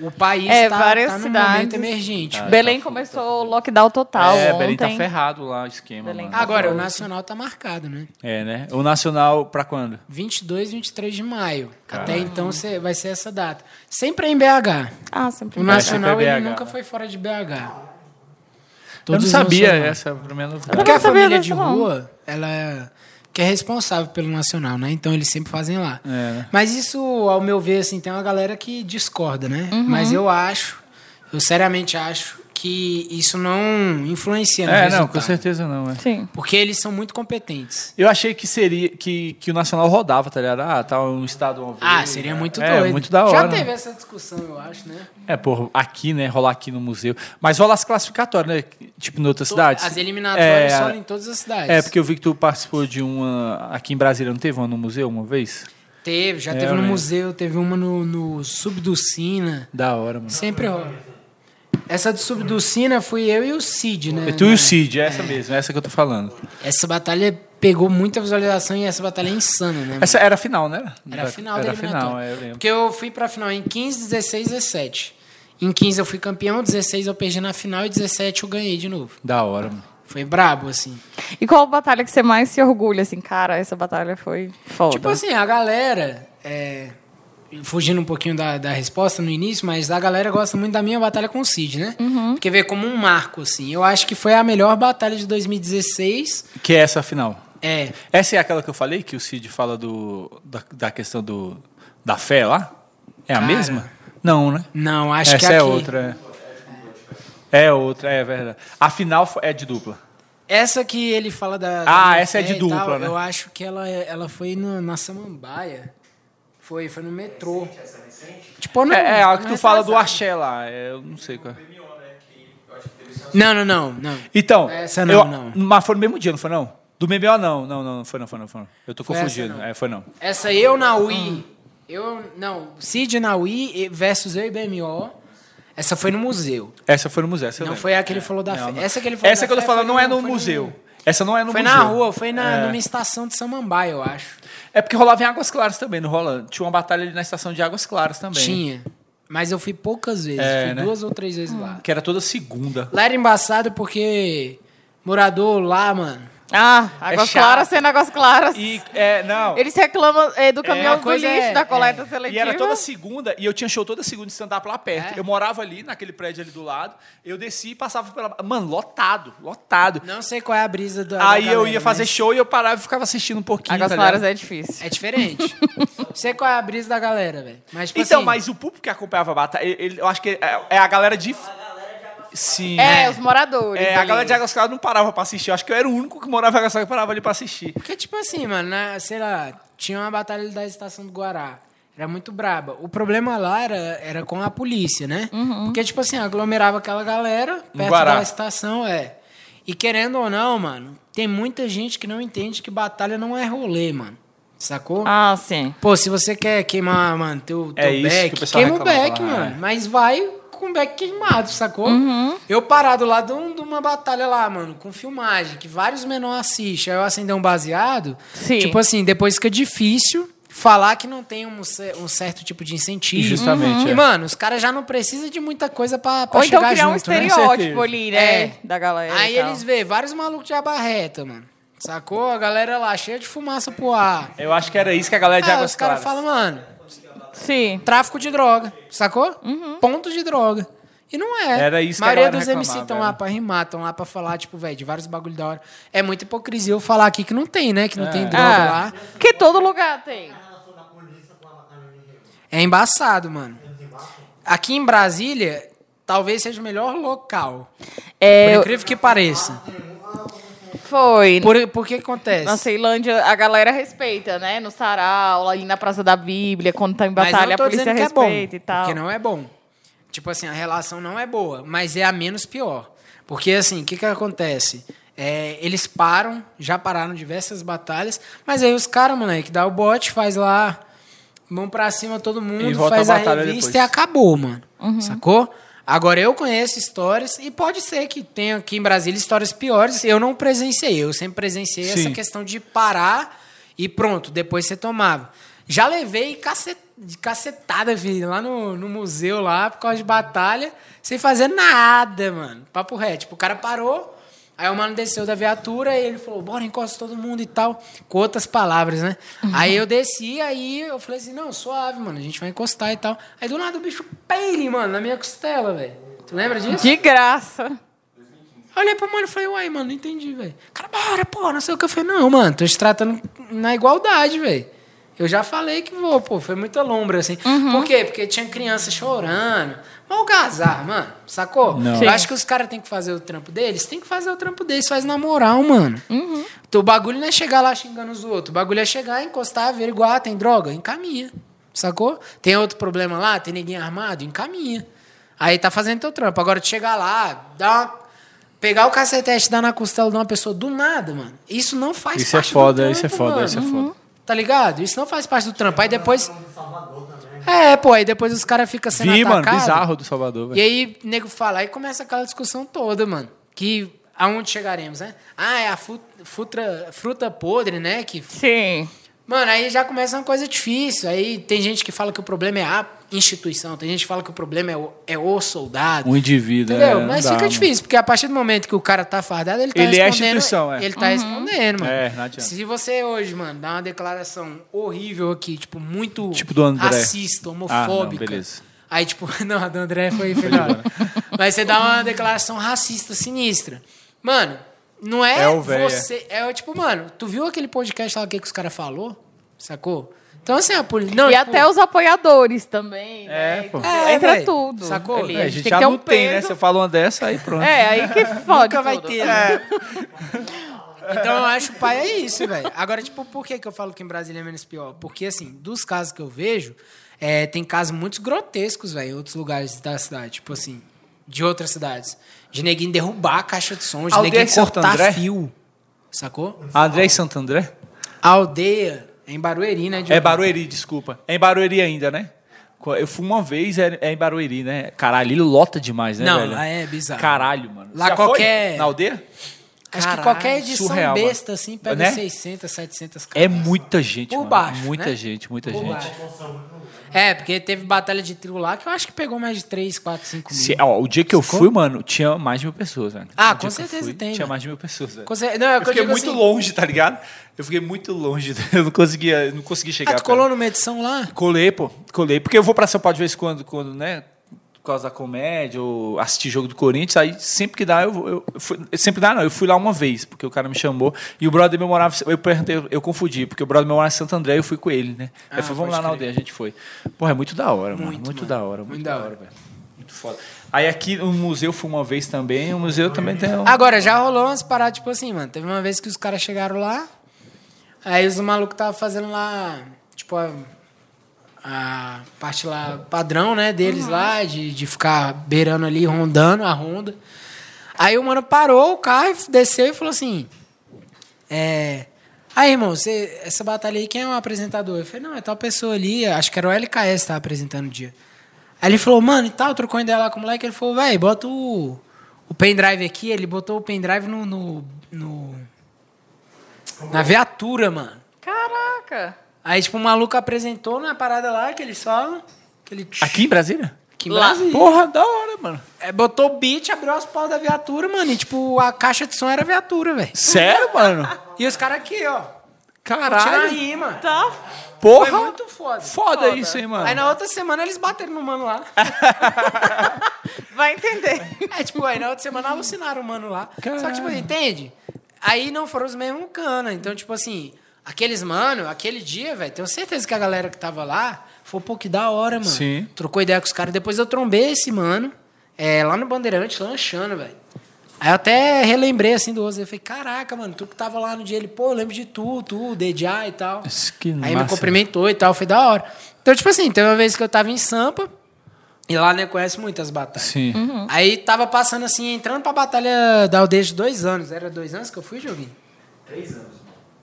O país É, tá, várias tá num cidades. momento emergente. Ah, Belém tá começou o lockdown total É, ontem. Belém tá ferrado lá o esquema, tá Agora, o Tá. Nacional tá marcado, né? É, né? O Nacional pra quando? 22 e 23 de maio. Até então cê- vai ser essa data. Sempre é em BH. Ah, sempre. O Nacional é ele BH, nunca né? foi fora de BH. eu não Todos sabia essa, é novidade. Porque a família de rua, ela é, que é responsável pelo Nacional, né? Então eles sempre fazem lá. É? Mas isso, ao meu ver, assim, tem uma galera que discorda, né? Uhum. Mas eu acho, eu seriamente acho que isso não influencia no É, não, resultado. com certeza não, é. Sim. Porque eles são muito competentes. Eu achei que seria que, que o Nacional rodava, tá ligado? Ah, tá um estado uma Ah, vez. seria muito é, doido. muito da hora. Já né? teve essa discussão, eu acho, né? É, por aqui, né? Rolar aqui no museu. Mas rola as classificatórias, né? Tipo, em outras cidades. As eliminatórias É, só em todas as cidades. É, porque eu vi que tu participou de uma. Aqui em Brasília, não teve uma no museu uma vez? Teve, já É, teve no lembro. museu, teve uma no, no Subducina. Da hora, mano. Sempre rola. Essa do Subducina fui eu e o Cid, né? É tu e o Cid, é essa mesmo, é essa que eu tô falando. Essa batalha pegou muita visualização e essa batalha é insana, né? Essa era a final, né? Era a final da Era a final, eliminatória. é, eu lembro. Porque eu fui pra final em 15, 16 17. Em 15 eu fui campeão, 16 eu perdi na final e 17 eu ganhei de novo. Da hora, mano. Foi brabo, assim. E qual batalha que você mais se orgulha, assim? Cara, essa batalha foi foda. Tipo assim, a galera. é, fugindo um pouquinho da, da resposta no início, mas a galera gosta muito da minha batalha com o Cid, né? Porque vê como um marco, assim. Eu acho que foi a melhor batalha de 2016. Que é essa a final. É. Essa é aquela que eu falei, que o Cid fala do, da, da questão do, da fé lá? É a Cara. mesma? Não, né? Não, acho essa que é aqui. outra. É. é outra, é verdade. A final é de dupla. Essa que ele fala da. da Ah, essa é de dupla, tal, né? Eu acho que ela, ela foi no- na Samambaia. Foi, foi no metrô. Tipo, não, é, é a que não tu fala do axé lá. é, eu não sei qual é. Não, não, não, não. Então, Essa não, eu- não. Mas foi no mesmo dia, não foi não? Do MBO não, não, não, não foi não, foi não, foi não. Eu tô Foi essa, confundindo. não. É, foi não. Essa eu na Wii. Eu, não, Cid na Wii versus eu e BMO. Essa foi no museu. Essa foi no museu, essa Não foi a que ele falou da Não, não. Essa que ele falou Essa da que eu tô falando foi não é no foi museu. Essa não é no Foi museu. na rua, foi na, É. numa estação de Samambaia, eu acho. É porque rolava em Águas Claras também, não rola? Tinha uma batalha ali na estação de Águas Claras também. Tinha. Mas eu fui poucas vezes. É, fui né? duas ou três vezes lá. Que era toda segunda. Lá era embaçado porque morador lá, mano. Ah, águas chato. claras sendo águas claras. E, é, não. Eles reclamam é, do caminhão a do lixo, é- da coleta é. seletiva. E era toda segunda, e eu tinha show toda segunda de stand-up lá perto. É? Eu morava ali, naquele prédio ali do lado. Eu desci e passava pela. Mano, lotado, lotado. Não sei qual é a brisa do. da Aí eu galera, ia fazer mas show e eu parava e ficava assistindo um pouquinho. Águas tá claras ligado? é difícil. É diferente. *laughs* sei qual é a brisa da galera, velho. Mas, tipo Então, assim, mas o público que acompanhava a batalha, ele- ele- eu acho que é, é a galera de. Sim. É, os moradores. É, a ali. galera de Águas Claras não parava pra assistir. Eu acho que eu era o único que morava em Águas Claras que parava ali pra assistir. Porque, tipo assim, mano, na- sei lá, tinha uma batalha da estação do Guará. Era muito braba. O problema lá era, era com a polícia, né? Porque, tipo assim, aglomerava aquela galera perto Guará. da estação, é. E querendo ou não, mano, tem muita gente que não entende que batalha não é rolê, mano. Sacou? Ah, sim. Pô, se você quer queimar, mano, teu, teu É isso que back, o queima o back, lá, mano. é. Mas vai com o back queimado, sacou? Uhum. Eu parado lá de, um- de uma batalha lá, mano, com filmagem, que vários menores assistem, aí eu acender um baseado. Sim. Tipo assim, depois fica difícil falar que não tem um, um certo tipo de incentivo. Justamente, E, é. mano, os caras já não precisam de muita coisa pra, pra Ou então chegar criar um junto, né? estereótipo certeza. ali, né? É. Da galera. Aí e tal. eles vê vários malucos de abarreta, mano. Sacou? A galera lá cheia de fumaça pro ar. Eu acho que era isso que a galera de Aí Águas os caras falam, mano, Sim. tráfico de droga, sacou? Ponto de droga. E não é. Era isso que a maioria galera dos MC estão lá pra rimar, estão lá pra falar, tipo, velho, de vários bagulho da hora. É muita hipocrisia eu falar aqui que não tem, né? Que não tem droga Ah, lá. que todo lugar tem. É embaçado, mano. Aqui em Brasília, talvez seja o melhor local. É, Por incrível que pareça. Foi. Por, por que acontece? Na Ceilândia, a galera respeita, né? No sarau, ali na Praça da Bíblia, quando tá em batalha, a polícia que é bom, respeita e tal. porque não é bom. Tipo assim, a relação não é boa, mas é a menos pior. Porque assim, o que que acontece? É, eles param, já pararam diversas batalhas, mas aí os caras, moleque, dá o bote, faz lá, mão pra cima todo E mundo, volta faz a a, batalha revista depois. e acabou, mano. Sacou? Agora eu conheço histórias, e pode ser que tenha aqui em Brasília histórias piores, eu não presenciei, eu sempre presenciei essa Sim. questão de parar e pronto, depois você tomava. Já levei cacet, de cacetada, filho, lá no, no museu, lá, por causa de batalha, sem fazer nada, mano. Papo reto. Tipo, o cara parou, aí o mano desceu da viatura e ele falou, bora, encosta todo mundo e tal. Com outras palavras, né? Aí eu desci, aí eu falei assim, não, suave, mano, a gente vai encostar e tal. Aí do nada o bicho peile, mano, na minha costela, velho. Tu lembra disso? De graça. Eu Olhei pro mano e falei, uai, mano, não entendi, velho. Cara, bora, pô, não sei o que. Eu falei, não, mano, tô te tratando na igualdade, velho. Eu já falei que vou, pô, foi muita lombra, assim. Por quê? Porque tinha criança chorando. Malgazar, mano, sacou? Não. Eu acho que os caras têm que fazer o trampo deles, tem que fazer o trampo deles, faz na moral, mano. Então, o bagulho não é chegar lá xingando os outros. O bagulho é chegar, encostar, averiguar, tem droga, encaminha. Sacou? Tem outro problema lá, tem ninguém armado, encaminha. Aí tá fazendo teu trampo. Agora, tu chegar lá, dar uma Pegar o cacetete e dar na costela de uma pessoa do nada, mano. Isso não faz Isso é parte foda, do trampo, isso é foda, mano. isso é foda. Tá ligado? Isso não faz parte do trampo. Aí depois. É, pô, aí depois os caras ficam sendo Vi, mano, atacados. bizarro do Salvador, E aí, nego fala, aí começa aquela discussão toda, mano. Que aonde chegaremos, né? Ah, é a fruta, fruta podre, né? Que Sim. Mano, aí já começa uma coisa difícil. Aí tem gente que fala que o problema é a instituição, tem gente que fala que o problema é o, é o soldado. Um indivíduo, Entendeu? é, Mas dá, fica mano. difícil, porque a partir do momento que o cara tá fardado, ele tá Ele é a respondendo. instituição, é. Ele tá respondendo, mano. É, não adianta. Se você hoje, mano, dá uma declaração horrível aqui, tipo, muito Tipo do André. racista, homofóbica. Ah, não, beleza. Aí, tipo, *laughs* não, a do André foi melhor. *laughs* Mas você dá uma declaração racista sinistra. Mano, não é, É você. É tipo, mano, tu viu aquele podcast lá que, que os caras falou? Sacou? Então, assim, a polícia. Não, e tipo, até os apoiadores também, É, né? pô. É, Entra véi. tudo. Sacou? ali. É, a gente tem já que ter um não tem, né? peso. Você fala uma dessa, aí pronto. É, aí que *laughs* fode Nunca vai tudo. ter. né? Então eu acho que o pai é isso, velho. Agora, tipo, por que, que eu falo que em Brasília é menos pior? Porque, assim, dos casos que eu vejo, é, tem casos muito grotescos, velho, em outros lugares da cidade. Tipo assim, de outras cidades. De neguinho derrubar a caixa de som, de Aldeia neguinho cortar André? fio. Sacou? André e Santo André? A aldeia é em Barueri, né? É Diogo? Barueri, desculpa. É em Barueri ainda, né? Eu fui uma vez, é, é em Barueri, né? Caralho, ele lota demais, né, Não, velho? lá é bizarro. Caralho, mano. Lá Já qualquer- Foi? Na aldeia? Acho Caralho, que qualquer edição surreal, besta, assim, pega Né? 600, 700 É caras. muita gente, Por mano. baixo, Muita né? gente, muita Por gente. baixo. É, porque teve batalha de trio lá que eu acho que pegou mais de 3, 4, 5 mil. Se- ó, o dia que eu fui, mano, tinha mais de mil pessoas, velho. Ah, O com certeza fui, tem, Tinha mano. mais de mil pessoas, velho. Conse- Não, é Eu que eu fiquei muito assim, longe, tá ligado? Eu fiquei muito longe. *laughs* Eu não conseguia, não consegui chegar. Ah, tu colou numa edição lá? Colei, pô. Colei. Porque eu vou pra São Paulo de vez em quando, quando, né? Por causa da comédia, ou assistir jogo do Corinthians, aí sempre que dá, eu, vou- eu, eu fui, sempre dá, não. Eu fui lá uma vez, porque o cara me chamou. E o brother meu morava. Eu perguntei, eu confundi, porque o brother meu morava em Santo André e eu fui com ele, né? Aí Ah, foi, vamos pode lá na crer. aldeia, a gente foi. Porra, é muito da hora, mano. Muito, Muito, mano. da hora, muito, Muito da da hora, hora. velho. Muito foda. Aí aqui no museu fui uma vez também, o museu também tem um. Agora, já rolou umas paradas, tipo assim, mano. Teve uma vez que os caras chegaram lá, aí os malucos estavam fazendo lá, tipo, a, parte lá padrão, né, deles lá, de, de ficar beirando ali, rondando a ronda. Aí o mano parou o carro, desceu e falou assim: É. Aí, irmão, você, essa batalha aí, quem é o apresentador? Eu falei, não, é tal pessoa ali, acho que era o LKS que tava apresentando o dia. Aí ele falou, mano, e tal, trocou ideia lá com o moleque, ele falou, velho, bota o, o pendrive aqui, ele botou o pendrive no, no, no- na viatura, mano. Caraca. Aí, tipo, o maluco apresentou na parada lá, que eles falam, que ele... Aqui em Brasília? Aqui em Lá. Brasília. Porra, da hora, mano. É, botou o beat, abriu as portas da viatura, mano, e, tipo, a caixa de som era viatura, velho. Sério, mano? E os caras aqui, ó, tirar Caralho. rima. Tá. Porra. Foi muito foda. Foda isso, hein, mano? Aí na outra semana eles bateram no mano lá. *laughs* Vai entender. É, tipo, aí na outra semana alucinaram o mano lá. Só que, tipo, Caralho. entende? Aí não foram os mesmos cana. Então, tipo assim, aqueles mano, aquele dia, velho, tenho certeza que a galera que tava lá foi, pô, que da hora, mano. Sim. Trocou ideia com os caras. Depois eu trombei esse mano, é, lá no Bandeirante, lanchando, velho. Aí eu até relembrei, assim, do Ozo. Eu falei, caraca, mano, tu que tava lá no dia, ele, pô, eu lembro de tu, tu, DJ e tal. Isso que Aí me massa. cumprimentou e tal, foi da hora. Então, tipo assim, teve uma vez que eu tava em Sampa, e lá, né, conhece muitas batalhas. Sim. Aí tava passando assim, entrando pra batalha da aldeia de dois anos. Era dois anos que eu fui, Joguinho? Três anos.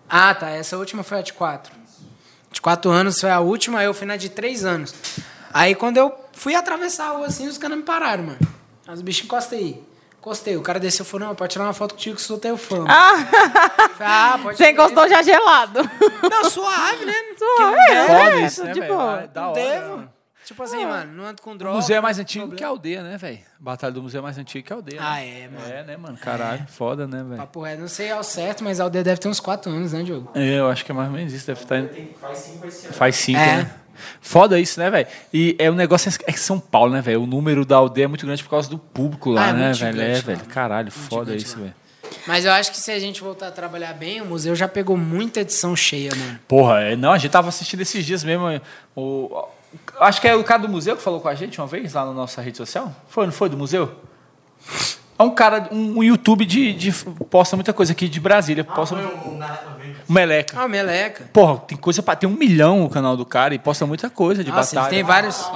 Ah, tá. Essa última foi a de quatro. De quatro anos foi a última, aí eu fui na de três anos. Aí quando eu fui atravessar a rua assim, os caras me pararam, mano. Aí os bichos encosta aí. Encostei. O cara desceu e falou, não, pode tirar uma foto contigo que sou teu fã. Ah, ah, pode você encostou já gelado. Não, suave, né? *laughs* Suave, é. devo. Foda isso, né, de boa. Da Não hora, devo. Tipo assim, mano, não ando com O droga. museu é mais antigo que a problema. aldeia, né, velho? Batalha do museu é mais antigo que a aldeia. Ah, né? é, mano. É, né, mano? Caralho, foda, né, velho? Papo reto, não sei ao certo, mas a aldeia deve ter uns quatro anos, né, Diogo? É, eu acho que é mais ou menos isso. Deve estar. Tem, faz cinco esse ano. Faz cinco, É. né? Foda isso, né, velho? E é um negócio é que São Paulo, né, velho? O número da aldeia é muito grande por causa do público lá, Ah, é né, muito velho? É, velho. Caralho, foda gigante isso, velho. Mas eu acho que se a gente voltar a trabalhar bem, o museu já pegou muita edição cheia, mano. Porra, é, não, a gente tava assistindo esses dias mesmo. O, o- acho que é o cara do museu que falou com a gente uma vez lá na nossa rede social. Foi, não foi? Do museu? É um cara, um, um YouTube de, de- posta muita coisa aqui de Brasília. Posta o Meleca. Ah, o Meleca. Porra, tem coisa pra. Tem um milhão o canal do cara e posta muita coisa de Nossa, ele batalha. tem vários.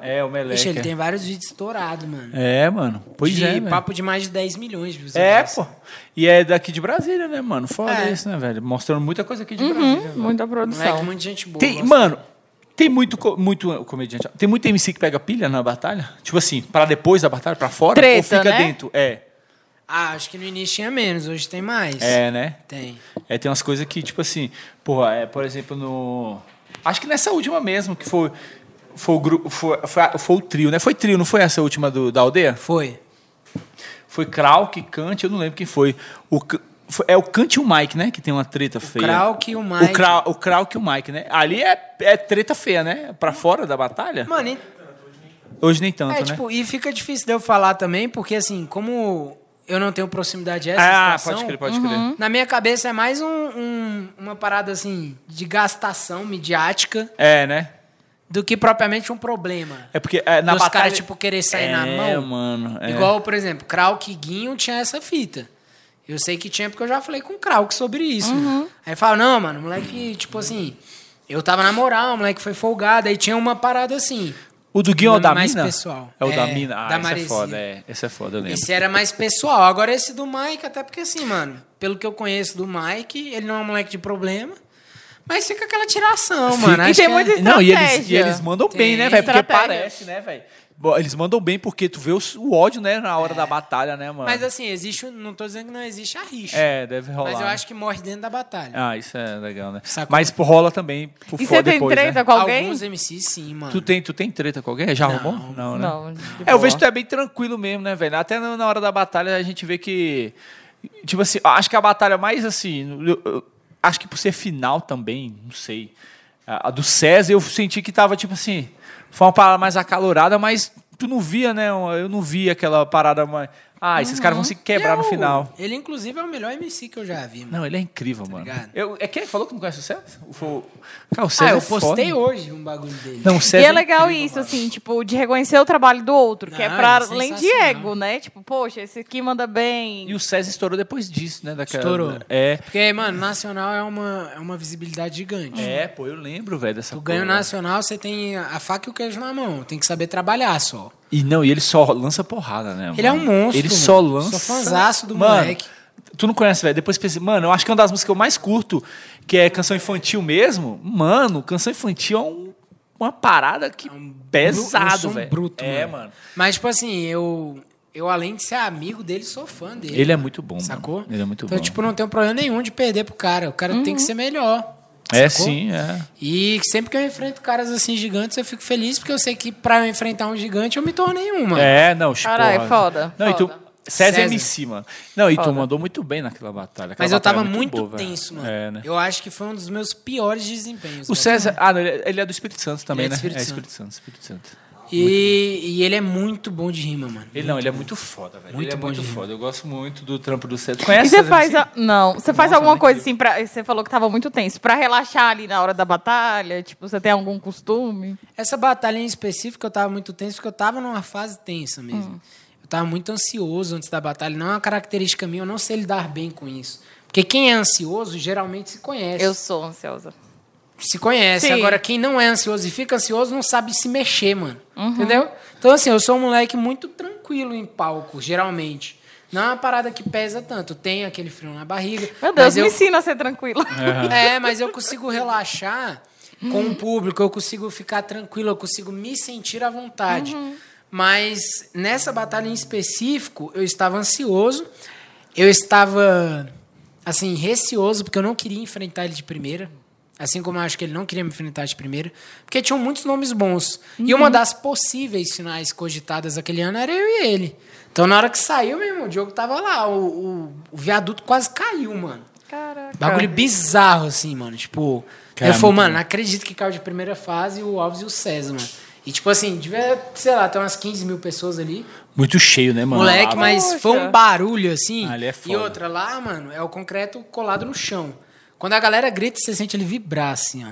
É, o Meleca. Ixi, ele tem vários vídeos estourados, mano. É, mano. Pois de é. velho. papo de mais de 10 milhões de É, pô. E é daqui de Brasília, né, mano? Foda É. isso, né, velho? Mostrando muita coisa aqui de Brasília. velho. Muita Moleque, produção. muita gente boa. Tem, mano, dele. Tem muito, muito comediante. Tem muito MC que pega pilha na batalha? Tipo assim, para depois da batalha, pra fora? Treta, ou fica né? dentro? É. Ah, acho que no início tinha menos, hoje tem mais. É, né? Tem. É, tem umas coisas que, tipo assim, porra, é, por exemplo, no. Acho que nessa última mesmo, que foi. Foi o, grupo, foi, foi, foi o trio, né? Foi trio, não foi essa última do, da aldeia? Foi. Foi Krauk, Kant, eu não lembro quem foi. O, é o Kant e o Mike, né? Que tem uma treta feia. Krauk e o Mike. O, Krau, o Krauk e o Mike, né? Ali é, é treta feia, né? Pra fora da batalha? Mano, e- Hoje nem tanto, é, né? tipo, e fica difícil de eu falar também, porque assim, como eu não tenho proximidade a essa ah, situação, pode crer, pode crer. na minha cabeça é mais um- um- uma parada assim, de gastação midiática É, né? do que propriamente um problema. É porque é, na Dos batalha... caras, tipo, querer sair na É, mão. mano. é. Igual, por exemplo, Krauk e Guinho tinha essa fita. Eu sei que tinha porque eu já falei com o Krauk sobre isso. mano. Aí fala, não, mano, o moleque, tipo assim, eu tava na moral, o moleque foi folgado. Aí tinha uma parada assim. O do Guinho é o da mais mina? pessoal. É o da É, mina? Ah, da esse é foda, é. Esse é foda, eu lembro. Esse era mais pessoal. Agora esse do Mike, até porque assim, mano, pelo que eu conheço do Mike, ele não é um moleque de problema. Mas fica aquela tiração, Fica- mano. E tem é- muita Não, e eles, e eles mandam bem, né, Tem velho? Porque parece, né, velho? Eles mandam bem porque tu vê o, o ódio, né, na hora da batalha, né, mano? Mas assim, existe. Não tô dizendo que não existe a rixa. É, deve rolar. mas eu né? acho que morre dentro da batalha. Ah, isso é legal, né? Sacou? Mas rola também por E fora você tem depois, treta né? com alguém? Alguns MCs sim, mano. Tu tem, tu tem treta com alguém? Já Não. arrumou? Não, né? Não, É, eu vejo que tu é bem tranquilo mesmo, né, velho? Até na na hora da batalha a gente vê que. Tipo assim, acho que a batalha mais assim. eu- eu- acho que por ser final também, não sei. A, a do César eu senti que tava, tipo assim. Foi uma parada mais acalorada, mas tu não via, né? Eu não via aquela parada mais. Ah, esses caras vão se quebrar é no final. Ele, inclusive, é o melhor MC que eu já vi, mano. Não, ele é incrível, mano. ligado? Eu, é quem falou que não conhece o César? O, o, cara, o ah, César eu é foda. postei hoje um bagulho dele. Não, E César é legal incrível, isso, mano. assim, tipo, de reconhecer o trabalho do outro, que é Não, pra é além de ego, né? Tipo, poxa, esse aqui manda bem. E o César estourou depois disso, né? Daquela, Estourou. É. Porque, mano, nacional é uma, é uma visibilidade gigante. É, pô, eu lembro, velho, dessa Tu ganha nacional, você tem a faca e o queijo na mão. Tem que saber trabalhar só. E não, e ele só lança porrada, né? Ele é mano? um monstro, Ele mano. só lança. Sou fãzaço do mano, moleque. Tu não conhece, velho? Depois pensei, mano, eu acho que é uma das músicas que eu mais curto, que é canção infantil mesmo. Mano, canção infantil é um- uma parada que É um pesado, velho. bruto, é, mano. mano. Mas, tipo assim, eu, eu além de ser amigo dele, sou fã dele. Ele é muito bom, Sacou? mano. Ele é muito então, bom. tipo, não tenho problema nenhum de perder pro cara. O cara tem que ser melhor. É, sacou? sim, é. E sempre que eu enfrento caras assim gigantes, eu fico feliz porque eu sei que pra eu enfrentar um gigante eu me tornei um, mano. É, não, tipo, Caralho, foda, Não, e tu. foda. César, César. MC, mano. Não, e tu Foda. mandou muito bem naquela batalha. Aquela Mas eu tava é muito, boa, tenso, mano. É, né? Eu acho que foi um dos meus piores desempenhos. O velho. César. Ah, não, ele é- ele é do Espírito Santo também, Ele é do né? Espírito é Santo. Espírito Santo, Espírito Santo. E, e ele é muito bom de rima, mano. Ele não, ele é muito foda, velho. Muito ele é bom muito de rima. foda. Eu gosto muito do trampo do César. Tu E conhece você faz. A... Não, você faz Nossa, alguma muito coisa assim pra. Você falou que tava muito tenso. Pra relaxar ali na hora da batalha? Tipo, você tem algum costume? Essa batalha em específico eu tava muito tenso porque eu tava numa fase tensa mesmo. Hum. Eu tava muito ansioso antes da batalha. Não é uma característica minha, eu não sei lidar bem com isso. Porque quem é ansioso geralmente se conhece. Eu sou ansiosa. Se conhece. Sim. Agora, quem não é ansioso e fica ansioso não sabe se mexer, mano. Uhum. Entendeu? Então, assim, eu sou um moleque muito tranquilo em palco, geralmente. Não é uma parada que pesa tanto. Tem aquele frio na barriga. Meu Deus, mas me eu, ensina a ser tranquila. É, mas eu consigo relaxar com o público, eu consigo ficar tranquilo, eu consigo me sentir à vontade. Mas nessa batalha em específico, eu estava ansioso, eu estava, assim, receoso, porque eu não queria enfrentar ele de primeira. Assim como eu acho que ele não queria me enfrentar de primeira. Porque tinham muitos nomes bons. E uma das possíveis finais cogitadas aquele ano era eu e ele. Então, na hora que saiu, meu irmão, o Diogo tava lá. O, o, o viaduto quase caiu, mano. Caraca. Bagulho bizarro, assim, mano. Tipo, Cara, eu falei, muito mano, não acredito que caiu de primeira fase o Alves e o César, mano. E, tipo assim, devia, sei lá, ter umas 15 mil pessoas ali. Muito cheio, né, mano? Moleque, Lá, mas Poxa. foi um barulho, assim. Ah, ali é e foda. outra, lá, mano, é o concreto colado no chão. Quando a galera grita, você sente ele vibrar, assim, ó.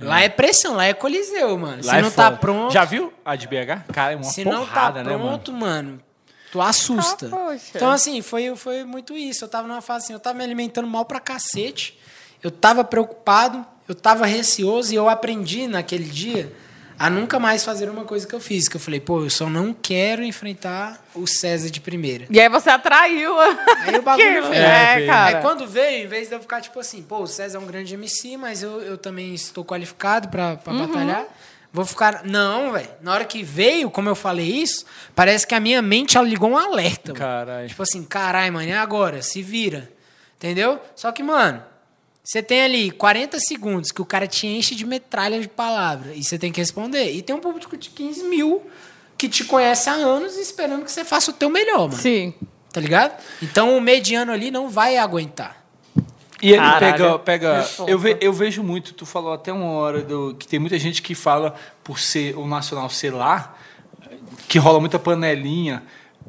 Lá é pressão, lá é coliseu, mano. Lá Se é não tá foda. pronto, Já viu a de BH? Cara, é uma se não tá porrada, né, mano? pronto, mano, tu assusta. Ah, então, assim, foi, foi muito isso. Eu tava numa fase assim, eu tava me alimentando mal pra cacete. Eu tava preocupado, eu tava receoso e eu aprendi naquele dia a nunca mais fazer uma coisa que eu fiz. Que eu falei, pô, eu só não quero enfrentar o César de primeira. E aí você atraiu. a- Aí o bagulho *laughs* veio. É, cara. Aí quando veio, em vez de eu ficar tipo assim, pô, o César é um grande MC, mas eu, eu também estou qualificado pra, pra Uhum. batalhar. Vou ficar. Não, velho. Na hora que veio, como eu falei isso, parece que a minha mente ligou um alerta. mano. Caralho. Tipo assim, caralho, mano, é agora, se vira. Entendeu? Só que, mano, você tem ali 40 segundos que o cara te enche de metralha de palavra e você tem que responder. E tem um público de 15 mil que te conhece há anos esperando que você faça o teu melhor, mano. Sim. Tá ligado? Então o mediano ali não vai aguentar. E ele Caralho. pega. pega É eu, ve- eu vejo muito, tu falou até uma hora do, que tem muita gente que fala por ser o nacional ser lá, que rola muita panelinha.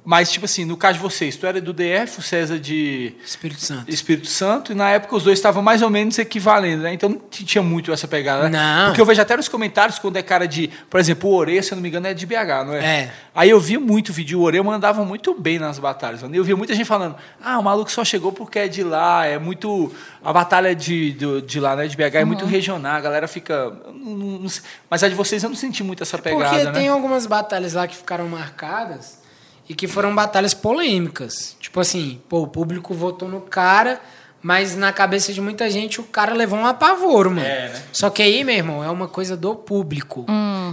Mas, tipo assim, no caso de vocês, tu era do DF, o César de Espírito Santo. Espírito Santo, e na época os dois estavam mais ou menos equivalentes, né? Então não tinha muito essa pegada, né? Não. Porque eu vejo até nos comentários quando é cara de. Por exemplo, o Ore, se eu não me engano, é de BH, não é? É. Aí eu via muito vídeo, o Ore mandava muito bem nas batalhas. mano. E eu via muita gente falando: ah, o maluco só chegou porque é de lá, é muito. A batalha de, do- de lá, né? De BH é Uhum. muito regional, a galera fica. não- não- não. Mas a de vocês eu não senti muito essa pegada, Porque né? tem algumas batalhas lá que ficaram marcadas e que foram batalhas polêmicas. Tipo assim, pô, o público votou no cara, mas na cabeça de muita gente o cara levou um apavoro, mano. É, né? Só que aí, meu irmão, é uma coisa do público.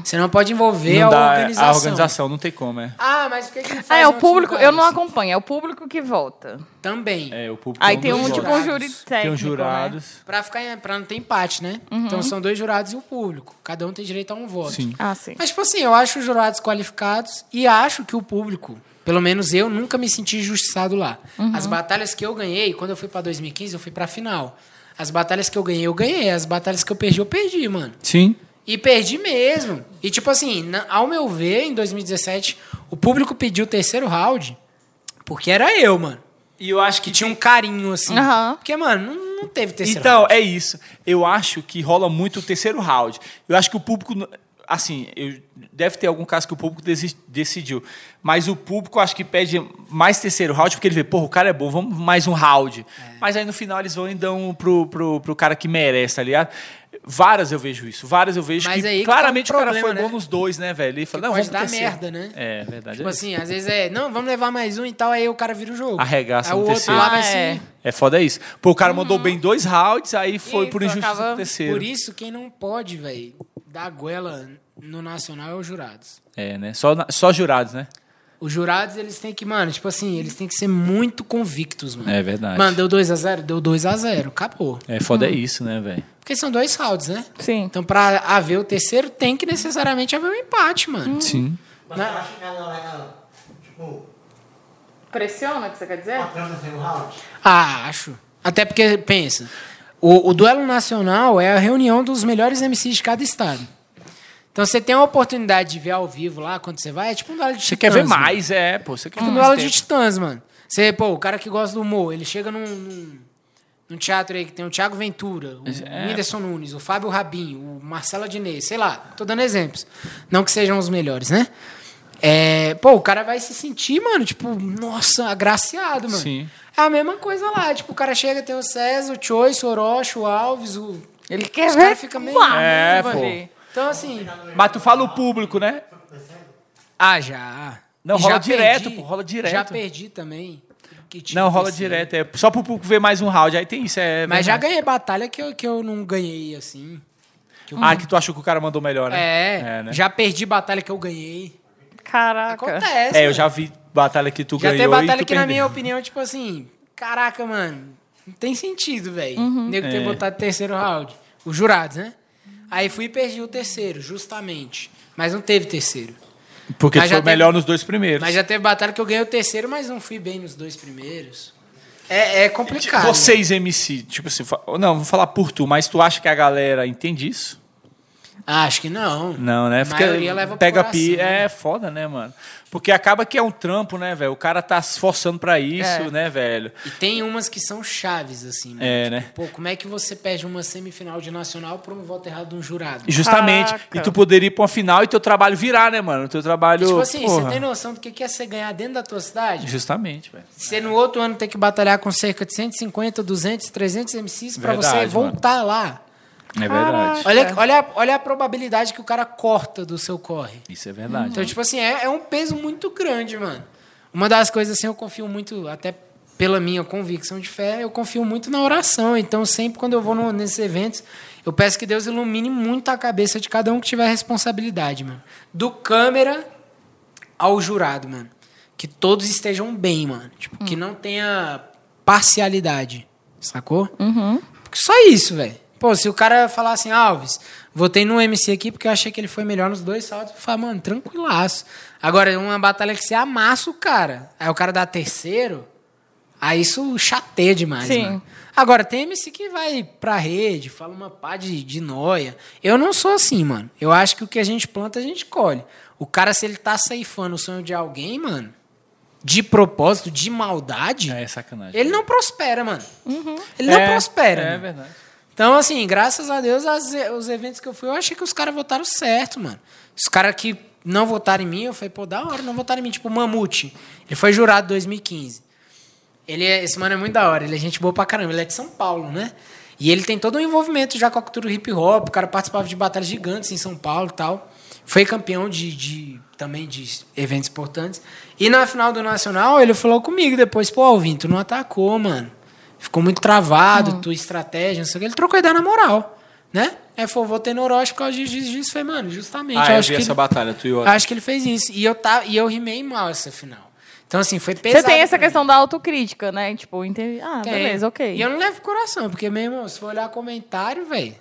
Você não pode envolver Não a dá, organização. A organização não tem como, é. Ah, mas por que, que não faz Ah, é o público, eu não acompanho, é o público que vota. Também. É, o público Aí um tem dos um tipo um jurados. júri técnico. Tem os jurados. Pra, ficar, em- pra não ter empate, né? Então são dois jurados e o público. Cada um tem direito a um voto. Sim. Né? Ah, sim. Mas, tipo assim, eu acho os jurados qualificados e acho que o público, pelo menos eu, nunca me senti injustiçado lá. As batalhas que eu ganhei, quando eu fui pra 2015, eu fui pra final. As batalhas que eu ganhei, eu ganhei. As batalhas que eu perdi, eu perdi, mano. Sim. E perdi mesmo. E, tipo assim, na- ao meu ver, em 2017, o público pediu o terceiro round porque era eu, mano. E eu acho que Que tinha um carinho, assim. Aham. Porque, mano, não, não teve terceiro Então, round. é isso. Eu acho que rola muito o terceiro round. Eu acho que o público. Assim, eu, deve ter algum caso que o público desi- decidiu. Mas o público acho que pede mais terceiro round, porque ele vê, porra, o cara é bom, vamos mais um round. Mas aí no final eles vão e dão pro, pro, pro cara que merece, tá ligado? Várias eu vejo isso. Várias eu vejo Mas que aí que tá o claramente o cara problema, foi né? bom nos dois, né, velho? Ele fala, não, pode dar terceiro. merda, né? É, verdade. Tipo é. assim, às vezes é, não, vamos levar mais um e tal, aí o cara vira o jogo. Arregaça aí no o outro terceiro. lá vai Ah, é. É foda isso. Pô, o cara mandou bem dois rounds, aí foi Isso, por injustiça acaba- no terceiro. Por isso, quem não pode, velho, dar goela no Nacional é os jurados. É, né? Só, na- só jurados, né? Os jurados, eles têm que, mano, tipo assim, eles têm que ser muito convictos, mano. É verdade. Mano, deu 2x0? Deu 2x0, acabou. É foda é isso, né, velho? Porque são dois rounds, né? Sim. Então, pra haver o terceiro, tem que necessariamente haver um empate, mano. Sim. Mas você acha que a galera, tipo, Pressiona, que você quer dizer? Ah, acho. Até porque, pensa, o, o duelo nacional é a reunião dos melhores MCs de cada estado. Então você tem a oportunidade de ver ao vivo lá quando você vai, é tipo um duelo de Você quer ver titãs, mano. mais, é, pô. Você quer ver Tipo um duelo de titãs, mano. Você, pô, o cara que gosta do humor, ele chega num, num, num teatro aí que tem o Thiago Ventura, o É. Whindersson Nunes, o Fábio Rabin, o Marcelo Adnet, sei lá, tô dando exemplos. Não que sejam os melhores, né? É, pô, o cara vai se sentir, mano, tipo, nossa, agraciado, mano. Sim. É a mesma coisa lá. Tipo, o cara chega, tem o César, o Choice, o Orochi, o Alves, o. Ele quer Os ver. ficam meio. É, vai pô. ver. Então, assim. Mas tu fala o público, né? Ah, já. Não, rola já direto, perdi. pô, rola direto. Já perdi também. que tinha Não, rola terceiro. direto. É só pro público ver mais um round. Aí tem isso, é. Mas já ganhei batalha que eu, que eu não ganhei, assim. Que eu- Ah, que tu achou que o cara mandou melhor, né? É, né? já perdi batalha que eu ganhei. Caraca. Acontece. É, eu já vi batalha que tu Já ganhou tem e batalha tu que, na perdeu. minha opinião, tipo assim, caraca, mano, não tem sentido, velho. Uhum. Nego ter É. botado terceiro round. Os jurados, né? Aí fui e perdi o terceiro, justamente. Mas não teve terceiro. Porque Mas tu já foi teve- melhor nos dois primeiros. Mas já teve batalha que eu ganhei o terceiro, mas não fui bem nos dois primeiros. É, é complicado. Vocês, MC, tipo assim, não, vou falar por tu, mas tu acha que a galera entende isso? Ah, Acho que não. Não, né? A maioria leva pega pi, né? é foda, né, mano? Porque acaba que é um trampo, né, velho? O cara tá se esforçando pra isso, É. né, velho? E tem umas que são chaves, assim. mano. É, Tipo, né? Pô, como é que você perde uma semifinal de nacional por um voto errado de um jurado? Justamente. Caraca. E tu poderia ir pra uma final e teu trabalho virar, né, mano? Teu trabalho. tipo assim, porra. você tem noção do que que é você ganhar dentro da tua cidade? Justamente, velho. Você no outro ano tem que batalhar com cerca de 150, 200, 300 MCs pra você voltar lá. É verdade. Olha, olha, a- olha a probabilidade que o cara corta do seu corre. Isso é verdade. Então, tipo assim, é, é um peso muito grande, mano. Uma das coisas, assim, eu confio muito, até pela minha convicção de fé, eu confio muito na oração. Então, sempre quando eu vou no- nesses eventos, eu peço que Deus ilumine muito a cabeça de cada um que tiver responsabilidade, mano. Do câmera ao jurado, mano. Que todos estejam bem, mano. Tipo, que não tenha parcialidade. Sacou? Porque só isso, velho. Pô, se o cara falar assim, Alves, votei no MC aqui porque eu achei que ele foi melhor nos dois saltos, eu falo, mano, tranquilaço. Agora, uma batalha que você amassa o cara, aí o cara dá terceiro, aí isso chateia demais, Sim. mano. Agora, tem MC que vai pra rede, fala uma pá de, de noia. Eu não sou assim, mano. Eu acho que o que a gente planta, a gente colhe. O cara, se ele tá ceifando o sonho de alguém, mano, de propósito, de maldade, É sacanagem. ele não prospera, mano. Ele não É, prospera. É mano. verdade. Então, assim, graças a Deus, as- os eventos que eu fui, eu achei que os caras votaram certo, mano. Os caras que não votaram em mim, eu falei, pô, da hora, não votaram em mim. Tipo, o Mamute. Ele foi jurado em 2015. Ele é, esse mano é muito da hora, ele é gente boa pra caramba. Ele é de São Paulo, né? E ele tem todo um envolvimento já com a cultura hip hop. O cara participava de batalhas gigantes em São Paulo e tal. Foi campeão de, de- também de eventos importantes. E na final do Nacional, ele falou comigo depois, pô, Alvin, tu não atacou, mano. Ficou muito travado, tua estratégia, não sei o que. Ele trocou ideia na moral, né? Aí falou, votei no Orochi por causa disso, disso. Falei, mano, justamente. Ah, eu eu acho vi que essa ele- batalha, tu e o Acho que ele fez isso. E eu, tá, e eu rimei mal essa final. Então, assim, foi pesado. Você tem essa mim. questão da autocrítica, né? Tipo, entendi. Ah, Tem. beleza, ok. E eu não levo coração, porque mesmo, se for olhar comentário, velho.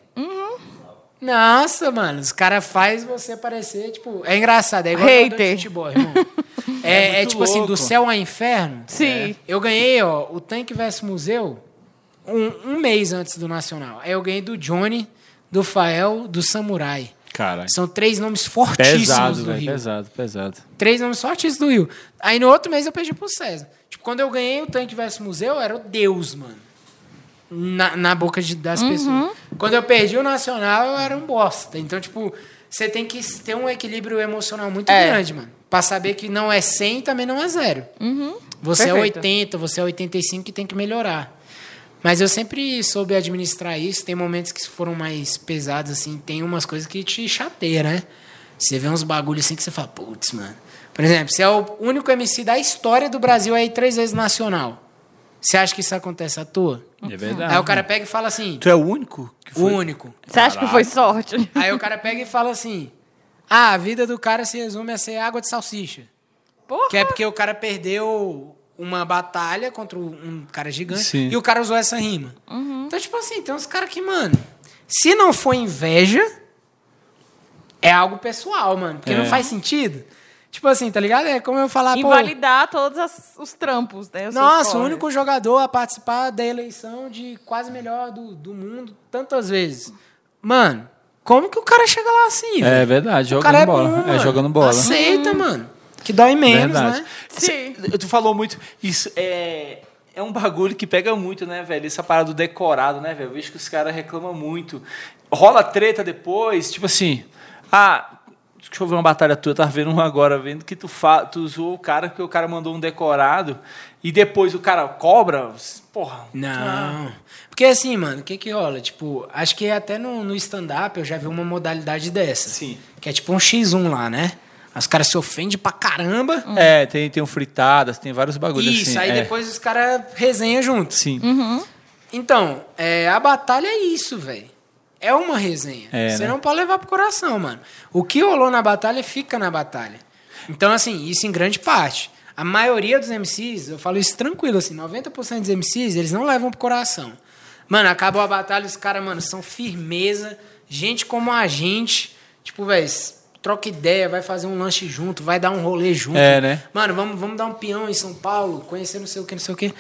Nossa, mano, os caras fazem você parecer, tipo. É engraçado, é igual jogador de Hater. futebol, irmão. *laughs* É, é muito tipo assim, do louco. céu ao inferno. Sim. Eu ganhei, ó, o Tanque vs Museu um, um mês antes do Nacional. Aí eu ganhei do Johnny, do Fael, do Samurai. Cara, São três nomes fortíssimos pesado, do velho. Rio. Pesado, pesado. Três nomes fortes do Rio. Aí no outro mês eu perdi pro César. Tipo, quando eu ganhei o Tanque vs Museu, eu era o Deus, mano. Na, na boca de- das pessoas. Quando eu perdi o Nacional, eu era um bosta. Então, tipo, você tem que ter um equilíbrio emocional muito É. grande, mano. Pra saber que não é 100 e também não é zero. Você é Perfeito. 80, você é 85 e tem que melhorar. Mas eu sempre soube administrar isso. Tem momentos que foram mais pesados, assim. Tem umas coisas que te chateiam, né? Você vê uns bagulhos assim que você fala, putz, mano. Por exemplo, você é o único MC da história do Brasil aí três vezes nacional. Você acha que isso acontece à toa? É verdade. Aí o cara pega e fala assim, Tu é o único? Que o foi? único. Você acha que foi sorte? Aí o cara pega e fala assim, ah, a vida do cara se resume a ser água de salsicha. Porra. Que é porque o cara perdeu uma batalha contra um cara gigante Sim. e o cara usou essa rima. Então, tipo assim, tem uns caras que, mano, se não for inveja, é algo pessoal, mano. Porque É. não faz sentido. Tipo assim, tá ligado? É como eu falar, pô... Invalidar todos as- os trampos, né? os Nossa, o único jogador a participar da eleição de quase melhor do, do mundo tantas vezes. Mano, como que o cara chega lá assim, É velho? verdade, O jogando cara é bola. bom, é, jogando bola. Aceita, mano. Que dói menos, Verdade. né? Sim. Cê- Tu falou muito. Isso é. É um bagulho que pega muito, né, velho? Essa parada do decorado, né, velho? Eu vejo que os caras reclamam muito. Rola treta depois, tipo assim. Ah, deixa eu ver uma batalha tua, eu tava vendo uma agora, vendo que tu, fa... tu usou o cara porque o cara mandou um decorado e depois o cara cobra. Porra. Não. Porque assim, mano, o que que rola? Tipo, acho que até no, no stand-up eu já vi uma modalidade dessa. Sim. Que é tipo um X1 lá, né? Os caras se ofendem pra caramba. É, tem, tem um fritadas, tem vários bagulhos Isso, assim. aí é. depois os caras resenham juntos. Sim. Então, é, a batalha é isso, velho. É uma resenha. É, Você né? não pode levar pro coração, mano. O que rolou na batalha fica na batalha. Então, assim, isso em grande parte. A maioria dos MCs, eu falo isso tranquilo, assim, 90% dos MCs, eles não levam pro coração. Mano, acabou a batalha, os caras, mano, são firmeza, gente como a gente. Tipo, velho, troca ideia, vai fazer um lanche junto, vai dar um rolê junto. É, né? Mano, vamos, vamos dar um peão em São Paulo, conhecer não sei o que, não sei o que.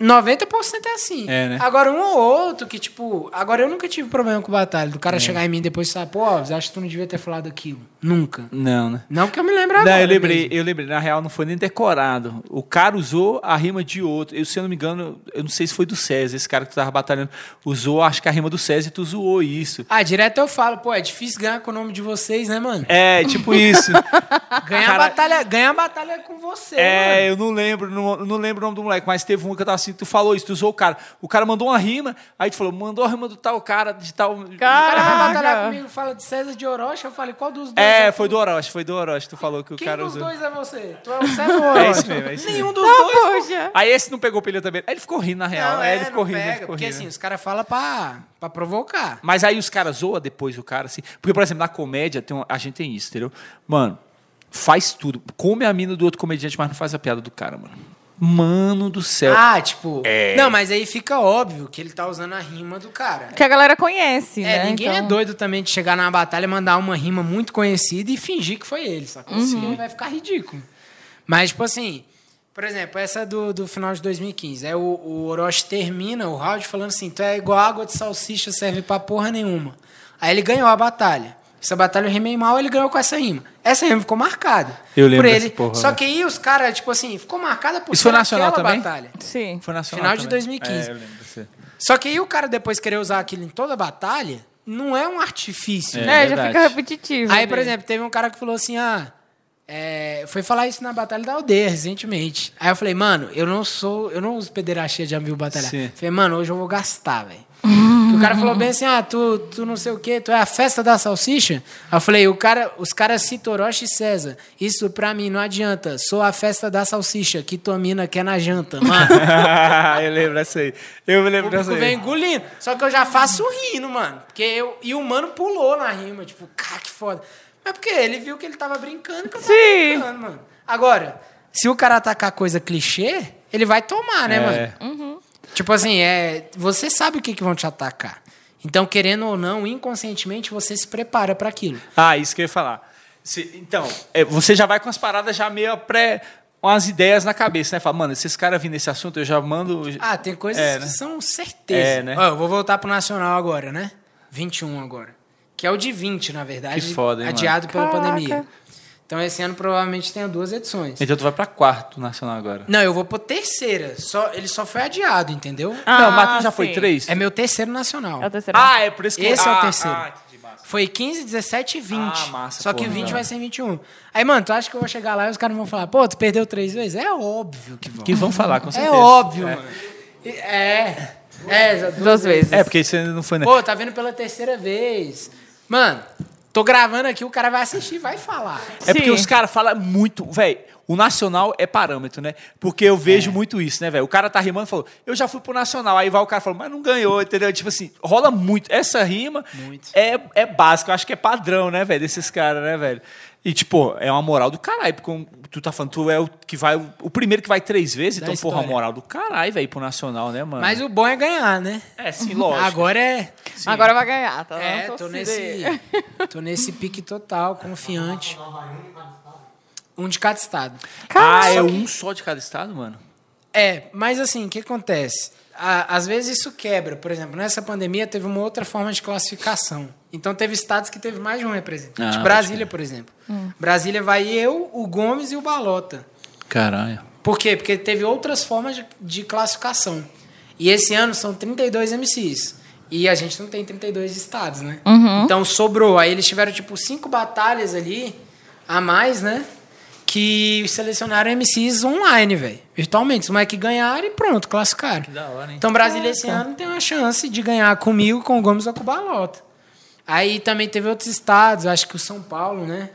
90% é assim. É, né? Agora, um ou outro que, tipo. Agora, eu nunca tive problema com batalha. Do cara chegar em mim depois e falar, pô, eu acho que tu não devia ter falado aquilo. Nunca. Não, né? Não que eu me lembre Não, agora. eu lembrei, mesmo. eu lembrei, na real não foi nem decorado. O cara usou a rima de outro. Eu, se eu não me engano, eu não sei se foi do César, esse cara que tu tava batalhando, usou, acho que a rima do César e tu zoou isso. Ah, direto eu falo, pô, é difícil ganhar com o nome de vocês, né, mano? É, tipo isso. *laughs* Ganhar, Cara- batalha, ganhar a batalha com você, É, mano. eu não lembro, não, não lembro o nome do moleque, mas teve um que eu tava assim, tu falou isso, tu usou o cara. O cara mandou uma rima, aí tu falou, mandou a rima do tal cara, de tal. O cara vai Caraca. batalhar comigo, fala de César de Orochi, eu falei, qual dos dois? É, é foi do Orochi, foi do Orochi, tu falou que o Quem cara dos usou. dois é você? Tu é o César ou o *laughs* É Orochi? isso mesmo, é isso Nenhum mesmo. dos dois. Poxa. Aí esse não pegou pilha também. Aí ele ficou rindo, na real. Não, aí é, ele ficou não rindo, ele pega, ficou porque rindo. assim, os caras falam pra, pra provocar. Mas aí os caras zoam depois o cara, assim. Porque, por exemplo, na comédia, tem um- a gente tem isso, entendeu? Mano, faz tudo. Come a mina do outro comediante, mas não faz a piada do cara, mano. Mano do céu. Ah, tipo. É. Não, mas aí fica óbvio que ele tá usando a rima do cara. Que a galera conhece, É, né? ninguém Então- é doido também de chegar na batalha, mandar uma rima muito conhecida e fingir que foi ele, sacou? Uhum. Senão vai ficar ridículo. Mas, tipo assim, por exemplo, essa do, do final de 2015. Aí o, o Orochi termina o round falando assim: tu é igual água de salsicha, serve pra porra nenhuma. Aí ele ganhou a batalha. Essa batalha eu rimei mal, ele ganhou com essa rima. Essa rima ficou marcada. Eu lembro por dessa ele. porra, Só que aí os caras, tipo assim, ficou marcada por Isso foi nacional também? batalha. Sim. Foi nacional Final de também. 2015. É, eu lembro. Só que aí o cara depois querer usar aquilo em toda batalha, não é um artifício. É, né? É, já fica repetitivo. Aí, por ali. exemplo, teve um cara que falou assim: ah, é, foi falar isso na Batalha da Aldeia recentemente. Aí eu falei, mano, eu não sou, eu não uso pederastia de amigo batalhar. Sim. Falei, mano, hoje eu vou gastar, velho. O cara falou bem assim: ah, tu, tu não sei o quê, tu é a festa da salsicha? Aí eu falei, o cara, os caras citam Orochi e César. Isso pra mim não adianta. Sou a festa da salsicha, que tua mina quer na janta, mano. *laughs* eu lembro dessa aí. Eu me lembro dessa público vem aí. engolindo. Só que eu já faço rindo, mano. Porque eu, e o mano pulou na rima. Tipo, cara, que foda. Mas porque ele viu que ele tava brincando que eu tava Sim. brincando, mano. Agora, se o cara atacar coisa clichê, ele vai tomar, né, É. mano? Tipo assim, é, você sabe o que, que vão te atacar. Então, querendo ou não, inconscientemente você se prepara pra aquilo. Ah, isso que eu ia falar. Se- então, é, você já vai com as paradas já meio pré. com as ideias na cabeça, né? Fala, mano, se esse cara vir nesse assunto, eu já mando. Ah, tem coisas É, que né? são certeza. É, né? Ó, eu vou voltar pro Nacional agora, né? 21 agora. Que é o de 20, na verdade. Que foda, hein, Adiado pela Caraca. pandemia. Então esse ano provavelmente tenha duas edições. Então tu vai pra quarto nacional agora. Não, eu vou por terceira. Só, ele só foi adiado, entendeu? não, mas tu Ah, já foi sim. três? É meu terceiro nacional. É o terceiro. Ah, é por isso que Esse é o ah, terceiro. Ah. Foi 15, 17 e 20. Ah, massa, Só que porra, 20 legal. vai ser 21. Aí, mano, tu acha que eu vou chegar lá e os caras vão falar, pô, tu perdeu três vezes? É óbvio que vão. Que vão falar, com é certeza. óbvio, é. mano. É. É, já Duas vezes. É, porque isso ainda não foi, né? Pô, tá vendo pela terceira vez. Mano, tô gravando aqui, o cara vai assistir, vai falar. É porque Sim. os caras falam muito, velho. O nacional é parâmetro, né? Porque eu É. vejo muito isso, né, velho? O cara tá rimando e falou, eu já fui pro nacional. Aí vai o cara falando, mas não ganhou, entendeu? Tipo assim, rola muito. Essa rima Muito. é, é básica, eu acho que é padrão, né, velho, desses caras, né, velho? E, tipo, é uma moral do caralho, porque tu tá falando, tu é o que vai, o primeiro que vai três vezes, Da então, porra, uma história. moral do caralho, velho, pro nacional, né, mano? Mas o bom é ganhar, né? É, sim, lógico. Agora é. Sim. Agora vai ganhar, tá? É, tô nesse. Tô nesse pique total, confiante. Um de cada estado. Ah, é um só de cada estado, mano? É, mas assim, o que acontece? Às vezes isso quebra. Por exemplo, nessa pandemia teve uma outra forma de classificação. Então teve estados que teve mais de um representante. Ah, Brasília, por exemplo. Brasília vai eu, o Gomes e o Balota. Caralho. Por quê? Porque teve outras formas de, de classificação. E esse ano são 32 MCs. E a gente não tem 32 estados, né? Então sobrou. Aí eles tiveram, tipo, cinco batalhas ali a mais, né? Que selecionaram MCs online, velho. Virtualmente. Os moleques ganharam e pronto, classificaram. da hora, hein? Então Brasília esse ano tem uma chance de ganhar comigo, com o Gomes ou com o Balota. Aí também teve outros estados, acho que o São Paulo, né?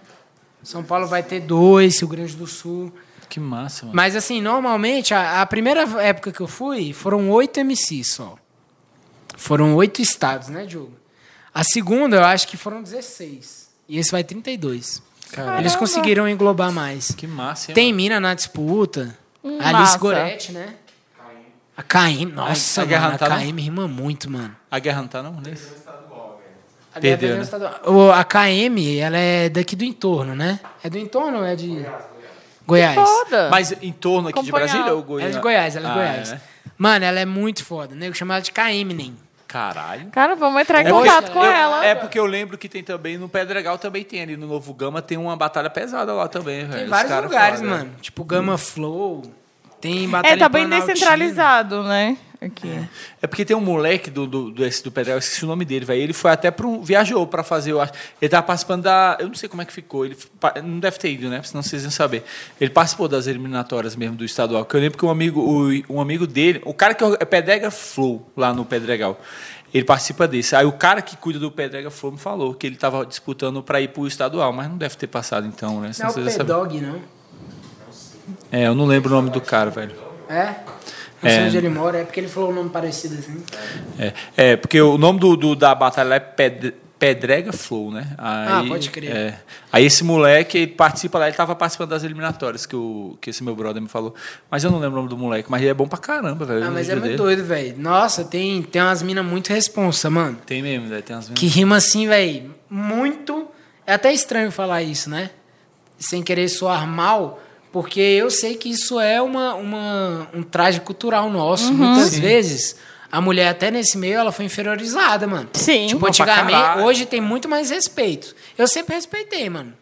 São Paulo vai ter dois, Rio Grande do Sul. Que massa, mano. Mas assim, normalmente, a, a primeira época que eu fui, foram oito MCs só. Foram oito estados, né, Diogo? A segunda, eu acho que foram 16. E esse vai 32. Caralho. Eles conseguiram englobar mais. Que massa, hein, Tem mina na disputa. Hum, Alice massa. Goretti, né? A KM, nossa, A- a mano, não a não? KM rima muito, mano. A guerra não tá, não? Nesse? A Perdeu, guerra né? O- A KM, ela é daqui do entorno, né? É do entorno ou é de Goiás? Foda. Mas em torno aqui de Acompanhar. Brasília ou Ela Goiás? é de Goiás, ela é de Ah, Goiás. é? Mano, ela é muito foda. Nego chama ela de KM, nem. Caralho. Cara, vamos entrar em É porque- contato com eu- ela. É porque eu lembro que tem também, no Pedregal também tem ali, no Novo Gama tem uma batalha pesada lá também, velho. Tem Os vários lugares, mano. Tipo Gama Flow. Tem batalha É, tá bem descentralizado, né? Aqui. É porque tem um moleque do, do, do, esse do Pedregal, eu esqueci o nome dele, velho. Ele foi até para um. Viajou pra fazer, eu acho. Ele tava participando da. Eu não sei como é que ficou. Ele não deve ter ido, né? Senão vocês iam saber. Ele participou das eliminatórias mesmo do estadual. Que eu lembro que um amigo, o, um amigo dele, o cara que é Pedrega Flow lá no Pedregal. Ele participa desse. Aí o cara que cuida do Pedrega Flow me falou que ele tava disputando para ir pro estadual, mas não deve ter passado então, né? Não é Senão o. P-Dog, não. É, eu não lembro o nome do cara, velho. É? Não sei É. onde ele mora. É porque ele falou um nome parecido assim. É, é porque o nome do, do- da batalha é Ped- Pedrega Flow, né? Aí, Ah, pode crer. é. aí esse moleque ele participa lá, ele tava participando das eliminatórias que, o, que esse meu brother me falou. Mas eu não lembro o nome do moleque, mas ele é bom pra caramba, velho. Ah, mas é muito dele. doido, velho. Nossa, tem, tem umas minas muito responsa, mano. Tem mesmo, velho. Tem umas Que rima assim, velho, muito. É até estranho falar isso, né? Sem querer soar mal, porque eu sei que isso é uma, uma, um traje cultural nosso. Muitas vezes a mulher até nesse meio ela foi inferiorizada, mano. Sim. Tipo, antigamente, hoje tem muito mais respeito. Eu sempre respeitei, mano.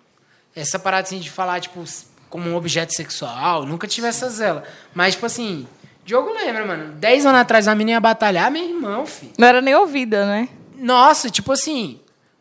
Essa parada assim de falar, tipo, como um objeto sexual, nunca tive essa zela. Mas, tipo assim, Diogo lembra, mano. Dez anos atrás a menina ia batalhar, meu irmão, filho. Não era nem ouvida, né? Nossa, tipo assim,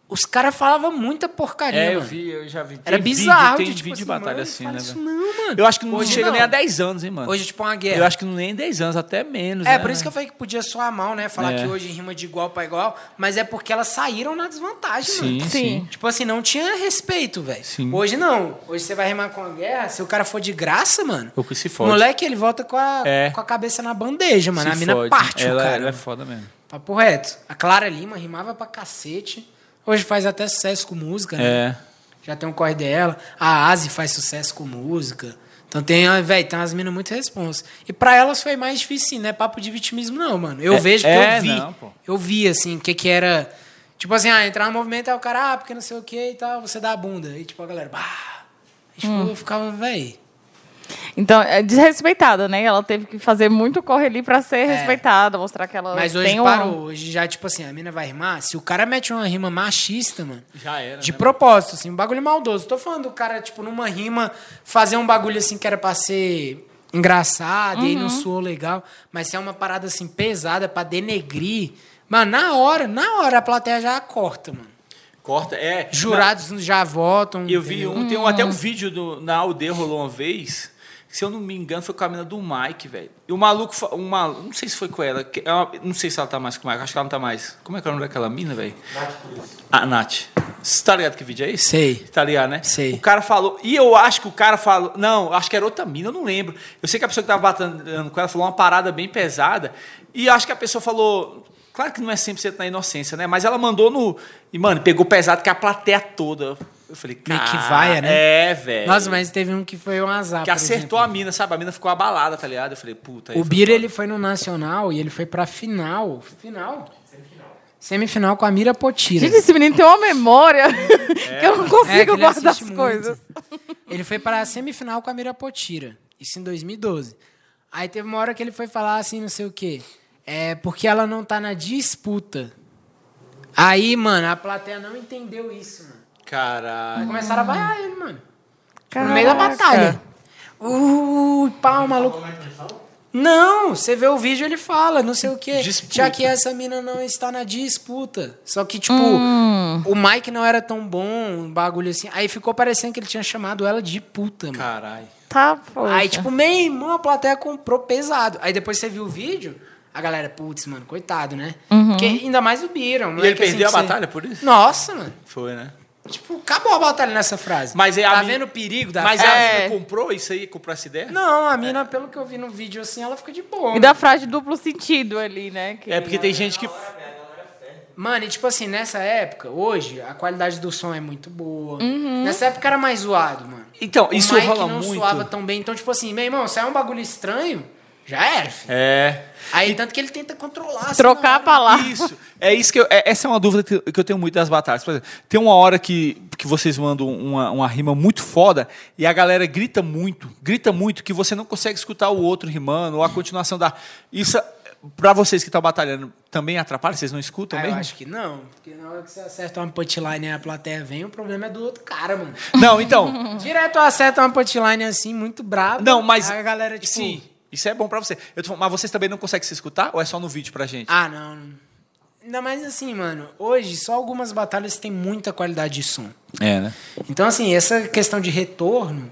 os caras falavam muita porcaria, É, eu mano. vi, eu já vi. Era Tem bizarro. Vídeo, tem de, tipo vídeo de assim, batalha mano, assim, né, isso? Não, mano. Eu acho que não Hoje chega não. nem a 10 anos, hein, mano. Hoje é tipo uma guerra. Eu acho que não nem 10 anos, até menos. É, né, por isso que velho? eu falei que podia soar mal, né? Falar É. que hoje rima de igual pra igual, mas é porque elas saíram na desvantagem, Sim, mano. sim. Tipo assim, não tinha respeito, velho. Sim. Hoje não. Hoje você vai rimar com a guerra, se o cara for de graça, mano. O que se fode. Moleque, ele volta com a, É. com a cabeça na bandeja, mano. Se a mina fode. parte ela, o cara. Ela é mano. foda mesmo. Papo reto. A Clara Lima rimava pra cacete. Hoje faz até sucesso com música, né? É. Já tem um corre dela. A Asi faz sucesso com música. Então tem, velho, tem umas minas muito responsas. E pra elas foi mais difícil, sim, não é papo de vitimismo, não, mano. Eu É- vejo porque é, eu vi. não, pô. eu vi, assim, o que que era. Tipo assim, ah, entrar no movimento, aí o cara, ah, porque não sei o que e tal, você dá a bunda. E tipo, a galera, bah. E, tipo, Hum. eu ficava, velho. Então, é desrespeitada, né? Ela teve que fazer muito corre ali pra ser respeitada, mostrar que ela Mas hoje tem um... parou. Hoje já, tipo assim, a mina vai rimar. Se o cara mete uma rima machista, mano. Já era. De né? propósito, assim, um bagulho maldoso. Tô falando do cara, tipo, numa rima, fazer um bagulho assim que era pra ser engraçado e aí não soou legal, mas se é uma parada assim pesada pra denegrir, mano, na hora, na hora a plateia já corta, mano. Corta, é. Jurados já votam. Eu vi um, tem um, até um vídeo do, na aldeia rolou uma vez. Se eu não me engano, foi com a mina do Mike, velho. E o maluco, um maluco, não sei se foi com ela, que é não sei se ela tá mais com o Mike, acho que ela não tá mais. Como é que é o nome daquela mina, velho? A Nath. Você tá ligado que vídeo é esse? Sei. Tá ligado, né? Sei. O cara falou, e eu acho que o cara falou, não, acho que era outra mina, eu não lembro. Eu sei que a pessoa que tava batendo com ela falou uma parada bem pesada, e acho que a pessoa falou, claro que não é 100% na inocência, né? Mas ela mandou no, e mano, pegou pesado que a plateia toda. Eu falei, Meio que "Cara, vaia, né? É, velho. Nossa, mas teve um que foi um azar. Que por acertou exemplo. a mina, sabe? A mina ficou abalada, tá ligado? Eu falei, puta. O Bira, ele foi no Nacional e ele foi pra final. Final? Semifinal com a Mira Potira. Gente, esse menino tem uma memória *laughs* que eu não É, consigo ele guardar as muito. coisas. Ele foi para a semifinal com a Mirapotira. Isso em 2012. Aí teve uma hora que ele foi falar assim, não sei o quê. É porque ela não tá na disputa. Aí, mano, a plateia não entendeu isso, mano. Caralho. Começaram a vaiar ele, mano. No meio da Caraca. batalha. Uh, pau, maluco. Não, você vê o vídeo ele fala, não sei o quê. Disputa. Já que essa mina não está na disputa. Só que, tipo, Hum. o Mike não era tão bom, um bagulho assim. Aí ficou parecendo que ele tinha chamado ela de puta, mano. Caralho. Tá, poxa. Aí, tipo, meu irmão, a plateia comprou pesado. Aí depois você viu o vídeo, a galera, putz, mano, coitado, né? Porque ainda mais o Bira. um E ele moleque assim perdeu a que você- batalha por isso? Nossa, mano. Foi, né? Tipo, acabou a batalha nessa frase. Mas é a tá mina- vendo o perigo da Mas frase? a É. mina comprou isso aí? Comprou essa ideia? Não, a mina, pelo que eu vi no vídeo, assim, ela fica de boa. E da frase de duplo sentido ali, né? que- É porque tem gente que. Mano, e tipo assim, nessa época, hoje, a qualidade do som é muito boa. Uhum. Nessa época era mais zoado, mano. Então, O isso Mike rola não muito. soava tão bem. Então, tipo assim, meu irmão, se é um bagulho estranho, já era, filho. É. Aí, tanto que ele tenta controlar. assim, Trocar a palavra. Isso. É isso que eu, é- essa é uma dúvida que, que eu tenho muito das batalhas. Por exemplo, tem uma hora que, que vocês mandam uma, uma rima muito foda e a galera grita muito, grita muito que você não consegue escutar o outro rimando ou a continuação da. Isso, pra vocês que estão batalhando, também atrapalha? Vocês não escutam Ah, eu mesmo? acho que não. Porque na hora que você acerta uma punchline e a plateia vem, o problema é do outro cara, mano. Não, então. Direto acerta uma punchline assim, muito brava. Não, mas. A galera, tipo. Sim, isso é bom pra você. Eu tô falando, mas vocês também não conseguem se escutar ou é só no vídeo pra gente? Ah, não. Ainda mais assim, mano. Hoje, só algumas batalhas têm muita qualidade de som. É, né? Então, assim, essa questão de retorno,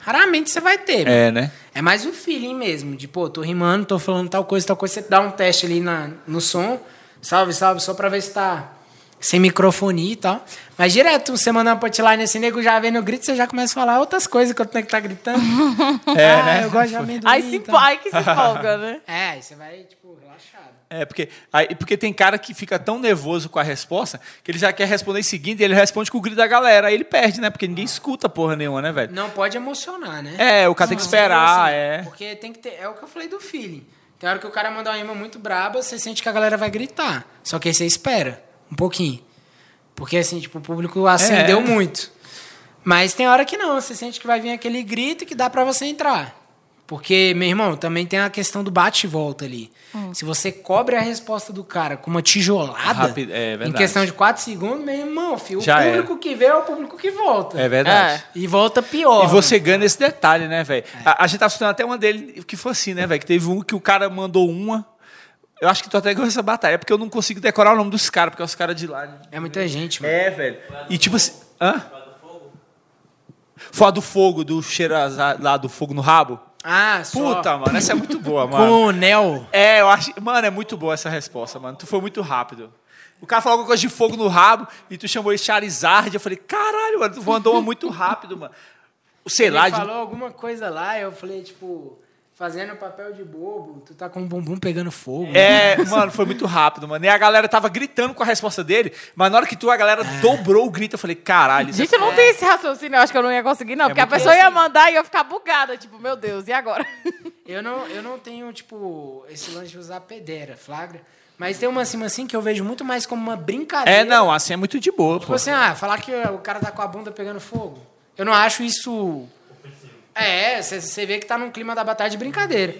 raramente você vai ter. mano. É, né? É mais o feeling mesmo, de, pô, tô rimando, tô falando tal coisa, tal coisa. Você dá um teste ali na, no som, salve, salve, só pra ver se tá sem microfonia e tal. Mas direto, você manda uma punchline assim, nego já vem no grito, você já começa a falar outras coisas que eu tenho que estar gritando. *laughs* É, ah, né? eu gosto de amendoim. Aí, se, então. aí que se empolga, né? *laughs* É, aí você vai, tipo, relaxado. É, porque, aí, porque tem cara que fica tão nervoso com a resposta que ele já quer responder em seguinte e ele responde com o grito da galera. Aí ele perde, né? Porque ninguém escuta porra nenhuma, né, velho? Não pode emocionar, né? É, o cara tem que Você esperar, assim, é. Porque tem que ter. É o que eu falei do feeling. Tem hora que o cara manda uma rima muito braba, você sente que a galera vai gritar. Só que aí você espera um pouquinho. Porque assim, tipo, o público acendeu É. muito. Mas tem hora que não, você sente que vai vir aquele grito que dá pra você entrar. Porque, meu irmão, também tem a questão do bate e volta ali. Hum. Se você cobre a resposta do cara com uma tijolada, Rápido, é em questão de 4 segundos, meu irmão, filho, o Já público que vê é o público que volta. É verdade. E volta pior. E você ganha esse detalhe, né, velho? A, a gente tá estudando até uma dele que foi assim, né, velho? Que teve um que o cara mandou uma. Eu acho que tu até ganhou essa batalha, é porque eu não consigo decorar o nome dos caras, porque é os caras de lá. É muita gente, mano. É, velho. E tipo assim. Hã? Foi a do fogo, do cheiro lá do fogo no rabo? Ah, só. Puta, mano, essa é muito boa, *laughs* mano. Com o Nel. É, eu acho. Mano, é muito boa essa resposta, mano. Tu foi muito rápido. O cara falou alguma coisa de fogo no rabo e tu chamou ele Charizard. Eu falei, caralho, mano, tu mandou uma muito rápido, mano. Sei Ele lá, de- falou alguma coisa lá, eu falei, tipo, fazendo papel de bobo, tu tá com o bumbum pegando fogo. É, mano, foi muito rápido, mano. E a galera tava gritando com a resposta dele, mas na hora que tu, a galera dobrou o grito, eu falei, caralho, isso é Gente, eu não tenho esse raciocínio, eu acho que eu não ia conseguir, não. porque a pessoa ia assim. mandar e eu ia ficar bugada, tipo, meu Deus, e agora? *laughs* Eu não, eu não tenho, tipo, esse lance de usar pedera, flagra. Mas tem uma cima assim que eu vejo muito mais como uma brincadeira. É, não, assim é muito de boa, Tipo pô. assim, ah, falar que o cara tá com a bunda pegando fogo. Eu não acho isso. É, você vê que tá num clima da batalha de brincadeira.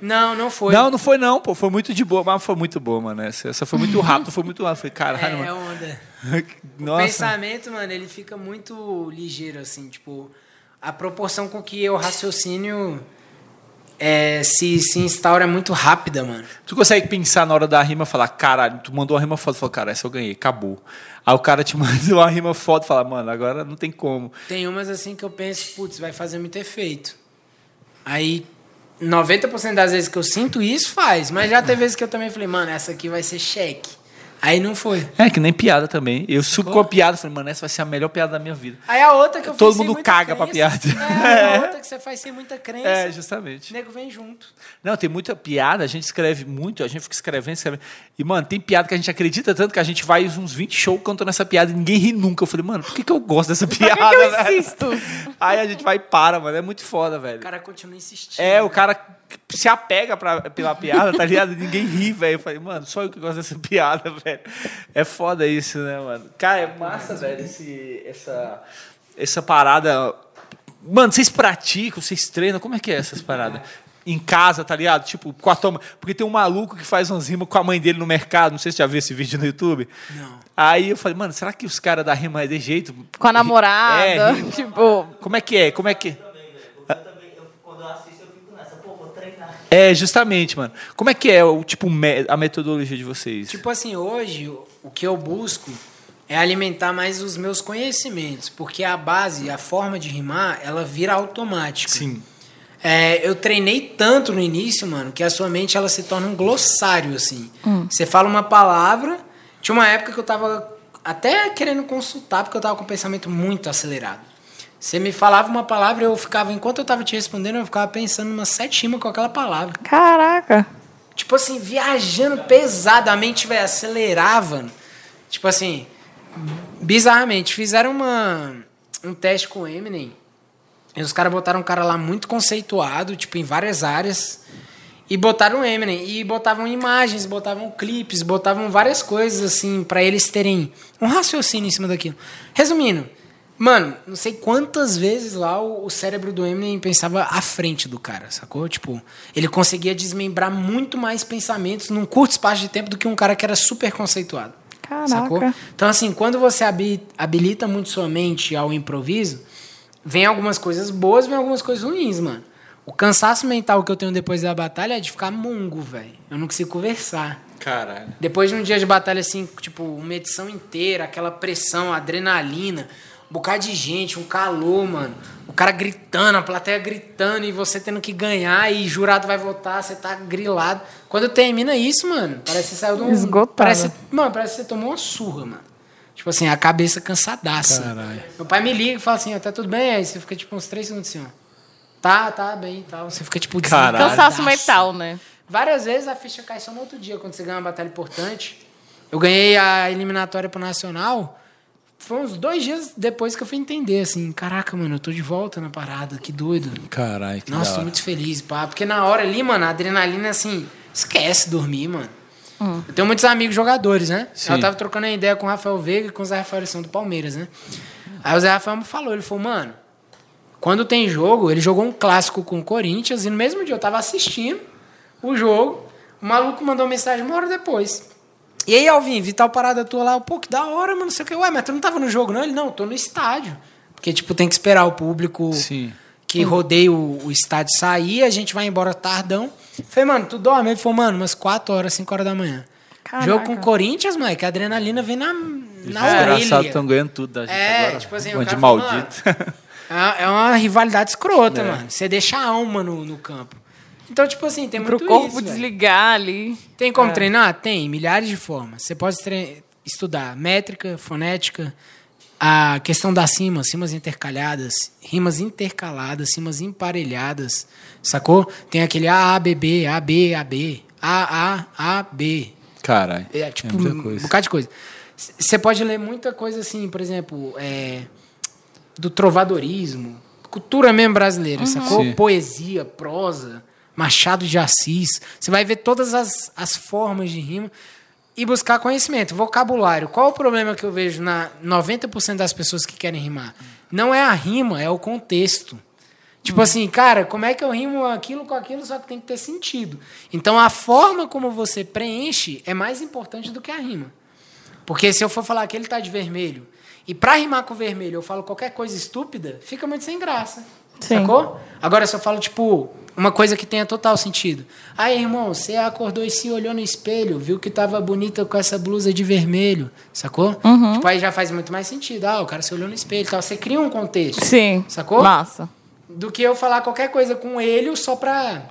Não, não foi. Não, não foi não, pô. Foi muito de boa, mas foi muito boa, mano. Essa, essa foi muito *laughs* rápido, foi muito rápido. Foi caralho, é, é mano. onda. *laughs* O Nossa. pensamento, mano, ele fica muito ligeiro, assim, tipo, a proporção com que o raciocínio é, se, se instaura muito rápida, mano. Tu consegue pensar na hora da rima e falar, caralho, tu mandou uma rima foda, falou, cara, essa eu ganhei, acabou. Aí o cara te *laughs* manda uma rima foda e fala, mano, agora não tem como. Tem umas assim que eu penso, putz, vai fazer muito efeito. Aí, 90% das vezes que eu sinto isso, faz. Mas já teve vezes que eu também falei, mano, essa aqui vai ser cheque. Aí não foi. É, que nem piada também. Eu subo com a piada, falei, mano, essa vai ser a melhor piada da minha vida. Aí a outra que eu Todo fiz mundo caga pra crença, piada. É, a *laughs* outra que você faz sem muita crença. É, O justamente. nego vem junto. Não, tem muita piada, a gente escreve muito, a gente fica escrevendo, escrevendo. E, mano, tem piada que a gente acredita tanto que a gente vai uns 20 shows cantando essa piada e ninguém ri nunca. Eu falei, mano, por que, que eu gosto dessa *laughs* piada? que eu velho? insisto? Aí a gente vai e para, mano. É muito foda, velho. O cara continua insistindo. É, o cara se apega pra, pela piada, tá ligado? Ninguém ri, velho. Eu falei, mano, só eu que gosto dessa *laughs* piada, velho. É foda isso, né, mano? Cara, é massa, velho, esse, essa, essa parada. Mano, vocês praticam, vocês treinam? Como é que é essas paradas? Em casa, tá ligado? Tipo, com a toma. Porque tem um maluco que faz umas rimas com a mãe dele no mercado. Não sei se você já viu esse vídeo no YouTube. Não. Aí eu falei, mano, será que os caras da rima é de jeito? Com a namorada, É, *laughs* tipo... como é que é? Como é que também, eu, quando eu assisto, eu fico nessa, pô, vou treinar. É, justamente, mano. Como é que é o tipo a metodologia de vocês? Tipo assim, hoje o- que eu busco é alimentar mais os meus conhecimentos, porque a base, a forma de rimar, ela vira automática. Sim. É, eu treinei tanto no início, mano, que a sua mente ela se torna um glossário, assim. Você fala uma palavra. Tinha uma época que eu tava até querendo consultar, porque eu tava com o pensamento muito acelerado. Você me falava uma palavra, eu ficava, enquanto eu tava te respondendo, eu ficava pensando umas sete rimas com aquela palavra. Caraca. Tipo assim, viajando pesado, a mente, velho, acelerava. Tipo assim, bizarramente, fizeram uma, um teste com o Eminem. E os caras botaram um cara lá muito conceituado, tipo, em várias áreas. E botaram o Eminem. E botavam imagens, botavam clipes, botavam várias coisas, assim, pra eles terem um raciocínio em cima daquilo. Resumindo, mano, não sei quantas vezes lá o, o cérebro do Eminem pensava à frente do cara, sacou? Tipo, ele conseguia desmembrar muito mais pensamentos num curto espaço de tempo do que um cara que era super conceituado. Caraca. Sacou? Então, assim, quando você habi- habilita muito sua mente ao improviso, vem algumas coisas boas, vem algumas coisas ruins, mano. O cansaço mental que eu tenho depois da batalha é de ficar mongo, velho. Eu não consigo conversar. Caralho. Depois de um dia de batalha, assim, tipo, uma edição inteira, aquela pressão, adrenalina, um bocado de gente, um calor, mano. O cara gritando, a plateia gritando e você tendo que ganhar e jurado vai votar, você tá grilado. Quando termina isso, mano, parece que você saiu de um. Esgotado. Parece, mano, parece que você tomou uma surra, mano. Tipo assim, a cabeça cansadaça. Caralho. Meu pai me liga e fala assim, ó, tá tudo bem? Aí você fica tipo uns três segundos assim, ó. Tá, tá bem e tal. Você fica tipo Caralho. Cansaço mental, né? Várias vezes a ficha cai só no outro dia, quando você ganha uma batalha importante. Eu ganhei a eliminatória pro Nacional. Foi uns dois dias depois que eu fui entender, assim, caraca, mano, eu tô de volta na parada, que doido. Caralho, que Nossa, tô muito feliz, pá. Porque na hora ali, mano, a adrenalina, assim, esquece dormir, mano. Eu tenho muitos amigos jogadores, né? Sim. Eu tava trocando a ideia com o Rafael Veiga e com o Zé Rafael, são do Palmeiras, né? Aí o Zé Rafael me falou, ele falou, mano, Quando tem jogo, ele jogou um clássico com o Corinthians e no mesmo dia eu tava assistindo o jogo, o maluco mandou mensagem uma hora depois. E aí, Alvin, vi tal parada tua lá, pô, que da hora, mano, não sei o que. Ué, mas tu não tava no jogo, não? Ele, não, tô no estádio. Porque, tipo, tem que esperar o público Sim. que rodeia o, o estádio sair, a gente vai embora tardão. Falei, mano, tu dorme? Ele falou, mano, umas 4 horas, 5 horas da manhã. Caraca. Jogo com o Corinthians, mano, que a adrenalina vem na, na orelha. estão ganhando tudo da gente É, agora. tipo assim, o Bando de cara falou, maldito. É é uma rivalidade escrota, *laughs* É. mano. Você deixa a alma no, no campo. Então, tipo assim, tem Pro muito corpo isso, desligar ali. Tem como É. treinar? Tem, milhares de formas. Você pode estudar métrica, fonética, a questão das rimas, rimas intercalhadas, rimas intercaladas, rimas emparelhadas, sacou? Tem aquele A, A, B, B, A, B, A, B, A, A, A, B. Caralho. É, tipo, muita um coisa. bocado de coisa. Você pode ler muita coisa assim, por exemplo, é, do trovadorismo, cultura mesmo brasileira, sacou? Sim. Poesia, prosa, Machado de Assis. Você vai ver todas as, as formas de rima e buscar conhecimento, vocabulário. Qual o problema que eu vejo na 90% das pessoas que querem rimar? Não é a rima, é o contexto. Tipo assim, cara, como é que eu rimo aquilo com aquilo, só que tem que ter sentido. Então a forma como você preenche é mais importante do que a rima. Porque se eu for falar que ele tá de vermelho, e pra rimar com vermelho eu falo qualquer coisa estúpida, fica muito sem graça. Sim. Sacou? Agora se eu falo, tipo, uma coisa que tenha total sentido. Aí, irmão, você acordou e se olhou no espelho, viu que tava bonita com essa blusa de vermelho, sacou? Tipo, aí já faz muito mais sentido. Ah, o cara se olhou no espelho e tal. Você cria um contexto. Sim. Sacou? Massa. do que eu falar qualquer coisa com ele só pra.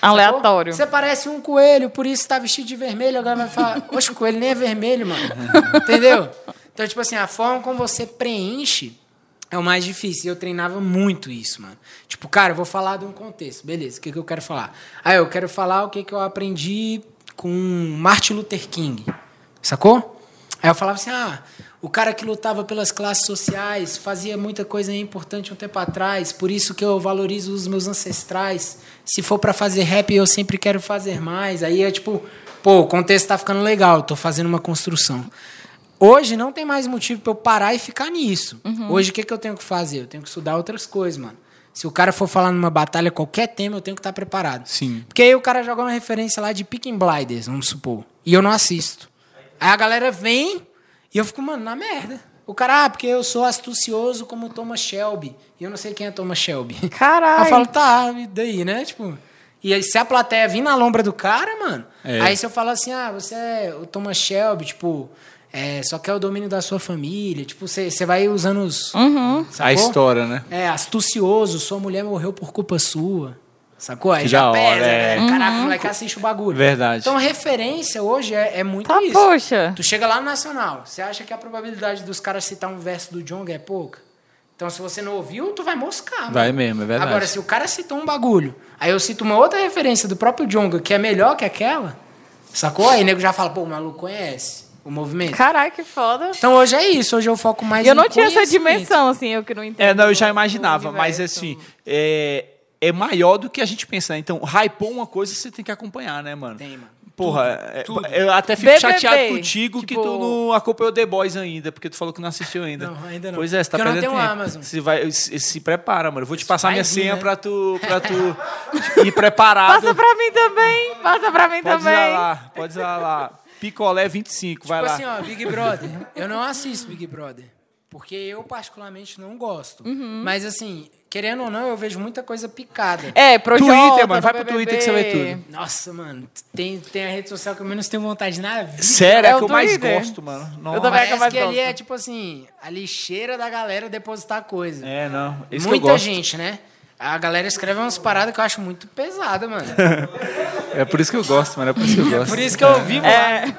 Aleatório. Você parece um coelho, por isso tá vestido de vermelho. Agora vai falar, oxe, o coelho nem é vermelho, mano. *laughs* Entendeu? Então, tipo assim, a forma como você preenche é o mais difícil. Eu treinava muito isso, mano. Tipo, cara, eu vou falar de um contexto. Beleza, o que, que eu quero falar? Ah, eu quero falar o que, que eu aprendi com Martin Luther King. Sacou? Aí eu falava assim, ah, o cara que lutava pelas classes sociais, fazia muita coisa importante um tempo atrás, por isso que eu valorizo os meus ancestrais. Se for pra fazer rap, eu sempre quero fazer mais. Aí é tipo, pô, o contexto tá ficando legal, tô fazendo uma construção. Hoje não tem mais motivo pra eu parar e ficar nisso. Hoje o que, que eu tenho que fazer? Eu tenho que estudar outras coisas, mano. Se o cara for falar numa batalha, qualquer tema, eu tenho que estar preparado. Sim. Porque aí o cara joga uma referência lá de Picking Blinders, vamos supor. E eu não assisto. Aí a galera vem e eu fico, mano, na merda. O cara, ah, porque eu sou astucioso como Thomas Shelby. E eu não sei quem é Thomas Shelby. Caralho. Aí eu falo, tá, e daí, né? Tipo. E aí, se a plateia vir na lombra do cara, mano. É. Aí se eu falo assim, ah, você é o Thomas Shelby, tipo, é, só quer o domínio da sua família. Tipo, você você vai usando os. Uhum. A história, né? É, astucioso, sua mulher morreu por culpa sua. Sacou? Aí Que já da hora, pesa, é. né? Caraca, o moleque assiste o bagulho. Verdade. Então, referência hoje é, é muito Tá, isso. poxa. Tu chega lá no Nacional, você acha que a probabilidade dos caras citar um verso do Jonga é pouca? Então, se você não ouviu, tu vai moscar. mano. Vai mesmo, é verdade. Agora, se o cara citou um bagulho, aí eu cito uma outra referência do próprio Jonga, que é melhor que aquela, sacou? Aí o nego já fala, pô, o maluco conhece o movimento. Caralho, que foda. Então, hoje é isso. Hoje eu foco mais E eu em não tinha essa dimensão, assim, eu que não entendo. É, não, eu já imaginava, mas assim, é, é maior do que a gente pensa, né? Então, hypou uma coisa, você tem que acompanhar, né, mano? Tem, mano. Porra, é- eu até fico BBB, chateado contigo que tipo- tu não acompanhou The Boys ainda, porque tu falou que não assistiu ainda. Não, ainda não. Pois é, você tá perdendo tempo. Amazon. Você vai, se, se prepara, mano. Eu vou te passar minha vir, senha né? pra tu, pra tu *laughs* ir preparado. Passa pra mim também. Passa pra mim Pode usar também. lá, pode usar lá. Picolé 25, vai Tipo lá. assim, ó, Big Brother. Eu não assisto Big Brother. Porque eu, particularmente, não gosto. Uhum. Mas, assim, querendo ou não, eu vejo muita coisa picada. É, pro Twitter, mano, vai pro Twitter que você vê tudo. Nossa, mano, tem, tem a rede social que eu menos tenho vontade na vida. Sério, é, É que eu mais gosto, mano. Eu também. é que eu Parece mais que ali gosto. é, tipo assim, a lixeira da galera depositar coisa. É, não. Eu Muita gosto. gente, né? A galera escreve umas paradas que eu acho muito pesada, mano. *laughs* É por isso que eu gosto, mano. É por isso que eu gosto. Por isso que eu vivo É. lá.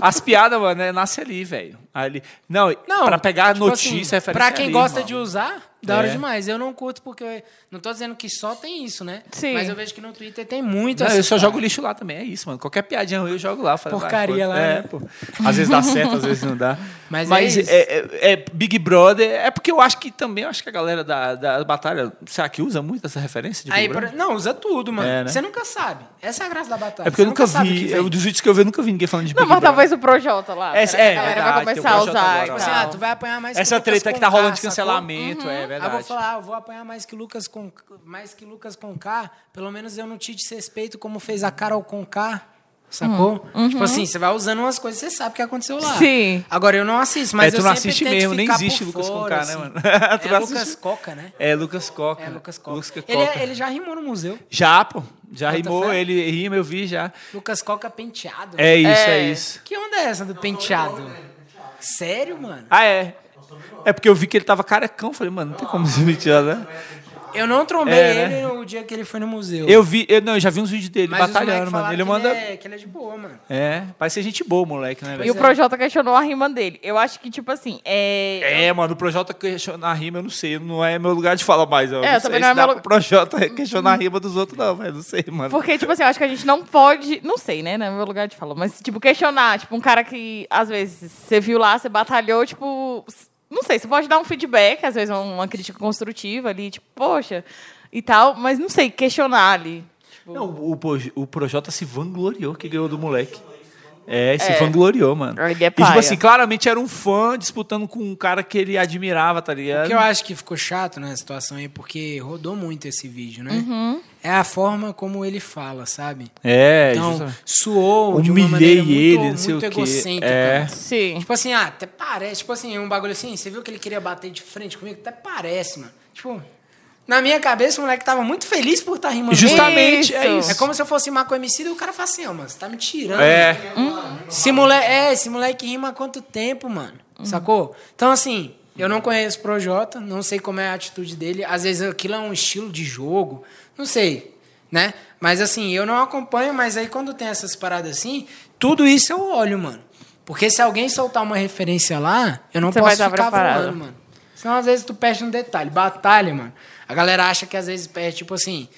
As piadas, mano, é, nasce ali, velho. Ali. Não, Não, pra pegar tipo notícia, assim, referência Pra quem ali, gosta irmão. de usar, da hora É. demais. Eu não curto porque. Não tô dizendo que só tem isso, né? Sim. Mas eu vejo que no Twitter tem muito Não, eu só jogo lixo lá também, é isso, mano. Qualquer piadinha ruim eu jogo lá. Falo, Porcaria lá, É, né? pô. Às vezes dá *laughs* certo, às vezes não dá. Mas é isso. é, é- é Big Brother, é porque eu acho que também, eu acho que a galera da, da batalha, será que usa muito essa referência de Big Aí, Brother? não, usa tudo, mano. É, né? Você nunca sabe. Essa é a graça da batalha. É porque eu nunca que vi, eu, dos vídeos que eu vi, eu nunca vi ninguém falando de Não, Big mas Brother. talvez o Projota lá. É, é, galera verdade, vai o começar a usar. agora, assim, ah, tu vai apanhar mais Essa que Lucas treta que tá rolando de cancelamento, é Aí eu verdade. vou falar, ah, eu vou apanhar mais que Lucas com mais que Lucas Conká, pelo menos eu não te desrespeito como fez a Carol Conká. Sacou? Tipo assim, você vai usando umas coisas, você sabe o que aconteceu lá. Uhum. Sim. Agora eu não assisto, mas É, tu eu não sempre assiste mesmo, nem existe Lucas fora, Conká, né, assim. mano? *laughs* Tu É não Lucas assiste? Coca, né? É, Lucas Coca. É Lucas Coca. Lucas Ele, Coca. é- ele já rimou no museu. Já, pô. Já Bota rimou, fé. ele rima, eu vi já. Lucas Coca penteado. É isso, é, É. isso. Que onda é essa do penteado? Sério, mano? Ah, é. É porque eu vi que ele tava carecão. Falei, mano, não tem como se mentir, né? Eu não trombei É, né? ele no dia que ele foi no museu. Eu vi, eu, não, eu já vi uns vídeos dele Mas batalhando, mano. Ele que manda. é, que ele é de boa, mano. É, parece ser gente boa, moleque, né, E o Projota questionou a rima dele. Eu acho que, tipo assim, é. É, mano, o Projota questionar a rima, eu não sei. Não é meu lugar de falar mais. Eu É, não também sei não é meu pro Projota *laughs* questionar a rima dos outros, não, velho. Não sei, mano. Porque, tipo assim, eu acho que a gente não pode. Não sei, né? Não é meu lugar de falar. Mas, tipo, questionar. Tipo, um cara que, às vezes, você viu lá, você batalhou, tipo. Não sei, você pode dar um feedback, às vezes uma crítica construtiva ali, tipo, poxa, e tal, mas não sei, questionar ali. Tipo, Não, o, o Projota se vangloriou que ganhou do moleque. É, se É. vangloriou, mano. Ele é e, tipo assim, claramente era um fã disputando com um cara que ele admirava, tá ligado? O que eu acho que ficou chato nessa situação aí, porque rodou muito esse vídeo, né? Uhum. É a forma como ele fala, sabe? É, Então, justamente. suou de uma Humilhei maneira muito, ele, não sei muito o quê. egocêntrica. É. Sim. Tipo assim, ah, até parece. Tipo assim, um bagulho assim, você viu que ele queria bater de frente comigo? Até parece, mano. Tipo, na minha cabeça, o moleque tava muito feliz por estar rimando. Justamente, é Isso. isso. É como se eu fosse rimar com o MC e o cara fala assim, ó, mano, você tá me tirando. É. Esse moleque, é, esse moleque rima há quanto tempo, mano? Sacou? Então, assim, eu não conheço o Projota, não sei como é a atitude dele. Às vezes aquilo é um estilo de jogo, não sei, né? Mas assim, eu não acompanho, mas aí quando tem essas paradas assim, tudo isso eu olho, mano. Porque se alguém soltar uma referência lá, eu não Você posso ficar preparado. voando, mano. Senão, às vezes, tu perde um detalhe. Batalha, mano. A galera acha que às vezes perde, tipo assim.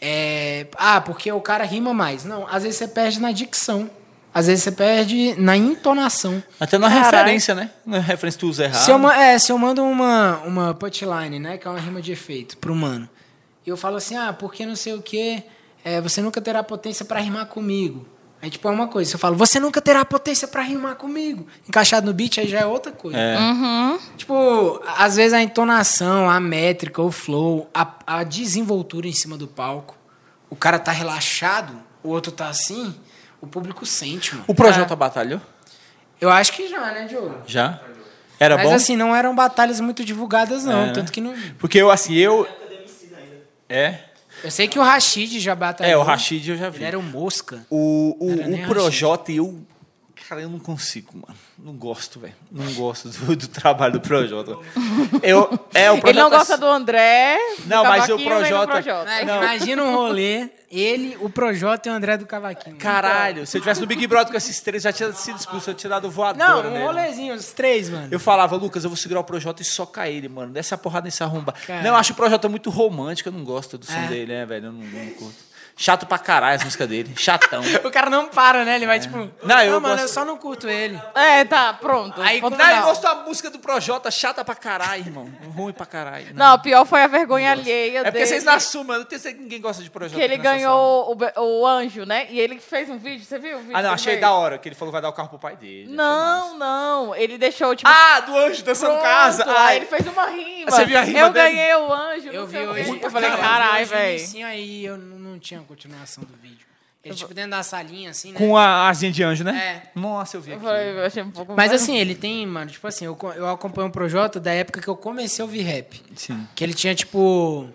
é, ah, porque o cara rima mais. Não, às vezes você perde na dicção. Às vezes você perde na entonação. Até na Caralho. referência, né? Na referência tu usa errado. Se eu, é, se eu mando uma, uma punchline, né? Que é uma rima de efeito pro mano. E eu falo assim, ah, porque não sei o quê, é, você nunca terá potência pra rimar comigo. Aí, tipo, é uma coisa. Se eu falo, você nunca terá potência pra rimar comigo. Encaixado no beat, aí já é outra coisa. É. Tipo, às vezes a entonação, a métrica, o flow, a, a desenvoltura em cima do palco. O cara tá relaxado, o outro tá assim, o público sente, mano. O Projota batalhou? Eu acho que já, né, Diogo? Já? Era Mas bom? assim, não eram batalhas muito divulgadas, não. É, né? Tanto que não. Porque eu, assim, eu... É? Eu sei que o Rashid já batalhou. É, o Rashid eu já vi. Ele era um mosca. O, o, o Projota, eu. Cara, eu não consigo, mano. Não gosto, velho. Não gosto do, do trabalho do Projota. Eu, é, o Projota. Ele não gosta do André. do Não, mas o do Projota- Projota. Imagina um rolê, ele, o Projota e o André do Cavaquinho. Caralho, se eu tivesse no Big Brother com esses três, já tinha sido expulso, eu tinha dado voadora. Não, um nele. rolezinho, os três, mano. Eu falava, Lucas, eu vou segurar o Projota e socar ele, mano. Desce a porrada nesse arromba. Cara. Não, eu acho o Projota muito romântico, eu não gosto do som É. dele, né, velho? Eu não, não curto. Chato pra caralho as músicas dele. Chatão. *laughs* O cara não para, né? Ele vai tipo. Não, eu mano, gosto- eu só não curto ele. É, tá, pronto. Aí, Ponto não, Não, eu final. gosto da música do Projota, chata pra caralho, irmão. Ruim pra caralho. Não, o pior foi a vergonha alheia É porque dele. vocês não assumem, eu não certeza que ninguém gosta de Projota. Que ele ganhou o, o anjo, né? E ele fez um vídeo, você viu o vídeo? Ah, não, achei ele da hora, que ele falou que vai dar o carro pro pai dele. Não, não. Ele deixou, tipo. Ah, do anjo dançando pronto. casa. Ai. ele fez uma rima. Você viu a rima Eu dele? ganhei o anjo. Eu não vi hoje. Eu falei, cara, caralho, velho. aí eu não, não tinha continuação do vídeo. Ele, tipo, dentro da salinha, assim, né? Com a asinha de anjo, né? É. Nossa, eu vi Eu, aqui. falei, eu achei um pouco Mas mais- assim, ele tem, mano, tipo assim, eu, eu acompanho o Projota da época que eu comecei a ouvir rap. Sim. Que ele tinha, tipo,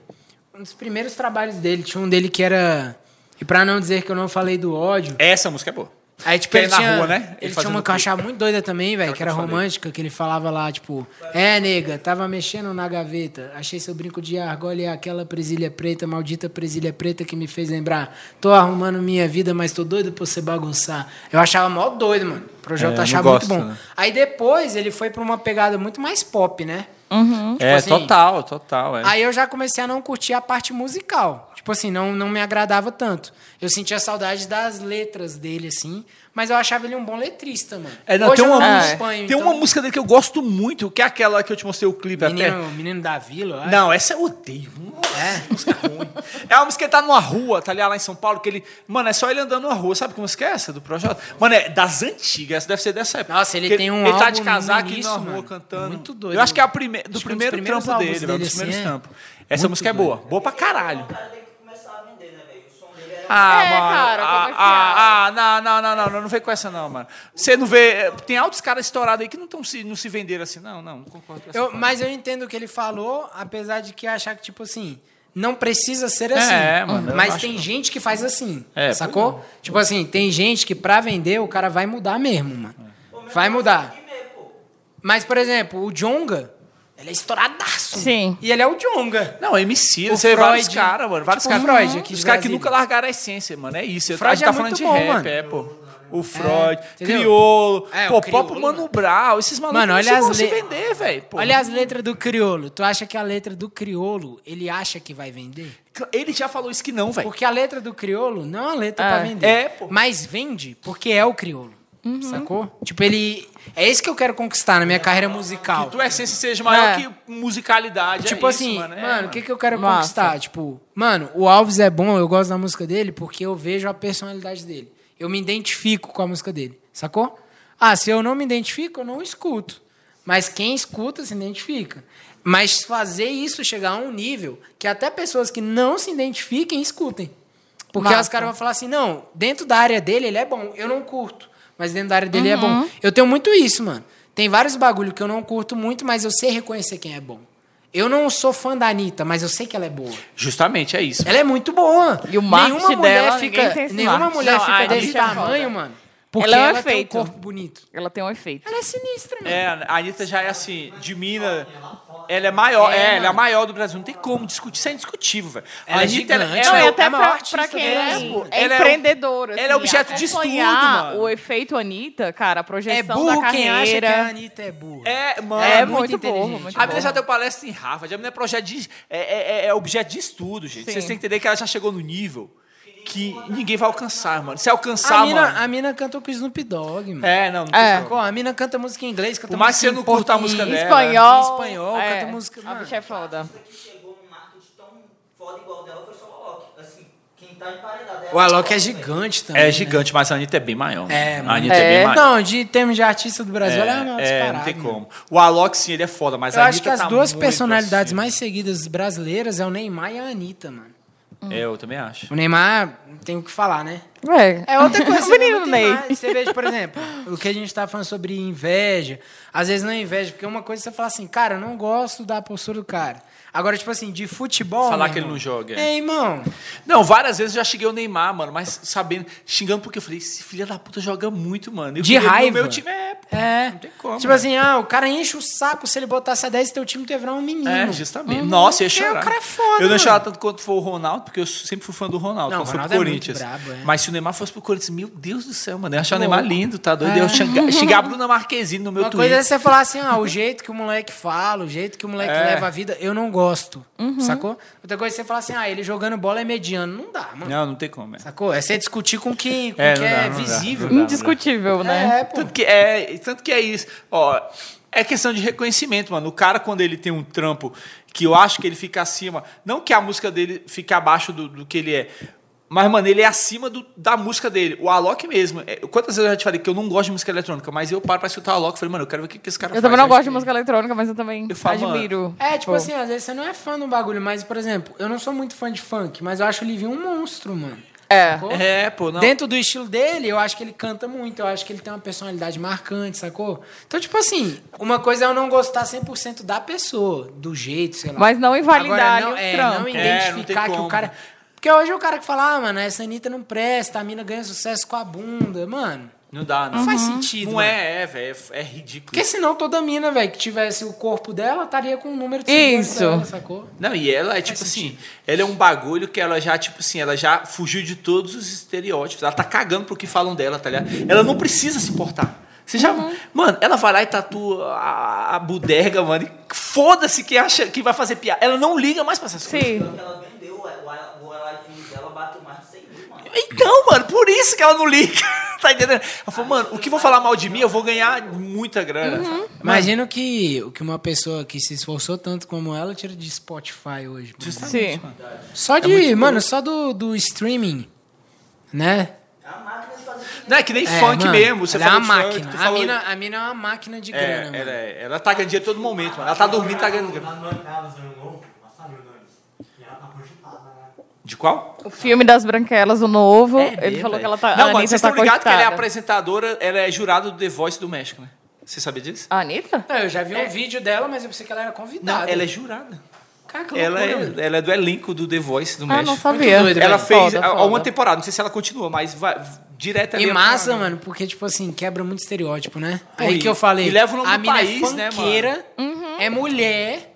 um dos primeiros trabalhos dele. Tinha um dele que era. E pra não dizer que eu não falei do ódio. Essa música é boa. Aí, tipo, Que ele é na tinha, rua, né? Ele, Ele tinha uma que eu achava muito doida também, velho, que era romântica, que ele falava lá, tipo, é, nega, tava mexendo na gaveta, achei seu brinco de argolha e aquela presilha preta, maldita presilha preta que me fez lembrar. Tô arrumando minha vida, mas tô doido pra você bagunçar. Eu achava mó doido, mano. O projeto É, achava gosto, muito bom. né? Aí depois ele foi pra uma pegada muito mais pop, né? Uhum. Tipo é, assim, total, total. É. Aí eu já comecei a não curtir a parte musical. Tipo assim, não, não me agradava tanto. Eu sentia saudade das letras dele, assim, mas eu achava ele um bom letrista, mano. É, não, Hoje tem uma, música- acompanho, tem então, uma música dele que eu gosto muito, que é aquela que eu te mostrei o clipe até. Menino, menino da Vila. Não, essa eu odeio. É, música ruim. É uma música que ele tá numa rua, tá ligado? Lá em São Paulo, que ele. Mano, é só ele andando numa rua. Sabe que música é essa do Projota? Mano, é das antigas. Essa deve ser dessa época. Nossa, ele tem um Ele tá de casaco na rua mano. cantando. Muito doido. Eu acho que é a prime... do dos primeiro trampo álbuns dele, velho. Um dos dele, primeiros assim, é. trampos. Essa música é doido. boa. Boa pra caralho. O cara tem que começar a vender, né, velho? O som dele é... Ah, É, mano. cara, ah, comercial. ah, ah, não, não, não, não, não, não vem com essa não, mano. Você não vê. Tem altos caras estourados aí que não, tão se, não se venderam assim. Não, não, não concordo com essa Eu- mas eu entendo o que ele falou, apesar de que achar que, tipo assim, não precisa ser assim. É, mano, Mas tem que- gente que faz assim. É, sacou? Tipo assim, tem gente que pra vender o cara vai mudar mesmo, mano. Vai mudar. Mas, por exemplo, o Jonga, ele é estouradaço. Sim. E ele é o Jonga. Não, MC, O você vários Freud, caras, mano. Vários tipo o caras. Freud aqui Os caras que nunca largaram a essência, mano. É isso. Freud a gente tá é falando muito de bom, rap, mano. é, pô. O Freud, entendeu? Criolo, É, pô, o Criolo, Pop Mano. Brau, esses malucos Mano, não olha se vão as se le- vender, velho. Olha as letras do criolo. Tu acha que a letra do criolo, ele acha que vai vender? Ele já falou isso que não, velho. Porque a letra do criolo não é uma letra É. pra vender. É, pô. Mas vende porque é o criolo. Sacou? Tipo, ele. É isso que eu quero conquistar na minha carreira musical. Que tua essência seja maior É. que musicalidade. Tipo é isso, assim, mano. mano, É, o que, que eu quero Massa. conquistar? Tipo, mano, o Alves é bom, eu gosto da música dele porque eu vejo a personalidade dele. Eu me identifico com a música dele, sacou? Ah, se eu não me identifico, eu não escuto. Mas quem escuta se identifica. Mas fazer isso chegar a um nível que até pessoas que não se identifiquem escutem. Porque Massa. os caras vão falar assim, não, dentro da área dele ele é bom, eu não curto. Mas dentro da área dele é bom. Eu tenho muito isso, mano. Tem vários bagulho que eu não curto muito, mas eu sei reconhecer quem é bom. Eu não sou fã da Anitta, mas eu sei que ela é boa. Justamente, é isso. Ela é muito boa. E o marketing nenhuma mulher dela, fica, nenhuma mulher Não, fica desse é foda. tamanho, mano. Porque Ela é um ela tem um corpo bonito. Ela tem um efeito. Ela é sinistra, mano. É, a Anitta já é assim, de Minas. Ela é maior, É, é, ela é a maior do Brasil. Não tem como discutir, isso é indiscutível, velho. Ela a é Anitta, ela, gigante, ela Não, é e o- até a maior pra, artista pra quem é, é Ela é empreendedora. ela é objeto de estudo, mano. O efeito Anitta, cara, a É projeção burro da quem acha que carreira. a Anitta é burra. É, mano. É, muito muito burro, muito A menina já deu palestra em Harvard. A menina é projeto de. É, é- é objeto de estudo, gente. Sim. Vocês têm que entender que ela já chegou no nível que ninguém vai alcançar, mano. Se alcançar, A mina, mano. a mina cantou com o Snoop Dogg, mano. É, não, não É. A mina canta música em inglês, canta Por mais música que você não em curta a música Em dela. espanhol. Em espanhol, é, canta música- A bicha é foda. que chegou num marketing tão foda igual dela foi só o Alok. Assim, tá é O Alok é velho. gigante também. É né? gigante, mas a Anitta é bem maior. É, a mano. Anitta é, É. bem maior. Não, de termos de artista do Brasil, ela é a maior é, não tem mano. como. O Alok, sim, ele é foda, mas Eu a acho Anitta que as tá duas personalidades acima. mais seguidas brasileiras é o Neymar e a Anitta, mano. É, eu também acho. O Neymar, tem o que falar, né? É, É outra coisa. *laughs* Menino muito Ney. mais. Você vê, por exemplo, o que a gente tá falando sobre inveja. Às vezes não é inveja, porque uma coisa é você fala assim, cara, eu não gosto da postura do cara. Agora, tipo assim, de futebol. Falar que ele não joga, é. É, irmão. Não, várias vezes eu já cheguei o Neymar, mano, mas sabendo, xingando porque eu falei, esse filho da puta joga muito, mano. Eu De raiva. Meu time é, pô. É. Não tem como. Tipo né? assim, ah, o cara enche o saco se ele botasse a 10 teu time, virar um menino. É, justamente. Nossa, eu ia chorar. o cara é foda, Eu não mano. chorava tanto quanto foi o Ronaldo, porque eu sempre fui fã do Ronaldo, Não, quando o Ronaldo é Corinthians. brabo, é. Mas se o Neymar fosse pro Corinthians, meu Deus do céu, mano, eu achar o. Neymar lindo, tá doido? É. Eu ia xingar, xingar a Bruna Marquezine no meu Uma Twitter. coisa é você falar assim, ah, o jeito que o moleque fala, o jeito que o moleque É. leva a vida, eu não gosto. Sacou? Outra coisa é você falar assim, ah, ele jogando bola é mediano. Não dá, mano. Não, não tem como. É, Sacou? É você discutir com o que, com É, que é dá, dá, visível. não dá. Indiscutível, né? É, pô. Tanto que é, tanto que é isso. Ó, é questão de reconhecimento, mano. O cara, quando ele tem um trampo que eu acho que ele fica acima, não que a música dele fique abaixo do, do que ele é, mas, mano, ele é acima do- da música dele. O Alok mesmo. é, quantas vezes eu já te falei que eu não gosto de música eletrônica, mas eu paro pra escutar o Alok e falei, mano, eu quero ver o que, que esse cara Eu faz. também não gosto de música eletrônica, mas eu também Eu falo, mano, admiro. É, tipo Pô. assim, às vezes você não é fã do bagulho, mas, por exemplo, eu não sou muito fã de funk, mas eu acho o Livinho um monstro, mano. É. Sacou? É, pô, não. Dentro do estilo dele, eu acho que ele canta muito, eu acho que ele tem uma personalidade marcante, sacou? Então, tipo assim, uma coisa é eu não gostar 100% da pessoa, do jeito, sei lá. Mas não invalidar Agora, não, o é, trampo. não É, identificar não tem que como. o cara... Porque hoje é o cara que fala, ah, mano, essa Anitta não presta, a mina ganha sucesso com a bunda. Mano, Não dá, não. não faz sentido, Não mano. é, é, velho. É, é ridículo. Porque senão toda mina, velho, que tivesse o corpo dela, estaria com o número de Isso. dela, sacou? Não, e ela é tipo assim, ela é um bagulho que ela já, tipo assim, ela já fugiu de todos os estereótipos. Ela tá cagando pro que falam dela, tá ligado? Ela não precisa se importar. Você já. Mano, ela vai lá e tatua a, a bodega, mano. e Foda-se quem acha que vai fazer piada. Ela não liga mais pra essas coisas. Sim. Que ela vendeu o, Então, mano, por isso que ela não liga. *laughs* tá entendendo? Ela falou, mano, o que vou falar mal de mim, eu vou ganhar muita grana. Uhum. Imagina o que, o que uma pessoa que se esforçou tanto como ela tira de Spotify hoje. mano. Sim. Só de, mano, só do, do streaming, né? Não é que nem É, funk mano, mesmo. Você ela é uma funk, máquina. tu A mina, a mina é uma máquina de É, grana, mano. ela, é- ela tá ganhando dinheiro todo momento, mano. Ela tá dormindo, tá ganhando grana. Lá no Arcadas, ano novo, passaram dois. E ela tá cogitada, né? De qual? O filme das branquelas, o novo, ele mesmo, falou é. que ela tá. Não, mano, Anitta vocês tá estão ligados que ela é apresentadora, ela é jurada do The Voice do México, né? Você sabia disso? A Anitta? Não, eu já vi um vídeo dela, mas eu pensei que ela era Não, convidada. ela é jurada. Cara, que Ela é, mano. ela é do elenco do The Voice do Ah, não México. sabia. doido, Ela velho. fez Foda, foda. uma temporada, não sei se ela continua, mas vai direto ali. E ela massa, tá- mano, porque, tipo assim, quebra muito estereótipo, né? Pô, Aí e- que eu falei, e leva o nome a do mina país, é né, funkeira, Uhum. é mulher,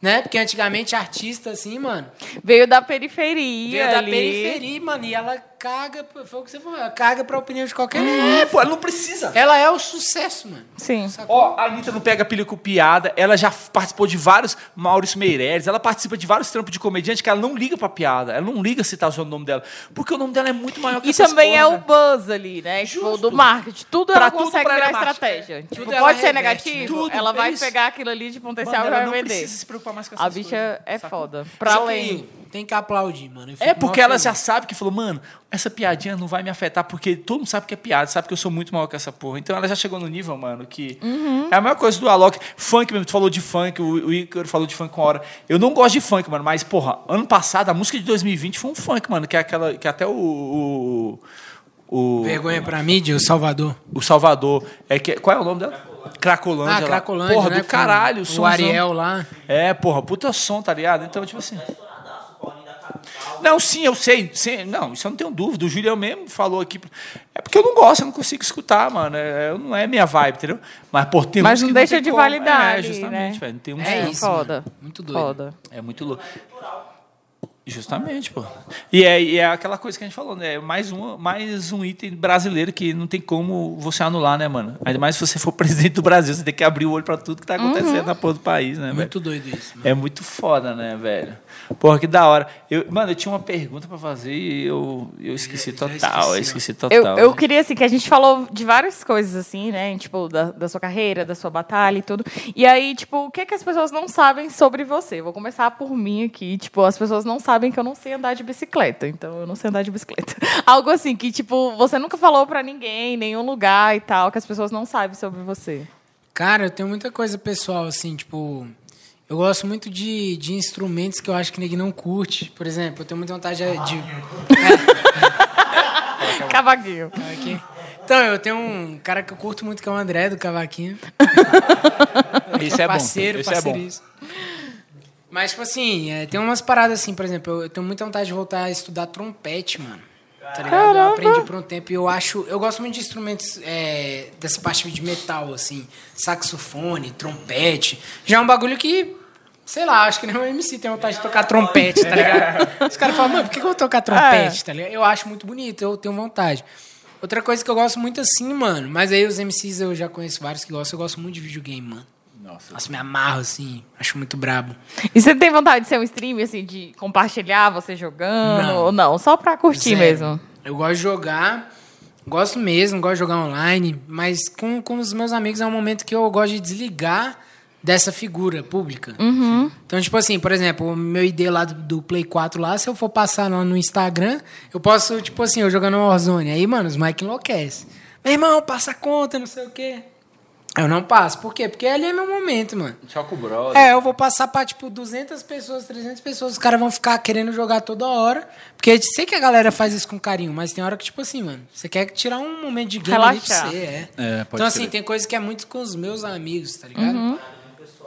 né? Porque antigamente artista, assim, mano, Veio da periferia. veio da ali. periferia, mano, e ela caga, foi o que você falou, ela caga pra opinião de qualquer É, um. pô, ela não precisa. Ela é o sucesso, mano. Sim. Ó, a Anitta não pega pilha com piada, ela já participou de vários Maurício Meirelles, ela participa de vários trampos de comediante que ela não liga pra piada, ela não liga se tá usando o nome dela, porque o nome dela é muito maior que E também é o buzz ali, né? Tipo, Justo. do marketing. Tudo Pra ela tudo consegue virar é estratégia. Tipo, Tudo pode ser reverte, negativo? Tudo, ela vai é isso. pegar aquilo ali de potencial Mano, e vai não vender. precisa se preocupar mais com essas A bicha coisas, é sacou? foda. Pra além. Tem que aplaudir, mano. É porque ela já sabe que falou, mano, essa piadinha não vai me afetar, porque todo mundo sabe que é piada, sabe que eu sou muito maior que essa porra. Então ela já chegou no nível, mano, que. Uhum. É a mesma coisa do Alok. Funk mesmo, tu falou de funk, o, o Ícaro falou de funk com hora. Eu não gosto de funk, mano, mas, porra, ano passado, a música de 2020 foi um funk, mano, que é aquela. Que até o. o o, Vergonha pra mídia, o Salvador. o Salvador. É que, qual é o nome dela? Cracolândia. Ah. Cracolândia, Porra, né, do caralho. O somzão. Ariel lá. É, porra, puta som, tá ligado? Então, tipo assim. Não, sim, eu sei. sim, não, isso eu não tenho dúvida. O Julião mesmo falou aqui. É porque eu não gosto, eu não consigo escutar, mano. É, não é minha vibe, entendeu? Mas, pô, tem Mas não que deixa tem de como. validar É, justamente, né? velho. Tem uns É isso, Foda. mano. Muito doido. Foda. É muito louco. Justamente, pô. E é, e é aquela coisa que a gente falou, né? É mais um, mais um item brasileiro que não tem como você anular, né, mano? Ainda mais se você for *laughs* presidente do Brasil, você tem que abrir o olho pra tudo que tá acontecendo na porra do país, né, velho? Muito doido isso, mano. É muito foda, né, velho? Porra, que da hora. Eu, mano, eu tinha uma pergunta pra fazer e eu, eu esqueci total. esqueci, eu esqueci total. Eu, eu queria, assim, que a gente falou de várias coisas, assim, né? Tipo, da, da sua carreira, da sua batalha e tudo. E aí, tipo, o que, que as pessoas não sabem sobre você? Vou começar por mim aqui. Tipo, as pessoas não sabem que eu não sei andar de bicicleta. Então, eu não sei andar de bicicleta. *laughs* Algo assim, que, tipo, você nunca falou pra ninguém, nenhum lugar e tal, que as pessoas não sabem sobre você. Cara, eu tenho muita coisa pessoal, assim, tipo. Eu gosto muito de, de instrumentos que eu acho que ninguém não curte. Por exemplo, eu tenho muita vontade de. de *laughs* Cavaquinho. Cavaquinho. Então, eu tenho um cara que eu curto muito, que é o André do Cavaquinho. Esse *laughs* é bom. parceiro, Esse é bom. Mas, tipo assim, é, tem umas paradas assim, por exemplo, eu, eu tenho muita vontade de voltar a estudar trompete, mano. Tá ligado? Eu aprendi por um tempo e eu acho. Eu gosto muito de instrumentos é, dessa parte de metal, assim. Saxofone, trompete. Já é um bagulho que. Sei lá, acho que nem o MC tem vontade de tocar trompete, tá ligado? *laughs* Os caras falam, mano, por que que eu vou tocar trompete, tá ligado? Eu acho muito bonito, eu tenho vontade. Outra coisa que eu gosto muito assim, mano, mas aí os MCs eu já conheço vários que gostam, eu gosto muito de videogame, mano. Nossa. Nossa, me amarro, assim. Acho muito brabo. E você tem vontade de ser um stream, assim, de compartilhar você jogando? Não. Ou não? Só pra curtir Zero. mesmo? Eu gosto de jogar, gosto mesmo, gosto de jogar online, mas com, com os meus amigos é um momento que eu gosto de desligar dessa figura pública. Então, tipo assim, por exemplo, o meu ID lá do, do Play 4 lá, se eu for passar lá no Instagram, eu posso, tipo assim, eu jogando Warzone. Aí, mano, os Mike enlouquecem. Meu irmão, passa a conta, não sei o quê. Eu não passo. Por quê? Porque ali é meu momento, mano. Só com o brother. É, eu vou passar pra, tipo, 200 pessoas, 300 pessoas, os caras vão ficar querendo jogar toda hora. Porque eu sei que a galera faz isso com carinho, mas tem hora que, tipo assim, mano, você quer tirar um momento de game ali pra Relaxar. você, é. É, pode então, assim, tem coisa que é muito com os meus amigos, tá ligado?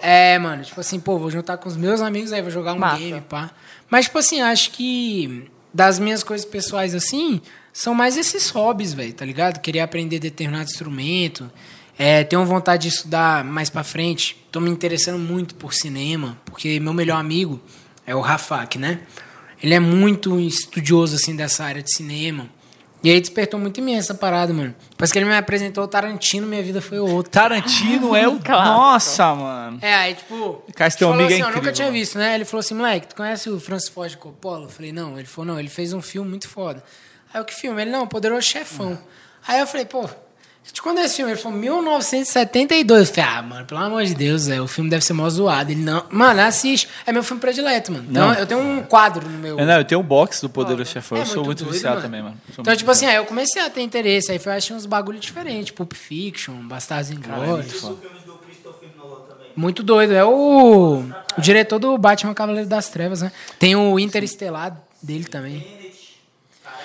É, mano, tipo assim, pô, vou juntar com os meus amigos aí, vou jogar um Massa. game, pá. Mas, tipo assim, acho que das minhas coisas pessoais, assim, são mais esses hobbies, velho, tá ligado? Querer aprender determinado instrumento. É, tenho vontade de estudar mais pra frente. Tô me interessando muito por cinema, porque meu melhor amigo é o Rafak, né? Ele é muito estudioso, assim, dessa área de cinema. E aí despertou muito em mim essa parada, mano. Depois que ele me apresentou o Tarantino, minha vida foi outra. Tarantino é o. *laughs* Nossa, mano. É, aí, tipo. Cara, teu falou amigo é assim, Eu nunca tinha visto, né? Ele falou assim, moleque, tu conhece o Francis Ford Coppola? Eu falei, não. Ele falou, não, ele fez um filme muito foda. Aí eu, que filme? Ele, não, Poderoso Chefão. Aí eu falei, pô, de quando é esse filme? Ele falou, 1972. Eu falei, ah, mano, pelo amor de Deus, é, o filme deve ser mó zoado. Ele, não, mano, assiste. É meu filme predileto, mano. Então, Não. eu tenho um quadro no meu... É, não, eu tenho um box do Poderoso Chefão. É eu sou muito doido, viciado mano. também, mano. Sou Então, tipo assim, aí eu comecei a ter interesse. Aí foi achando uns bagulho diferentes. Pulp Fiction, Bastardos Inglórios. Do também. Muito doido. É o, o diretor do Batman Cavaleiro das Trevas, né? Tem o Interestelar dele também.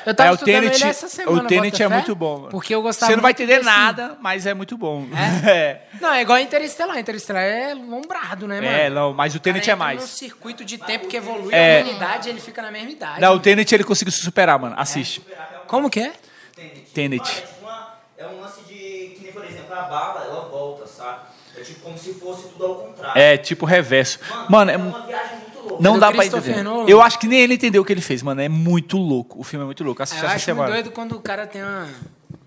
Eu tava É, o Tenet- ele essa semana. o Tenet é muito bom, mano. Porque eu gostava Você não vai entender nada, mas é muito bom. *laughs* É, Não, é igual Interestelar. Interestelar é lombrado, né, mano? é não, mas o O cara Tenet é mais. circuito de tempo que evolui É. a humanidade, ele fica na mesma idade. Não, o Tenet ele conseguiu se superar, mano. Assiste. Como que é? Tenet. Mano, é, é um lance de. Que nem, por exemplo, a bala, ela volta, sabe? É tipo como se fosse tudo ao contrário. É tipo reverso. Mano, é, é uma viagem. Não do dá pra entender. Nolan. Eu acho que nem ele entendeu o que ele fez, mano. É muito louco. O filme é muito louco. Assiste Eu essa acho muito semana. doido quando o cara tem uma,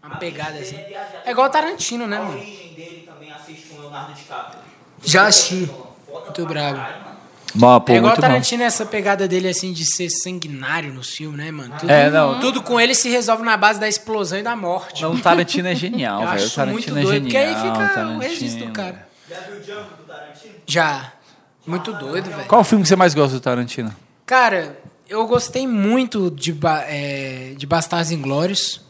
uma pegada assim. É igual o Tarantino, né, A mano? origem dele também assiste com o Leonardo DiCaprio. Já assisti. Muito mano. Mano, pô, é igual o muito bom. Tarantino, essa pegada dele, assim, de ser sanguinário nos filmes, né, mano? Tudo, É, não. tudo com ele se resolve na base da explosão e da morte. Não, o Tarantino é genial, *laughs* Eu velho. O acho muito Tarantino é doido, porque aí genial. fica o Tarantino. registro do cara. Já viu o Django do Tarantino? Já. Muito doido, velho. Qual o filme que você mais gosta do Tarantino? Cara, eu gostei muito de, é, de Bastardos Inglórios.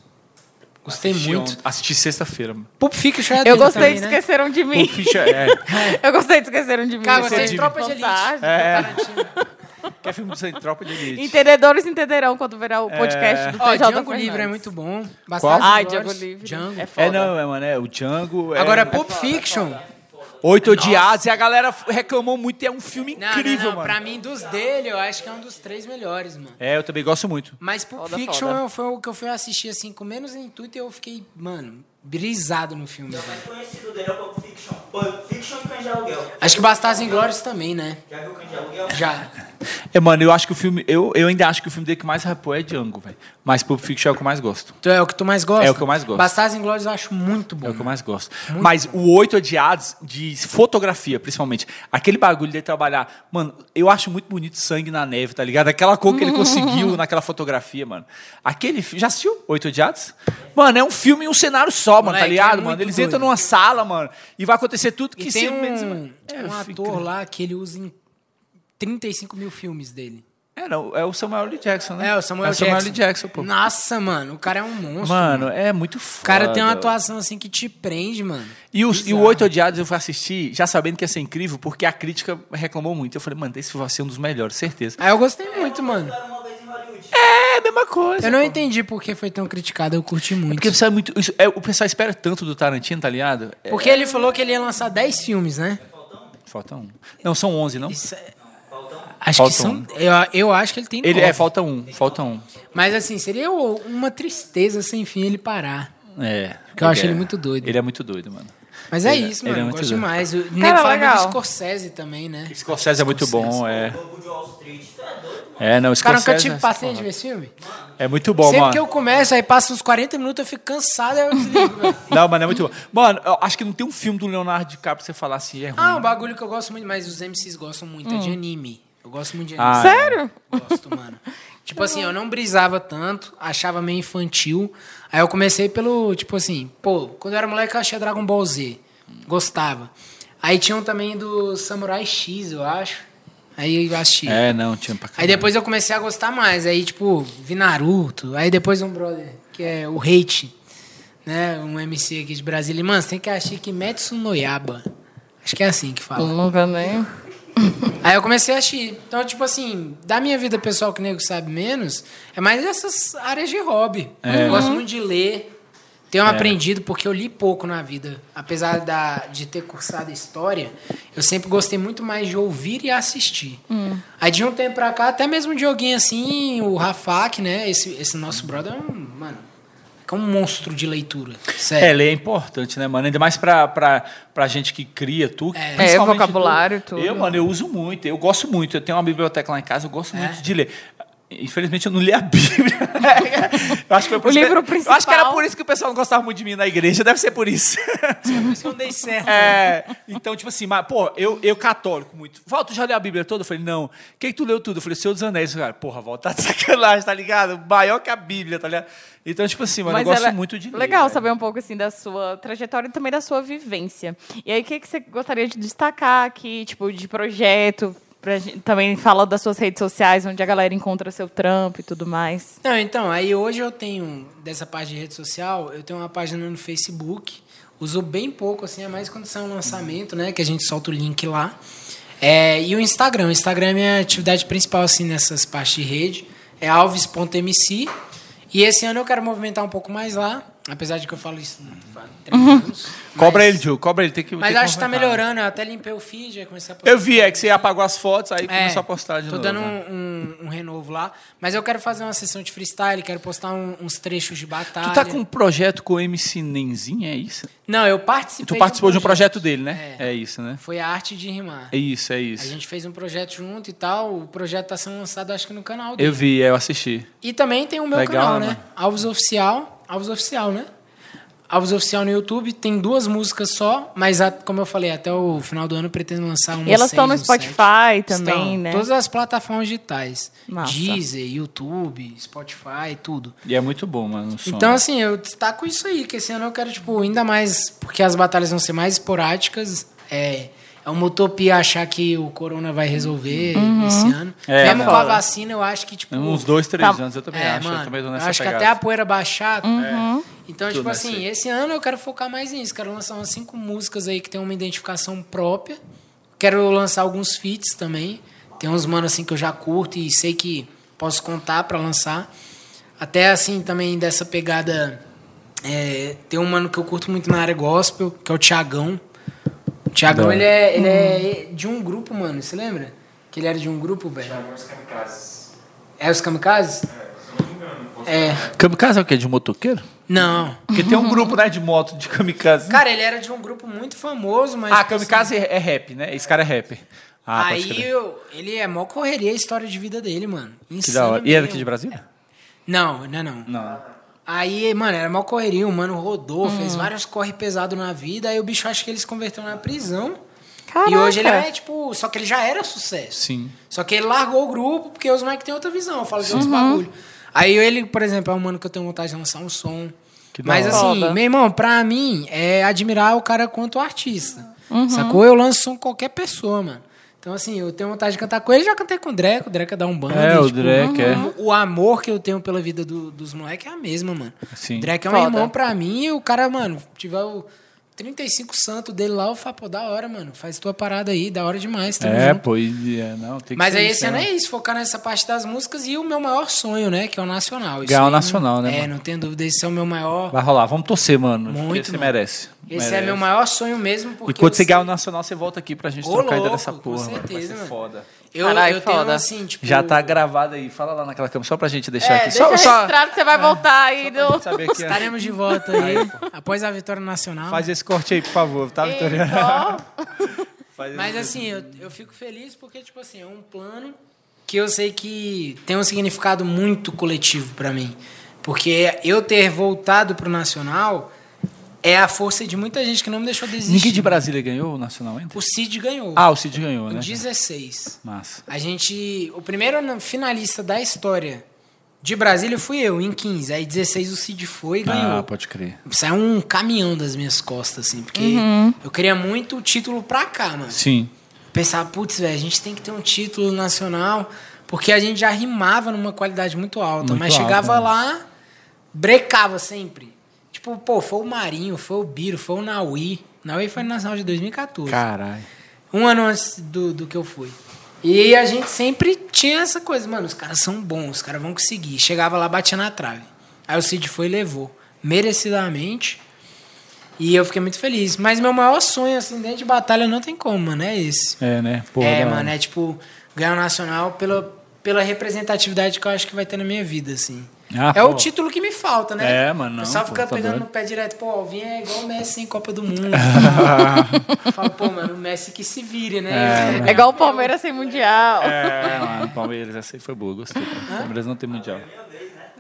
Gostei Assisti muito. ontem- Assisti sexta-feira. mano. Pulp Fiction é Eu gostei também, de né? Esqueceram de Mim. Pulp Fiction é. *laughs* Eu gostei de Esqueceram de Mim. Cara, Esse vocês filme tropa de elite. fantástico. É. Tarantino. *laughs* Que é filme de tropa de elite. Entendedores entenderão quando verá o podcast do Ó, TJ Django Fernandes. Livre é muito bom. Bastardos Ai, Inglórios, Django Livre. Django. É foda. É, não, é, mano. É o Django. É... Agora, Pulp Fiction... Oito Odiados. E a galera reclamou muito. e É um filme Não, incrível, não, não. mano. Pra mim, dos dele, eu acho que é um dos três melhores, mano. É, eu também gosto muito. Mas Pulp Foda, Fiction foda. foi o que eu fui assistir, assim, com menos intuito e eu fiquei, mano, brisado no filme, O velho. mais conhecido dele é o Pulp Fiction. Pulp Fiction e Cães de Aluguel. Acho que Bastardos Inglórios também, né? Já viu Cães de Aluguel? Já. É, mano, eu acho que o filme. Eu, eu ainda acho que o filme dele que mais rapou é Django, velho. Mas Pulp Fiction é o que eu mais gosto. Tu é o que tu mais gosta? É o que eu mais gosto. Bastardos Inglórios eu acho muito bom. É o que eu mais gosto. Mas o Oito Odiados, de fotografia, principalmente, aquele bagulho de trabalhar. Mano, eu acho muito bonito sangue na neve, tá ligado? Aquela cor que ele *laughs* conseguiu naquela fotografia, mano. Aquele. Já assistiu Oito Odiados? Mano, é um filme e um cenário só, mano, tá Moleque, é ligado, muito mano? Eles doido. entram numa sala, mano, e vai acontecer tudo que E tem se- um, É, um fica- ator lá que ele usa em 35 mil filmes dele. É, não, é o Samuel L. Jackson, né? É, o Samuel, é o Samuel Jackson. L. Jackson, pô. Nossa, mano, o cara é um monstro. Mano, é muito foda. O cara tem uma atuação assim que te prende, mano. E, os, e o. Oito Odiados eu fui assistir já sabendo que ia ser incrível, porque a crítica reclamou muito. Eu falei, mano, esse vai ser um dos melhores, certeza. Aí eu gostei muito, mano. É a mesma coisa. Eu não pô. entendi por que foi tão criticado, eu curti muito. Porque você é muito, isso- é, o pessoal espera tanto do Tarantino, tá ligado? É, Porque ele falou que ele ia lançar 10 filmes, né? falta um. Não, são 11, não? Isso é- Acho Falta que são. um. Eu, eu acho que ele tem. Ele, nove. é, falta um, falta um. Mas assim, seria uma tristeza sem fim ele parar. É. Porque eu acho é- ele muito doido. Ele é muito doido, mano. Mas é Ele- isso, ele mano. é gosto doido. demais. O Cara, fala muito legal. do Scorsese também, né? Scorsese é muito bom, é. Lobo de Wall Street. Tu é doido, mano. É, não, Cara, nunca Scorsese tive é- paciência de ver esse filme. é muito bom, Sempre mano. que eu começo, aí passa uns 40 minutos, eu fico cansado, eu desligo. *laughs* Não, mano, é muito bom. Mano, eu acho que não tem um filme do Leonardo DiCaprio pra você falar assim, é ruim. Ah, um bagulho que eu gosto muito, mas os MCs gostam muito, é de anime. Eu gosto muito de anime. Ah, Sério? Gosto, mano. *laughs* Tipo assim, eu não brisava tanto, achava meio infantil. Aí eu comecei pelo, tipo assim, pô, quando eu era moleque eu achei Dragon Ball Z. Gostava. Aí tinha um também do Samurai X, eu acho. Aí eu assisti. É, não, tinha pra Aí caralho. depois eu comecei a gostar mais. Aí, tipo, vi Naruto. Aí depois um brother, que é o Hate, né? Um MC aqui de Brasília. Mano, você tem que assistir Kimetsu no Yaba. Acho que é assim que fala. Nunca nem. Aí eu comecei a assistir. Então, tipo assim, da minha vida pessoal que o nego sabe menos, é mais essas áreas de hobby. É. Eu gosto muito de ler. Tenho aprendido, porque eu li pouco na vida. Apesar da, de ter cursado história, eu sempre gostei muito mais de ouvir e assistir. Aí de um tempo pra cá, até mesmo de alguém assim, o Rafak, né? Esse, esse nosso brother é um, mano, é um monstro de leitura. É, Sério. ler é importante, né, mano? Ainda mais pra, pra, pra gente que cria, tu. É. principalmente É, vocabulário, tu. tudo. Eu, mano, eu uso muito, eu gosto muito. Eu tenho uma biblioteca lá em casa, eu gosto É? muito de ler. Infelizmente eu não li a Bíblia. *laughs* eu acho que foi por O isso que- livro Eu acho que era principal. por isso que o pessoal não gostava muito de mim na igreja. Deve ser por isso. Por isso que eu não dei certo. É, então, tipo assim, mas, pô, eu, eu católico muito. Val, tu já leu a Bíblia toda? Eu falei, não. Quem que tu leu tudo? Eu falei, Senhor dos Anéis. Cara, porra, Val, tá de *laughs* sacanagem, tá ligado? Maior que a Bíblia, tá ligado? Então, tipo assim, mano, eu gosto ela- muito de ler. Legal velho. saber um pouco assim da sua trajetória e também da sua vivência. E aí, o que, que você gostaria de destacar aqui, tipo, de projeto? Pra gente, também fala das suas redes sociais, onde a galera encontra seu trampo e tudo mais. Não, então, aí hoje eu tenho, dessa parte de rede social, eu tenho uma página no Facebook. Uso bem pouco, assim, é mais quando sai um lançamento, né? Que a gente solta o link lá. É, e o Instagram. O Instagram é a minha atividade principal, assim, nessas partes de rede. É alves.mc. E esse ano eu quero movimentar um pouco mais lá. Apesar de que eu falo isso há três anos. *laughs* Cobra mas- ele, Gil, cobra ele. Tem que, Mas tem acho que tá melhorando. Eu até limpei o feed, já comecei a postar. Eu vi, é que você apagou as fotos, aí É, começou a postar de tô novo. dando né? um, um- um renovo lá. Mas eu quero fazer uma sessão de freestyle, quero postar um- uns trechos de batalha. Tu tá com um projeto com o MC Nenzinho, é isso? Não, eu participei. Tu participou de um projeto dele, né? É. É, isso, né? Foi a arte de rimar. É isso, é A isso. gente fez um projeto junto e tal. O projeto tá sendo lançado, acho que no canal dele. Eu vi, é, eu assisti. E também tem o meu Legal, canal, né, né? Alves Oficial. Alves Oficial, né? Alves Oficial no YouTube. Tem duas músicas só, mas a- como eu falei, até o final do ano eu pretendo lançar uma e elas estão no seis ou sete. Spotify também, Estão. né? Todas as plataformas digitais. Massa. Deezer, YouTube, Spotify, tudo. E é muito bom, mano. Então, assim, eu destaco isso aí, que esse ano eu quero, tipo, ainda mais, porque as batalhas vão ser mais esporádicas. É, é uma utopia achar que o corona vai resolver esse ano. É, Mesmo com a vacina, eu acho que, tipo. Uns dois, três Tá. anos, eu também é, acho. mano, eu também tô eu nessa acho que pegada. até a poeira baixar. Uhum. Então, Tudo tipo assim, esse ano eu quero focar mais nisso. Quero lançar umas cinco músicas aí que tem uma identificação própria. Quero lançar alguns feats também. Tem uns manos assim que eu já curto e sei que posso contar pra lançar. Até assim também dessa pegada. é, tem um mano que eu curto muito na área gospel, que é o Tiagão. O Da ele é, ele é de um grupo, mano. Você lembra? Que ele era de um grupo, velho. Kamikazes. É os Kamikazes? Se eu não me engano, posso É. Kamikaze é o quê? De motoqueiro? Não. Porque tem um grupo, né, de moto, de kamikaze. Cara, ele era de um grupo muito famoso, mas. ah, tipo assim, kamikaze é rap, né? Esse cara é rapper. Ah, aí eu, ele é mó correria a história de vida dele, mano. Que Insano da hora. E é mesmo. daqui de Brasília? Não, não é não. Não. Aí, mano, era mó correria, o mano rodou, fez vários corre pesado na vida, aí o bicho acho que ele se converteu na prisão. Caraca. E hoje ele é, tipo, só que ele já era sucesso. Sim. Só que ele largou o grupo porque os moleques têm outra visão, eu falo de outros bagulho. Aí ele, por exemplo, é um mano que eu tenho vontade de lançar um som. Que Mas assim, Foda. meu irmão, pra mim, é admirar o cara quanto artista. Sacou? Eu lanço som com qualquer pessoa, mano. Então, assim, eu tenho vontade de cantar com ele, já cantei com o Dreco, o Dreco é dar um bando. É, o Drake, é. O, o amor que eu tenho pela vida do- dos moleques é a mesma, mano. Sim. O Dreco é um Foda. irmão pra mim e o cara, mano, tiver o 35 santo dele lá, eu falo, pô, da hora, mano. Faz tua parada aí, da hora demais, tamo É, junto. e- é, não, tem que Mas aí esse ano né? é isso, focar nessa parte das músicas e o meu maior sonho, né? Que é o nacional. Ganhar o aí não- nacional, né, É, mano? não tenho dúvida, esse é o meu maior. Vai rolar, vamos torcer, mano. Muito, você merece. Esse é Merece. meu maior sonho mesmo, porque. E quando você ganhar o nacional, você volta aqui pra gente Ô, trocar ideia louco, dessa com porra. mano. Vai certeza, ser mano. foda. Eu, Caralho, eu tenho foda. assim, tipo. Já tá gravado aí. Fala lá naquela câmera, só pra gente deixar É, aqui. deixa Só, só que você vai voltar aí do... que é. Estaremos de volta aí, após a vitória nacional. Faz esse corte aí, por favor, tá, Vitória? *laughs* Mas assim, eu, eu fico feliz porque, tipo assim, é um plano que eu sei que tem um significado muito coletivo pra mim. Porque eu ter voltado pro Nacional é a força de muita gente que não me deixou desistir. Ninguém de Brasília ganhou o nacional ainda? O Cid ganhou. Ah, o Cid ganhou, em né? 16. Massa. A gente. O primeiro na- finalista da história de Brasília fui eu, em 15. Aí 16 o Cid foi e ganhou. Ah, pode crer. Saiu um caminhão das minhas costas, assim, porque Uhum. eu queria muito o título pra cá, mano. Sim. Pensar, putz, velho, a gente tem que ter um título nacional, porque a gente já rimava numa qualidade muito alta, Muito mas alta, chegava né? lá, brecava sempre. Tipo, pô, foi o Marinho, foi o Biro, foi o Naui. Naui foi no Nacional de 2014. Caralho. Um ano antes do, do que eu fui. E a gente sempre tinha essa coisa, mano, os caras são bons, os caras vão conseguir. Chegava lá, batia na trave. Aí o Cid foi e levou. Merecidamente. E eu fiquei muito feliz. Mas meu maior sonho, assim, dentro de batalha não tem como, mano, é esse. É, né? Porra, é, mano, é tipo, ganhar o nacional pela, pela representatividade que eu acho que vai ter na minha vida, assim. Ah, é pô. o título que me falta, né? É, mano, não, O pessoal pô, fica tá pegando doido. no pé direto, pô, o Alvinho é igual o Messi em Copa do Mundo. *laughs* Fala, pô, mano, o Messi que se vire, né? É igual o Palmeiras sem Mundial. É, mano, Palmeiras, essa aí foi boa, gostei. Palmeiras não tem mundial.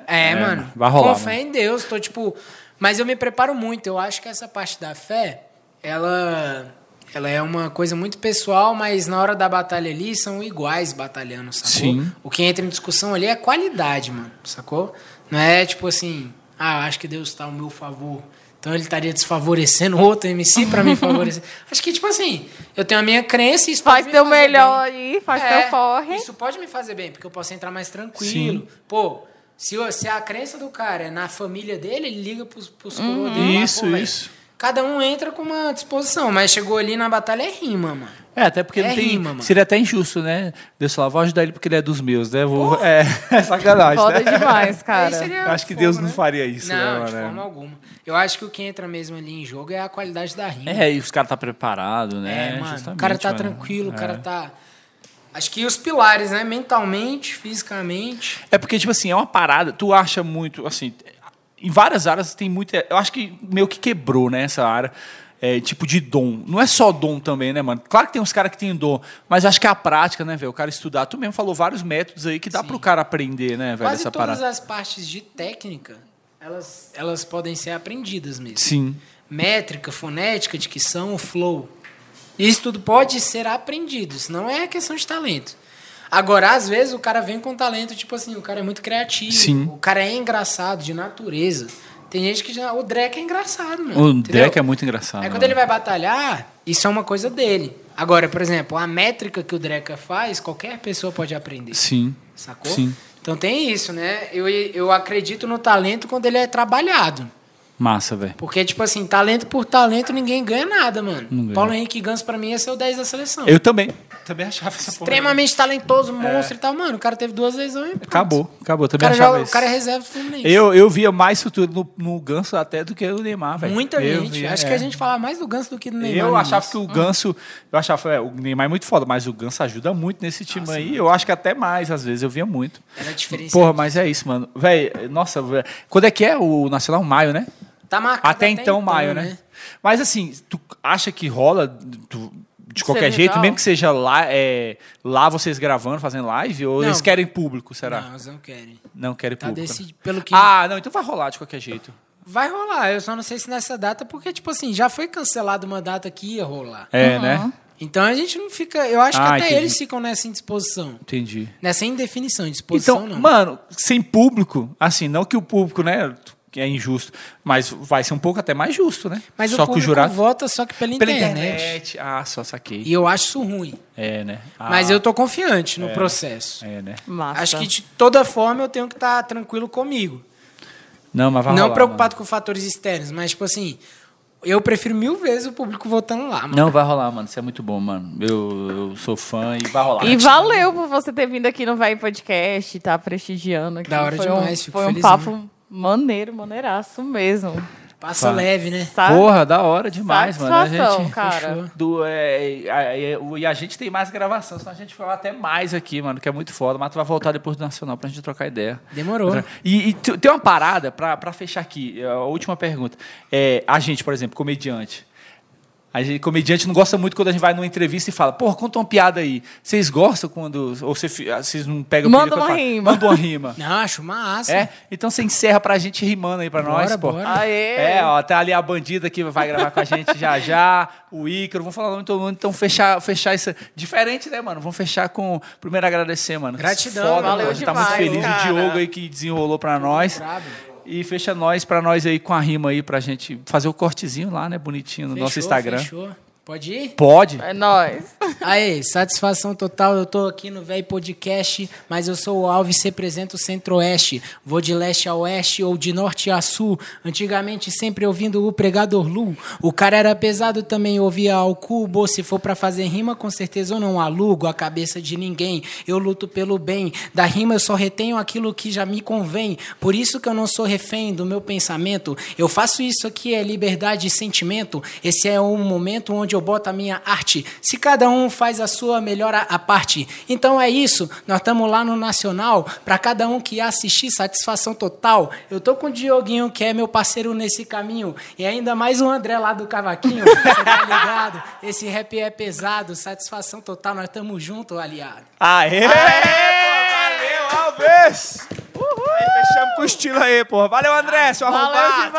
É, mano. vai rolar, Com fé mano. em Deus, tô tipo. Mas eu me preparo muito. Eu acho que essa parte da fé, ela. Ela é uma coisa muito pessoal, mas na hora da batalha ali são iguais batalhando, sacou? Sim. O que entra em discussão ali é qualidade, mano, sacou? Não é tipo assim, ah, acho que Deus tá ao meu favor. Então ele estaria desfavorecendo outro MC pra me favorecer. *laughs* acho que, tipo assim, eu tenho a minha crença e isso Faz pode me teu fazer melhor bem. aí, faz É, teu corre. Isso pode me fazer bem, porque eu posso entrar mais tranquilo. Sim. Pô, se, se a crença do cara é na família dele, ele liga pros, pros Uhum. coroas dele. lá, Isso, pô, velho, isso. Cada um entra com uma disposição, mas chegou ali na batalha é rima, mano. É, até porque É não tem. rima, mano. seria até injusto, né? Deus falar, vou ajudar ele porque ele é dos meus, né? Vou, é, *laughs* é sacanagem. Foda né? demais, cara. acho que fogo, Deus não né? faria isso, não, né, de mano? forma alguma. Eu acho que o que entra mesmo ali em jogo é a qualidade da rima. É, e os caras tá preparado, né? É, mano. O cara tá mano. tranquilo, o cara É. tá. Acho que os pilares, né? Mentalmente, fisicamente. É porque, tipo assim, é uma parada, tu acha muito, assim, em várias áreas tem muita. Eu acho que meio que quebrou, né, essa área. é, tipo de dom. Não é só dom também, né, mano? Claro que tem uns caras que têm dom, mas acho que é a prática, né, velho? O cara estudar. Tu mesmo falou vários métodos aí que dá Sim. pro cara aprender, né, velho? Quase essa todas parada. as partes de técnica, elas, elas podem ser aprendidas mesmo. Sim. Métrica, fonética, dicção, flow. Isso tudo pode ser aprendido, isso não é questão de talento. Agora, às vezes, o cara vem com talento, tipo assim, o cara é muito criativo, Sim. o cara é engraçado de natureza. Tem gente que já. O Drake é engraçado, mano. O entendeu? Drake é muito engraçado. Aí quando ele vai batalhar, isso é uma coisa dele. Agora, por exemplo, a métrica que o Dreca faz, qualquer pessoa pode aprender. Sim. Sacou? Sim. Então tem isso, né? Eu, eu acredito no talento quando ele é trabalhado. Massa, velho. Porque, tipo assim, talento por talento, ninguém ganha nada, mano. Ganha. Paulo Henrique Ganso, pra mim, esse é o 10 da seleção. Eu também. Também achava essa porra. Extremamente talentoso, monstro e tal. Mano, o cara teve duas lesões e. Acabou, acabou. O Também cara, achava joga, o isso. cara é reserva do Fluminense. Eu, eu via mais futuro no, no Ganso até do que o Neymar, velho. Muita Eu gente. via, Acho é. que a gente fala mais do Ganso do que do Neymar. Eu no achava que o Ganso. Eu achava, é, o Neymar é muito foda, mas o Ganso ajuda muito nesse time aí. Eu acho que até mais, às vezes. Eu via muito. Era diferenciado. Porra, mas é isso, mano. Véi, nossa, véi. quando é que é o Nacional? Maio, né? Tá marcado Até, então, maio, né? Mas assim, tu acha que rola tu- de qualquer jeito, mesmo que seja lá, é, lá vocês gravando, fazendo live? Ou Não. eles querem público, será? Não, eles não querem. Não, querem Tá público. né? decidido. Pelo que. Ah, não, então vai rolar de qualquer jeito. Vai rolar. Eu só não sei se nessa data, porque, tipo assim, já foi cancelada uma data que ia rolar. É, né? Então a gente não fica. Eu acho que Ah, até entendi. eles ficam nessa indisposição. Entendi. Nessa indefinição. Disposição Então, não. mano, sem público, assim, não que o público, né, que é injusto, mas vai ser um pouco até mais justo, né? Mas só o que o público jurado vota só que pela, pela internet. internet. Ah, só saquei. E eu acho isso ruim. É, né? Ah, Mas eu tô confiante no processo. é, né? Massa. Acho que de toda forma eu tenho que estar tranquilo comigo. Não, mas vai não rolar, preocupado com fatores externos, mas, tipo assim, eu prefiro mil vezes o público votando lá, mano. mano. Não, vai rolar, mano. Isso é muito bom, mano. Eu, eu sou fã e vai rolar. E valeu por você ter vindo aqui no Vai Podcast, tá prestigiando aqui. Da hora foi demais, um, fico Foi um felizão. papo maneiro, maneiraço mesmo. Passa Tá. leve, né? Sabe? Porra, da hora demais, mano. A gente, cara. Do, é, é, é, o- e a gente tem mais gravação, senão a gente vai até mais aqui, mano, que é muito foda. Mas tu vai voltar depois do Nacional pra gente trocar ideia. Demorou. E, e tu- tem uma parada, pra, pra fechar aqui, a última pergunta. É, a gente, por exemplo, comediante. A gente, comediante não gosta muito quando a gente vai numa entrevista e fala, porra, conta uma piada aí. Vocês gostam quando. Ou fi- vocês não pegam Manda uma rima. Manda uma rima. *laughs* Não, acho massa. É? Então você encerra pra gente rimando aí pra Bora, nós, pô. bora. Aê! É, ó, tá ali a bandida que vai gravar com a gente já já, o Ícaro, vamos falar o nome de todo mundo, então fechar, fechar isso. Diferente, né, mano? Vamos fechar com. Primeiro agradecer, mano. Gratidão, Foda, valeu mano. A gente tá muito feliz. cara. O Diogo aí que desenrolou pra nós. Brabo. E fecha nós pra nós aí com a rima aí pra gente fazer o cortezinho lá, né? Bonitinho no nosso Fechou, Instagram. Fechou. Pode ir? Pode. É nóis. Aí, satisfação total. Eu tô aqui no Véi Podcast, mas eu sou o Alves, represento o Centro-Oeste. Vou de leste a oeste ou de norte a sul. Antigamente, sempre ouvindo o pregador Lu. O cara era pesado, também ouvia ao cubo. Se for pra fazer rima, com certeza eu não alugo a cabeça de ninguém. Eu luto pelo bem. Da rima eu só retenho aquilo que já me convém. Por isso que eu não sou refém do meu pensamento. Eu faço isso aqui, é liberdade e sentimento. Esse é um momento onde eu eu boto a minha arte. Se cada um faz a sua, melhora a parte. Então é isso, nós estamos lá no Nacional, para cada um que assistir, satisfação total. Eu tô com o Dioguinho, que é meu parceiro nesse caminho, e ainda mais o André lá do Cavaquinho, você tá ligado? Esse rap é pesado, satisfação total, nós estamos juntos, aliado. Aê! Valeu, Alves! Aí, fechamos com o estilo aí, porra. Valeu, André, seu arrombado.